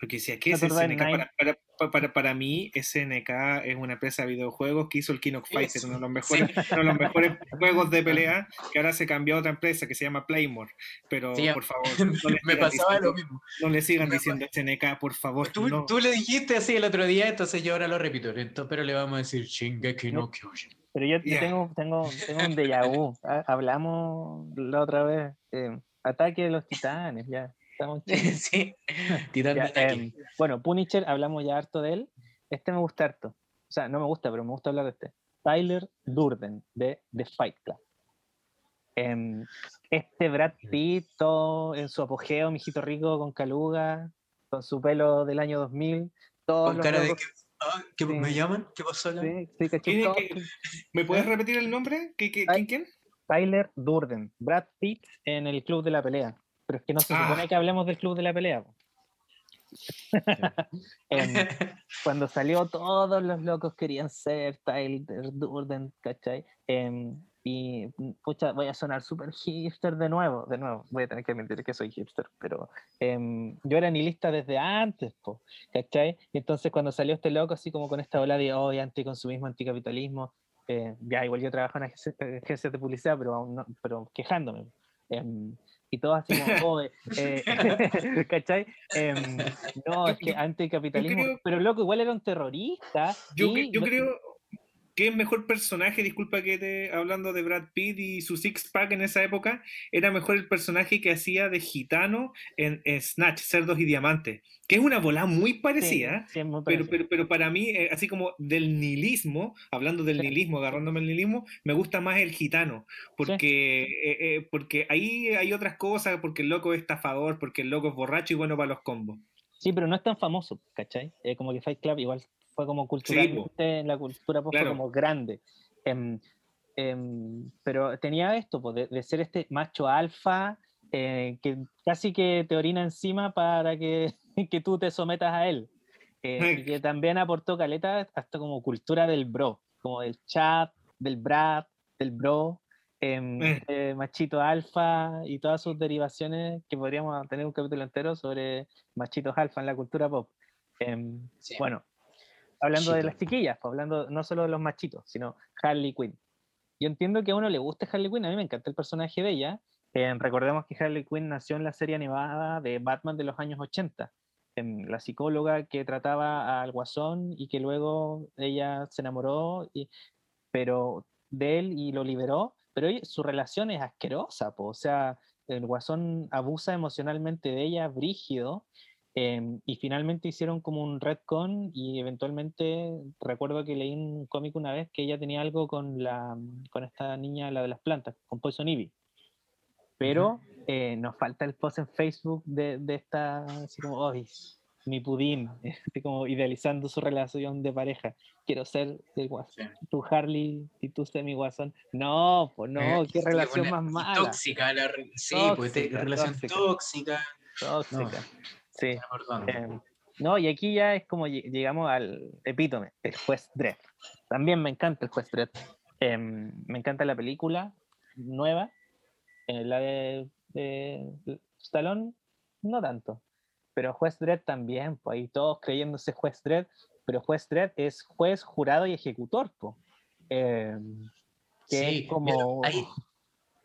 porque decía, ¿qué es SNK? Para, para, para, para- mí, SNK es una empresa de videojuegos que hizo el King of Fighters, uno de los mejores, uno de los mejores juegos de pelea que ahora se cambió a otra empresa que se llama Playmore. Pero Sí, por favor, no le Me sigan pasaba diciendo- lo mismo. no le sigan Me diciendo SNK, por favor. Tú, no. tú le dijiste así el otro día, entonces yo ahora lo repito, ento- pero le vamos a decir Shingeki no Kyojin. Pero yo, Ya. tengo, tengo, tengo un déjà vu. Ha- Hablamos la otra vez. eh, ataque de los titanes, ya. Estamos sí, Titán Ya, em, bueno, Punisher, hablamos ya harto de él. Este me gusta harto. O sea, no me gusta, pero me gusta hablar de este. Tyler Durden, de The Fight Club. Em, este Brad Pitt, todo en su apogeo, mijito rico con caluga, con su pelo del año 2000. Todos Con los cara de que, ah, ¿qué- Sí. ¿me llaman? ¿Qué pasó ¿Me puedes repetir el nombre? ¿Qué, qué, Ay. quién, quién? Tyler Durden, Brad Pitt en el Club de la Pelea. Pero es que no se Ah. supone que hablemos del Club de la Pelea. po. Em, cuando salió, todos los locos querían ser Tyler Durden, ¿cachai? Em, y, pucha, voy a sonar súper hipster de nuevo, de nuevo, voy a tener que admitir que soy hipster, pero em, yo era nihilista desde antes, po, ¿cachai? Y entonces cuando salió este loco así como con esta ola de hoy anticonsumismo, anticapitalismo, eh, ya igual yo trabajo en agencias agencias de publicidad, pero, aún no- pero quejándome. em, y todos así como, "Oh, eh, eh", ¿cachai? Em, no, es que creo- pero loco, igual era un terrorista. Yo, y yo creo el mejor personaje, disculpa que te hablando de Brad Pitt y su six pack en esa época, era mejor el personaje que hacía de gitano en, en Snatch, Cerdos y Diamantes, que es una bola muy sí, parecida, sí, es muy pero, parecido. pero, pero para mí, eh, así como del nihilismo, hablando del Sí. nihilismo, agarrándome el nihilismo, me gusta más el gitano, porque, eh, eh, porque ahí hay otras cosas, porque el loco es estafador, porque el loco es borracho y bueno para los combos. Sí, pero no es tan famoso, ¿cachai? Eh, como que Fight Club igual fue como culturalmente en la cultura pop fue Claro. como grande. Em, em, pero tenía esto, pues, de, de ser este macho alfa eh, que casi que te orina encima para que, que tú te sometas a él. Eh, y que también aportó caleta hasta como cultura del bro, como del chat, del Brad, del bro, em, Eh. eh, machito alfa y todas sus derivaciones que podríamos tener un capítulo entero sobre machitos alfa en la cultura pop. Sí. Bueno, hablando de las chiquillas, pues, hablando no solo de los machitos, sino Harley Quinn. Yo entiendo que a uno le guste Harley Quinn, a mí me encanta el personaje de ella. Eh, recordemos que Harley Quinn nació en la serie animada de Batman de los años 80. em, la psicóloga que trataba al guasón y que luego ella se enamoró, y, pero de él y lo liberó, pero oye, su relación es asquerosa, po, o sea, el guasón abusa emocionalmente de ella, brígido, em, y finalmente hicieron como un retcon y eventualmente recuerdo que leí un cómic una vez que ella tenía algo con, la, con esta niña, la de las plantas, con Poison Ivy. Pero eh, nos falta el post en Facebook de, de esta, así como, "Ay, mi pudín, así como idealizando su relación de pareja. Quiero ser el guasón, tu Harley y tú ser mi guasón. No, pues no, Eh, qué sí, relación más mala. Tóxica, la sí, pues te- Tóxica, relación tóxica. tóxica. Tóxica. Sí. Perdón. em, no, y aquí ya es como lleg- llegamos al epítome, el juez Dredd. También me encanta el juez Dredd. Em, me encanta la película nueva, eh, la de, de Stallone, no tanto. Pero juez Dredd también, pues ahí todos creyéndose juez Dredd, pero juez Dredd es juez, jurado y ejecutor, pues. Que Sí, es como... ahí,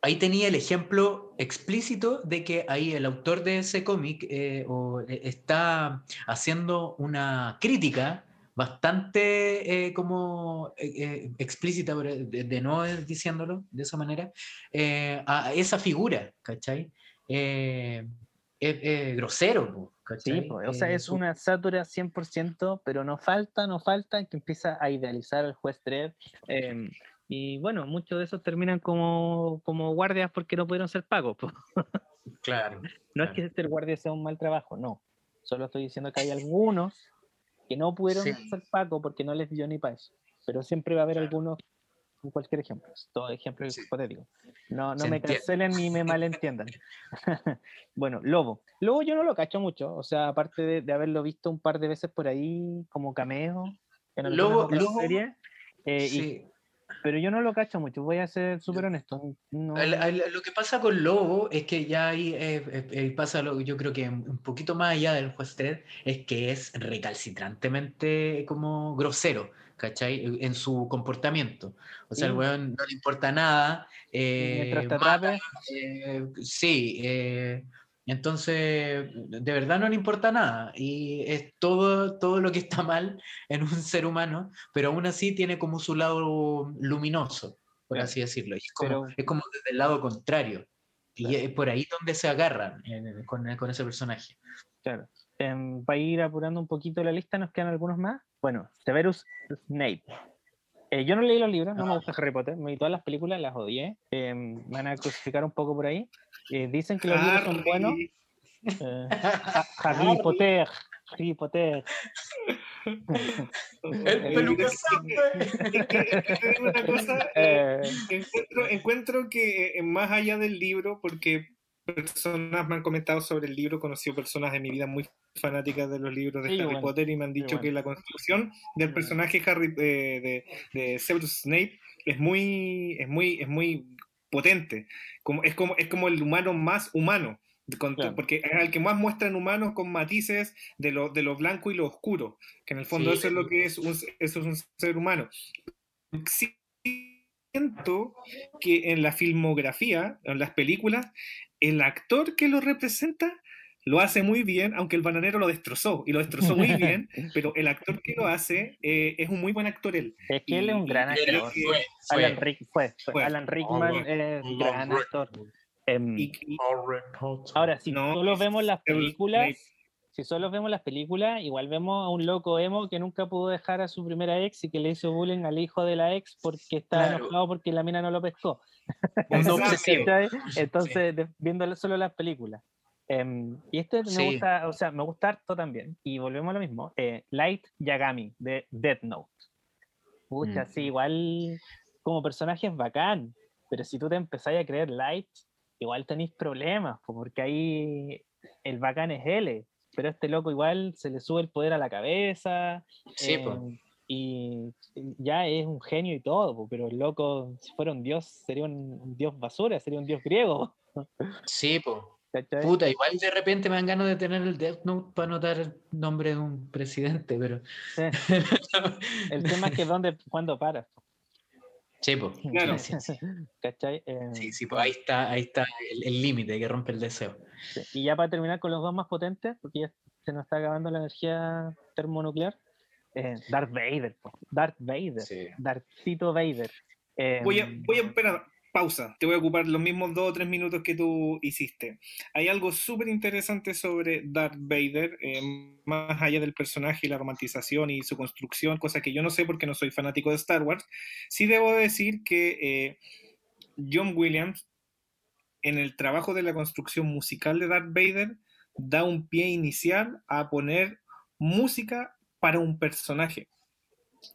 ahí tenía el ejemplo explícito de que ahí el autor de ese cómic eh, eh, está haciendo una crítica bastante eh, como eh, eh, explícita, de, de no diciéndolo de esa manera, eh, a esa figura, ¿cachai? Es grosero, Sí, ¿cachai? pues, o sea, es una sátira 100%, pero no falta, no falta que empieza a idealizar al juez Dredd. Y bueno, muchos de esos terminan como, como guardias porque no pudieron ser pagos. Claro. No es que ser guardia sea un mal trabajo, no. Solo estoy diciendo que hay algunos que no pudieron Sí. ser pagos porque no les dio ni para eso. Pero siempre va a haber algunos, con cualquier ejemplo. Todo ejemplo Sí. hipotético. No, no Se me entiende. cancelen ni me malentiendan. bueno, Lobo. Lobo yo no lo cacho mucho. O sea, aparte de, de haberlo visto un par de veces por ahí como cameo en Lobo- Lobo- series, eh, y- Sí. Pero yo no lo cacho mucho. Voy a ser súper honesto. No, lo que pasa con Lobo es que ya ahí eh, eh, eh, pasa lo yo creo que un poquito más allá del juez Dredd es que es recalcitrantemente como grosero, ¿cachai? En- su comportamiento. O sea, el Sí. weón no le importa nada. eh, mientras te mata, eh, sí, eh, entonces de verdad no le importa nada y es todo, todo lo que está mal en un ser humano, pero aún así tiene como su lado luminoso, por así decirlo. y es, como, Pero- es como desde el lado contrario. Y Claro. es por ahí donde se agarran eh, con, con ese personaje. Claro. Em, para ir apurando un poquito la lista, nos quedan algunos más. Bueno, Severus Snape. Eh, yo no leí los libros, no me gusta Harry Potter, me vi todas las películas, las odié. Em, me van a crucificar un poco por ahí. Eh, dicen que los libros son buenos. Harry. Eh, Ha- Harry Potter, Harry Potter. El peluca Es que- es que te digo una cosa, Eh, encuentro, encuentro que eh, más allá del libro, porque personas me han comentado sobre el libro, he conocido personas en mi vida muy fanáticas de los libros de Sí, Harry bueno, Potter y me han dicho bueno. que la construcción del personaje Harry eh, de, de Severus Snape es muy, es muy, es muy potente. Como, es, como, es como el humano más humano. con Claro. Porque es el que más muestran humanos con matices de lo, de lo blanco y lo oscuro, que en el fondo Sí, eso es lo que es un, eso es un ser humano. Siento que en la filmografía, en las películas, el actor que lo representa lo hace muy bien, aunque el bananero lo destrozó, y lo destrozó muy bien, pero el actor que lo hace eh, es un muy buen actor él. es que él es un gran actor. que- Fue, fue. Alan, Rick, fue. Alan Rickman es Alan gran actor. Em, y- y- Ahora, si No, solo vemos las películas, si solo vemos las películas, igual vemos a un loco emo que nunca pudo dejar a su primera ex y que le hizo bullying al hijo de la ex porque estaba Claro. enojado porque la mina no lo pescó. Un. Entonces, viendo solo las películas. Em, y este me Sí. gusta, o sea, me gusta harto también. Y volvemos a lo mismo. eh, Light Yagami de Death Note. Pucha, Mm. sí, igual como personaje es bacán, pero si tú te empezás a creer Light, igual tenéis problemas, po, porque ahí el bacán es L, pero este loco igual se le sube el poder a la cabeza. Sí, po. em, y ya es un genio y todo, po, pero el loco, si fuera un dios, sería un, un dios basura, sería un dios griego. Sí, po. ¿Cachai? Puta, igual de repente me dan ganas de tener el Death Note para anotar el nombre de un presidente, pero. Sí. El tema es que dónde, cuándo paras. Sí, po. Claro. Sí, sí. ¿Cachai? Sí, sí, pues ahí está, ahí está el límite que rompe el deseo. Sí, Y ya para terminar con los dos más potentes, porque ya se nos está acabando la energía termonuclear, eh, Darth Vader, po. Darth Vader, Sí. Darthito Vader. Voy a, Em, voy a espera, pausa. Te voy a ocupar los mismos dos o tres minutos que tú hiciste. Hay algo súper interesante sobre Darth Vader, eh, más allá del personaje y la romantización y su construcción, cosa que yo no sé porque no soy fanático de Star Wars. Sí debo decir que eh, John Williams, en el trabajo de la construcción musical de Darth Vader, da un pie inicial a poner música para un personaje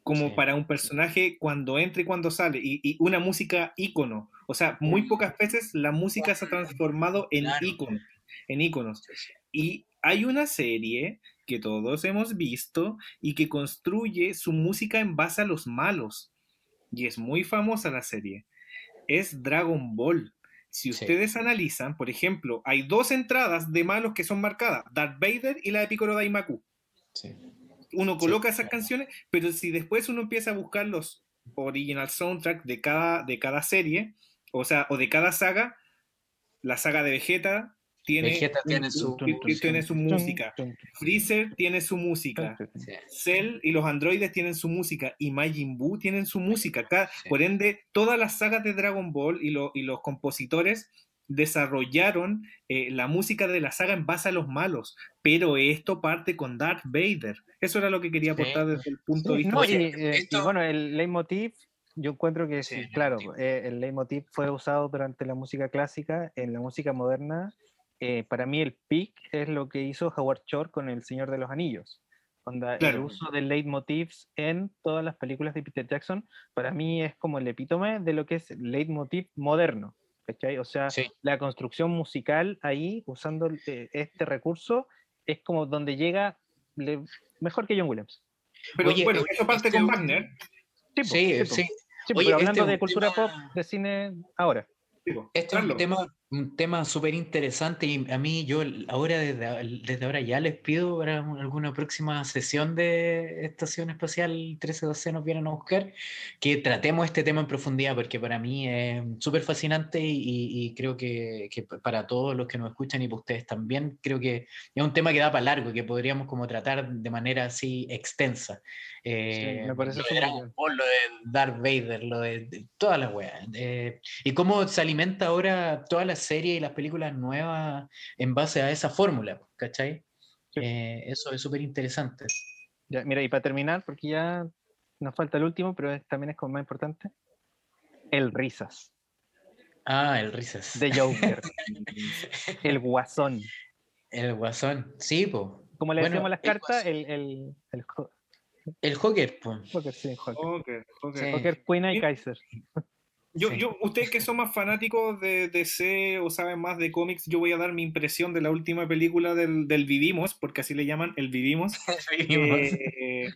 como Sí. para un personaje cuando entra y cuando sale, y, y una música ícono. O sea, muy pocas veces la música se ha transformado en ícono, en íconos. Y hay una serie que todos hemos visto y que construye su música en base a los malos. Y es muy famosa la serie. Es Dragon Ball. Si Sí. ustedes analizan, por ejemplo, hay dos entradas de malos que son marcadas, Darth Vader y la de Piccolo Daimaku Sí. Uno Sí. coloca esas canciones, pero si después uno empieza a buscar los original soundtrack de cada, de cada serie, o sea, o de cada saga, la saga de Vegeta tiene, Vegeta tiene su- tiene- tiene su música, Freezer tiene su música. Sí. Cell y los androides tienen su música, y Majin Buu tienen su música. Cada- Sí. Por ende, todas las sagas de Dragon Ball y, lo- y los compositores desarrollaron eh, la música de la saga en base a los malos, pero esto parte con Darth Vader. Eso era lo que quería Sí. aportar desde el punto de vista. no, y, eh, y bueno, el leitmotiv, yo encuentro que Sí, el claro, leitmotiv. eh, el leitmotiv fue usado durante la música clásica, en la música moderna. eh, para mí el peak es lo que hizo Howard Shore con El Señor de los Anillos. Onda, El uso del leitmotivs en todas las películas de Peter Jackson, para mí es como el epítome de lo que es el leitmotiv moderno. ¿Cachai? O sea, Sí. la construcción musical ahí, usando eh, este recurso, es como donde llega le- mejor que John Williams. Pero Oye, bueno, eh, eso parte este con Wagner. Sí, Sí, po. sí. Sí, Oye, pero hablando este es de cultura tema- pop, de cine ahora. Este es un tema, un tema súper interesante y a mí yo ahora desde, desde ahora ya les pido para un- alguna próxima sesión de Estación Espacial 1312 nos vienen a buscar que tratemos este tema en profundidad porque para mí es súper fascinante y, y- creo que, que para todos los que nos escuchan y para ustedes también creo que es un tema que da para largo y que podríamos como tratar de manera así extensa. Eh, me parece lo de Dragon. Ball, lo de Darth Vader, lo de, de todas las weas. eh, y cómo se alimenta ahora todas las series y las películas nuevas en base a esa fórmula, ¿cachai? Sí. Eh, eso es súper interesante. Ya, mira, y para terminar, porque ya nos falta el último, pero es- también es como más importante, el Risas, Ah, el risas. de Joker, el Guasón. El guasón. Sí, po. Como le Bueno, decíamos a las el cartas, el, el, el El Joker, po. Joker, sí, Joker. Ok, ok. Sí. Joker, Queen y Kaiser. Yo, Sí. yo, ustedes que son más fanáticos de DC o saben más de cómics, yo voy a dar mi impresión de la última película del, del Vivimos, porque así le llaman, el Vivimos. eh,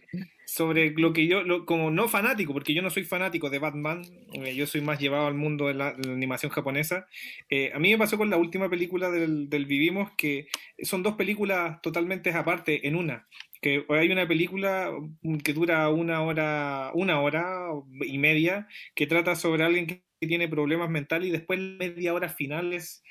sobre lo que yo, lo- como no fanático, porque yo no soy fanático de Batman, eh, yo soy más llevado al mundo de la, de la animación japonesa. eh, a mí me pasó con la última película del, del Vivimos, que son dos películas totalmente aparte en una. Que hay una película que dura una hora, una hora y media, que trata sobre alguien que tiene problemas mentales y después media hora final es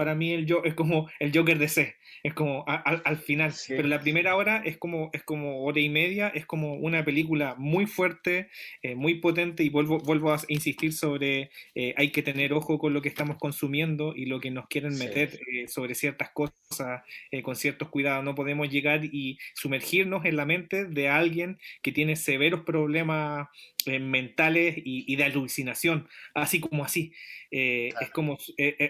para mí el yo es como el Joker de C, es como a- al- al final, Sí. pero la primera hora es como es como hora y media, es como una película muy fuerte, eh, muy potente y vuelvo vuelvo a insistir sobre eh, hay que tener ojo con lo que estamos consumiendo y lo que nos quieren Sí. meter eh, sobre ciertas cosas con ciertos cuidados, no podemos llegar y sumergirnos en la mente de alguien que tiene severos problemas mentales y, y de alucinación, así como así. Claro. Es como,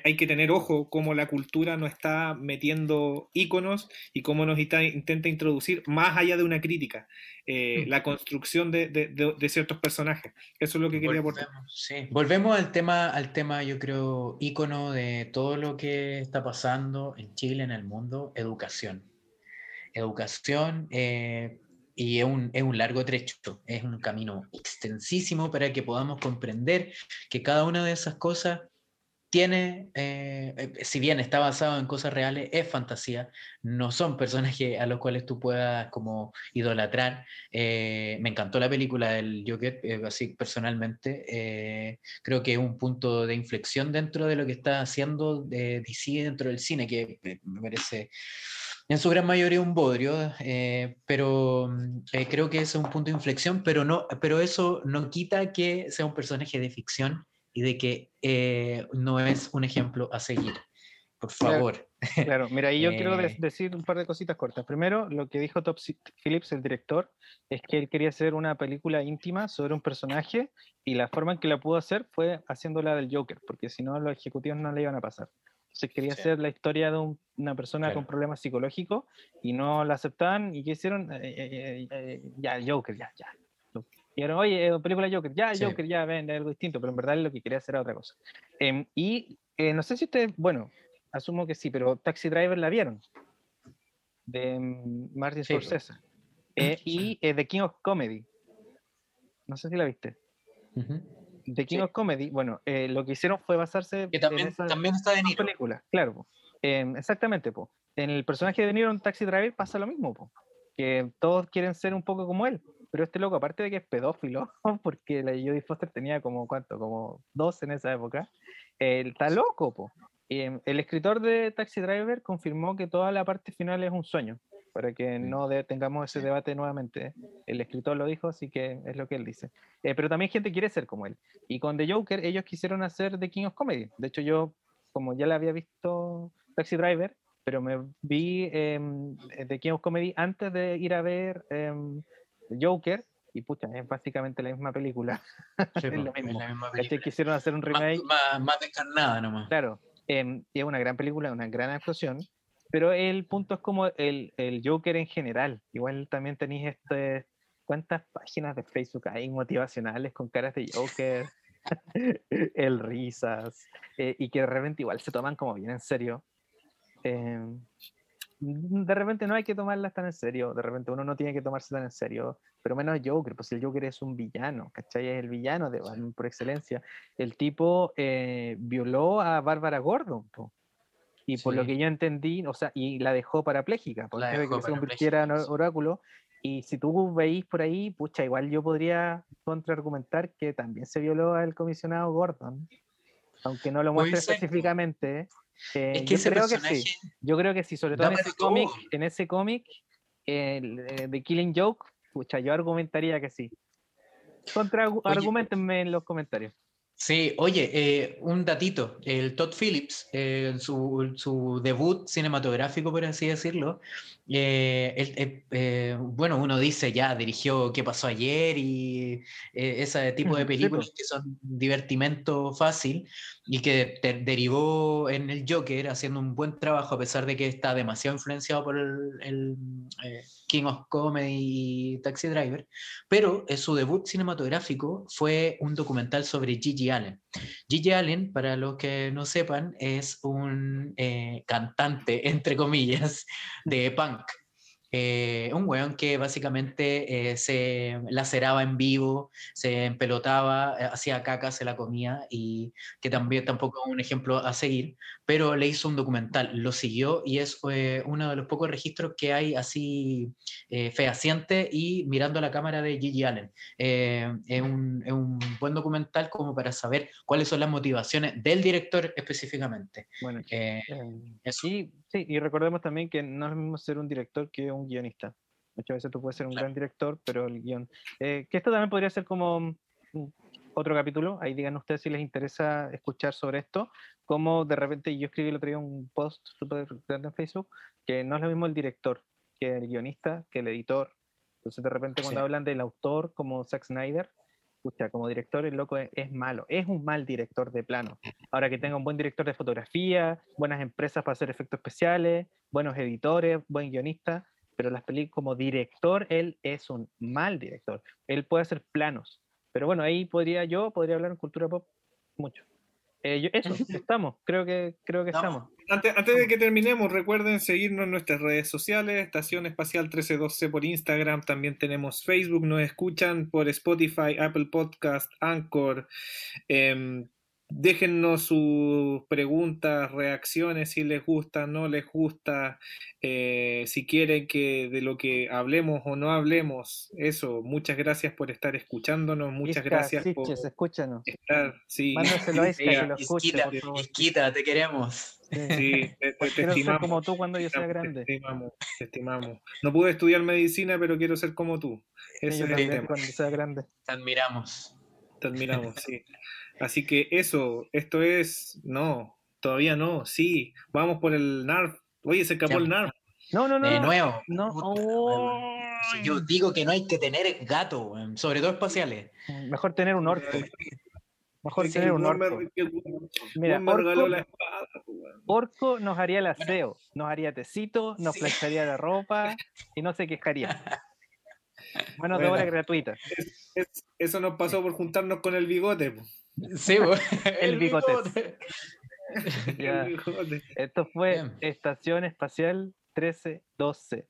hay que tener ojo cómo la cultura nos está metiendo íconos y cómo nos intenta introducir, más allá de una crítica, eh, Mm. la construcción de, de- de- de ciertos personajes. Eso es lo que quería aportar. Sí. Volvemos al tema, al tema, yo creo, ícono de todo lo que está pasando en Chile, en el mundo, educación. Educación, eh, y es un, es un largo trecho, es un camino extensísimo para que podamos comprender que cada una de esas cosas tiene, eh, eh, si bien está basado en cosas reales, es fantasía, no son personajes a los cuales tú puedas como idolatrar. Eh, me encantó la película del Joker, eh, así personalmente, eh, creo que es un punto de inflexión dentro de lo que está haciendo de DC dentro del cine, que eh, me parece En su gran mayoría un bodrio, eh, pero mm, eh, creo que es un punto de inflexión, pero, no, pero eso no quita que sea un personaje de ficción y de que eh, no es un ejemplo a seguir. Por Claro. favor. Claro, mira, ahí yo quiero Eh. decir un par de cositas cortas. Primero, lo que dijo Top Phillips, el director, es que él quería hacer una película íntima sobre un personaje y la forma en que la pudo hacer fue haciéndola del Joker, porque si no, los ejecutivos no le iban a pasar. Entonces quería Sí. hacer la historia de un- una persona Claro. con problemas psicológicos y no la aceptaban y que hicieron, Eh, eh, eh, eh, ya, el Joker, ya, ya. Y oye, eh, película Joker, ya, Sí. Joker, ya, ven, algo distinto, pero en verdad lo que quería hacer era otra cosa. Em, y eh, no sé si ustedes, bueno, asumo que sí, pero Taxi Driver la vieron, de mm, Martin Sí, pues. Scorsese, Eh, y eh, The King of Comedy. No sé si la viste. Ujú. The King Sí. of Comedy, bueno, eh, lo que hicieron fue basarse Que en también, esa también está de Niro. película, claro. po. Em, exactamente, po. En el personaje de De Niro en Taxi Driver pasa lo mismo, po. que todos quieren ser un poco como él, pero este loco, aparte de que es pedófilo, porque la Jodie Foster tenía como, ¿cuánto? Como dos en esa época, él está loco, po. Em, el escritor de Taxi Driver confirmó que toda la parte final es un sueño, para que no de- tengamos ese debate nuevamente. El escritor lo dijo, así que es lo que él dice. Eh, pero también gente quiere ser como él. Y con The Joker ellos quisieron hacer The King of Comedy. De hecho yo, como ya la había visto Taxi Driver, pero me vi em, The King of Comedy antes de ir a ver em, Joker, y pucha, es básicamente la misma película. Sí, es lo po, es mismo. la misma película. Quisieron hacer un remake. más- más descarnada nomás. Claro, em, y es una gran película, una gran actuación, pero el punto es como el, el Joker en general. Igual también tenéis este, cuántas páginas de Facebook hay motivacionales con caras de Joker, el risas, eh, y que de repente igual se toman como bien en serio. Em, de repente no hay que tomarlas tan en serio, de repente uno no tiene que tomarse tan en serio, pero menos Joker, pues el Joker es un villano, ¿cachai? Es el villano de Batman por excelencia. El tipo eh, violó a Bárbara Gordon, po. y por lo que yo entendí, o sea, y la dejó parapléjica, por La antes de que dejó se convirtiera en oráculo. Y si tú veís por ahí, pucha, igual yo podría contraargumentar que también se violó al comisionado Gordon, aunque no lo muestre específicamente. Eh, Es que yo ese creo personaje. que sí. Yo creo que sí, sobre todo en ese cómic, en ese cómic, eh, de Killing Joke, pucha, yo argumentaría que sí. Contra argumentenme en los comentarios. Sí, oye, eh, un datito. El Todd Phillips, eh, en su, su debut cinematográfico, por así decirlo, eh, eh, bueno, uno dice ya, dirigió ¿Qué pasó ayer? y ese tipo de Sí, películas pues. que son divertimento fácil y que te- derivó en el Joker haciendo un buen trabajo a pesar de que está demasiado influenciado por el, el, King of Comedy y Taxi Driver, pero eh, su debut cinematográfico fue un documental sobre Gigi Allen. Gigi Allen, para los que no sepan, es un eh, cantante, entre comillas, de punk. Eh, un weón que básicamente eh, se laceraba en vivo, se empelotaba, eh, hacía caca, se la comía y que también tampoco es un ejemplo a seguir, pero le hizo un documental, lo siguió y es eh, uno de los pocos registros que hay así eh, fehaciente y mirando la cámara de Gigi Allen. Es, un, es un buen documental como para saber cuáles son las motivaciones del director específicamente. Bueno, y, sí, y recordemos también que no es lo mismo ser un director que un guionista. Muchas veces tú puedes ser un Claro. gran director, pero el guion. eh, que esto también podría ser como mm, otro capítulo. Ahí digan ustedes si les interesa escuchar sobre esto. Como de repente yo escribí el otro día un post súper grande en Facebook, que no es lo mismo el director que el guionista, que el editor. Entonces, de repente, cuando Sí. hablan del autor como Zack Snyder, escucha, como director, el loco es, es malo, es un mal director de plano. Ahora que tenga un buen director de fotografía, buenas empresas para hacer efectos especiales, buenos editores, buen guionista, pero las películas como director, él es un mal director. Él puede hacer planos. Pero bueno, ahí podría yo, podría hablar en cultura pop mucho. Eh, yo- eso, estamos, creo que, creo que Estamos. estamos. Antes, antes de que terminemos, recuerden seguirnos en nuestras redes sociales, Estación Espacial 1312 por Instagram, también tenemos Facebook, nos escuchan por Spotify, Apple Podcast, Anchor. em, déjennos sus preguntas, reacciones, si les gusta, no les gusta, eh, si quieren que de lo que hablemos o no hablemos. Eso, muchas gracias por estar escuchándonos, muchas Isca, gracias por escúchanos. estar. Sí. Mándaselo a Isca que lo escuche, Isquita, por favor. Isquita, te queremos. Sí, te, te- te Quiero ser estimamos. como tú cuando yo te sea grande. estimamos, te estimamos. No pude estudiar medicina, pero quiero ser como tú. Sí, Ese yo es el tema. cuando sea grande. Te admiramos. Te admiramos, sí. Así que eso, esto es. No, todavía no, sí. Vamos por el NARF. Oye, se escapó Ya. el NARF. No, no, no. De no. nuevo. No. Puta, Oh. Yo digo que no hay que tener gato, sobre todo espaciales. Mejor tener un orco. Mejor Sí, tener un me- orco. Mira, me regaló orco, la espada. weón. orco nos haría el aseo, nos haría tecito, nos Sí. plancharía la ropa y no se quejaría. Mano de Bueno. obra gratuita. Es- eso nos pasó por juntarnos con el bigote. Sí. El bigote. Esto fue Bien. Estación Espacial 1312.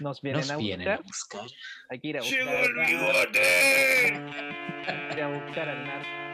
Nos vienen Nos a vienen a buscar. buscar. Hay que ir a ¡Llegó buscar, el bigote! ir a buscar al narco.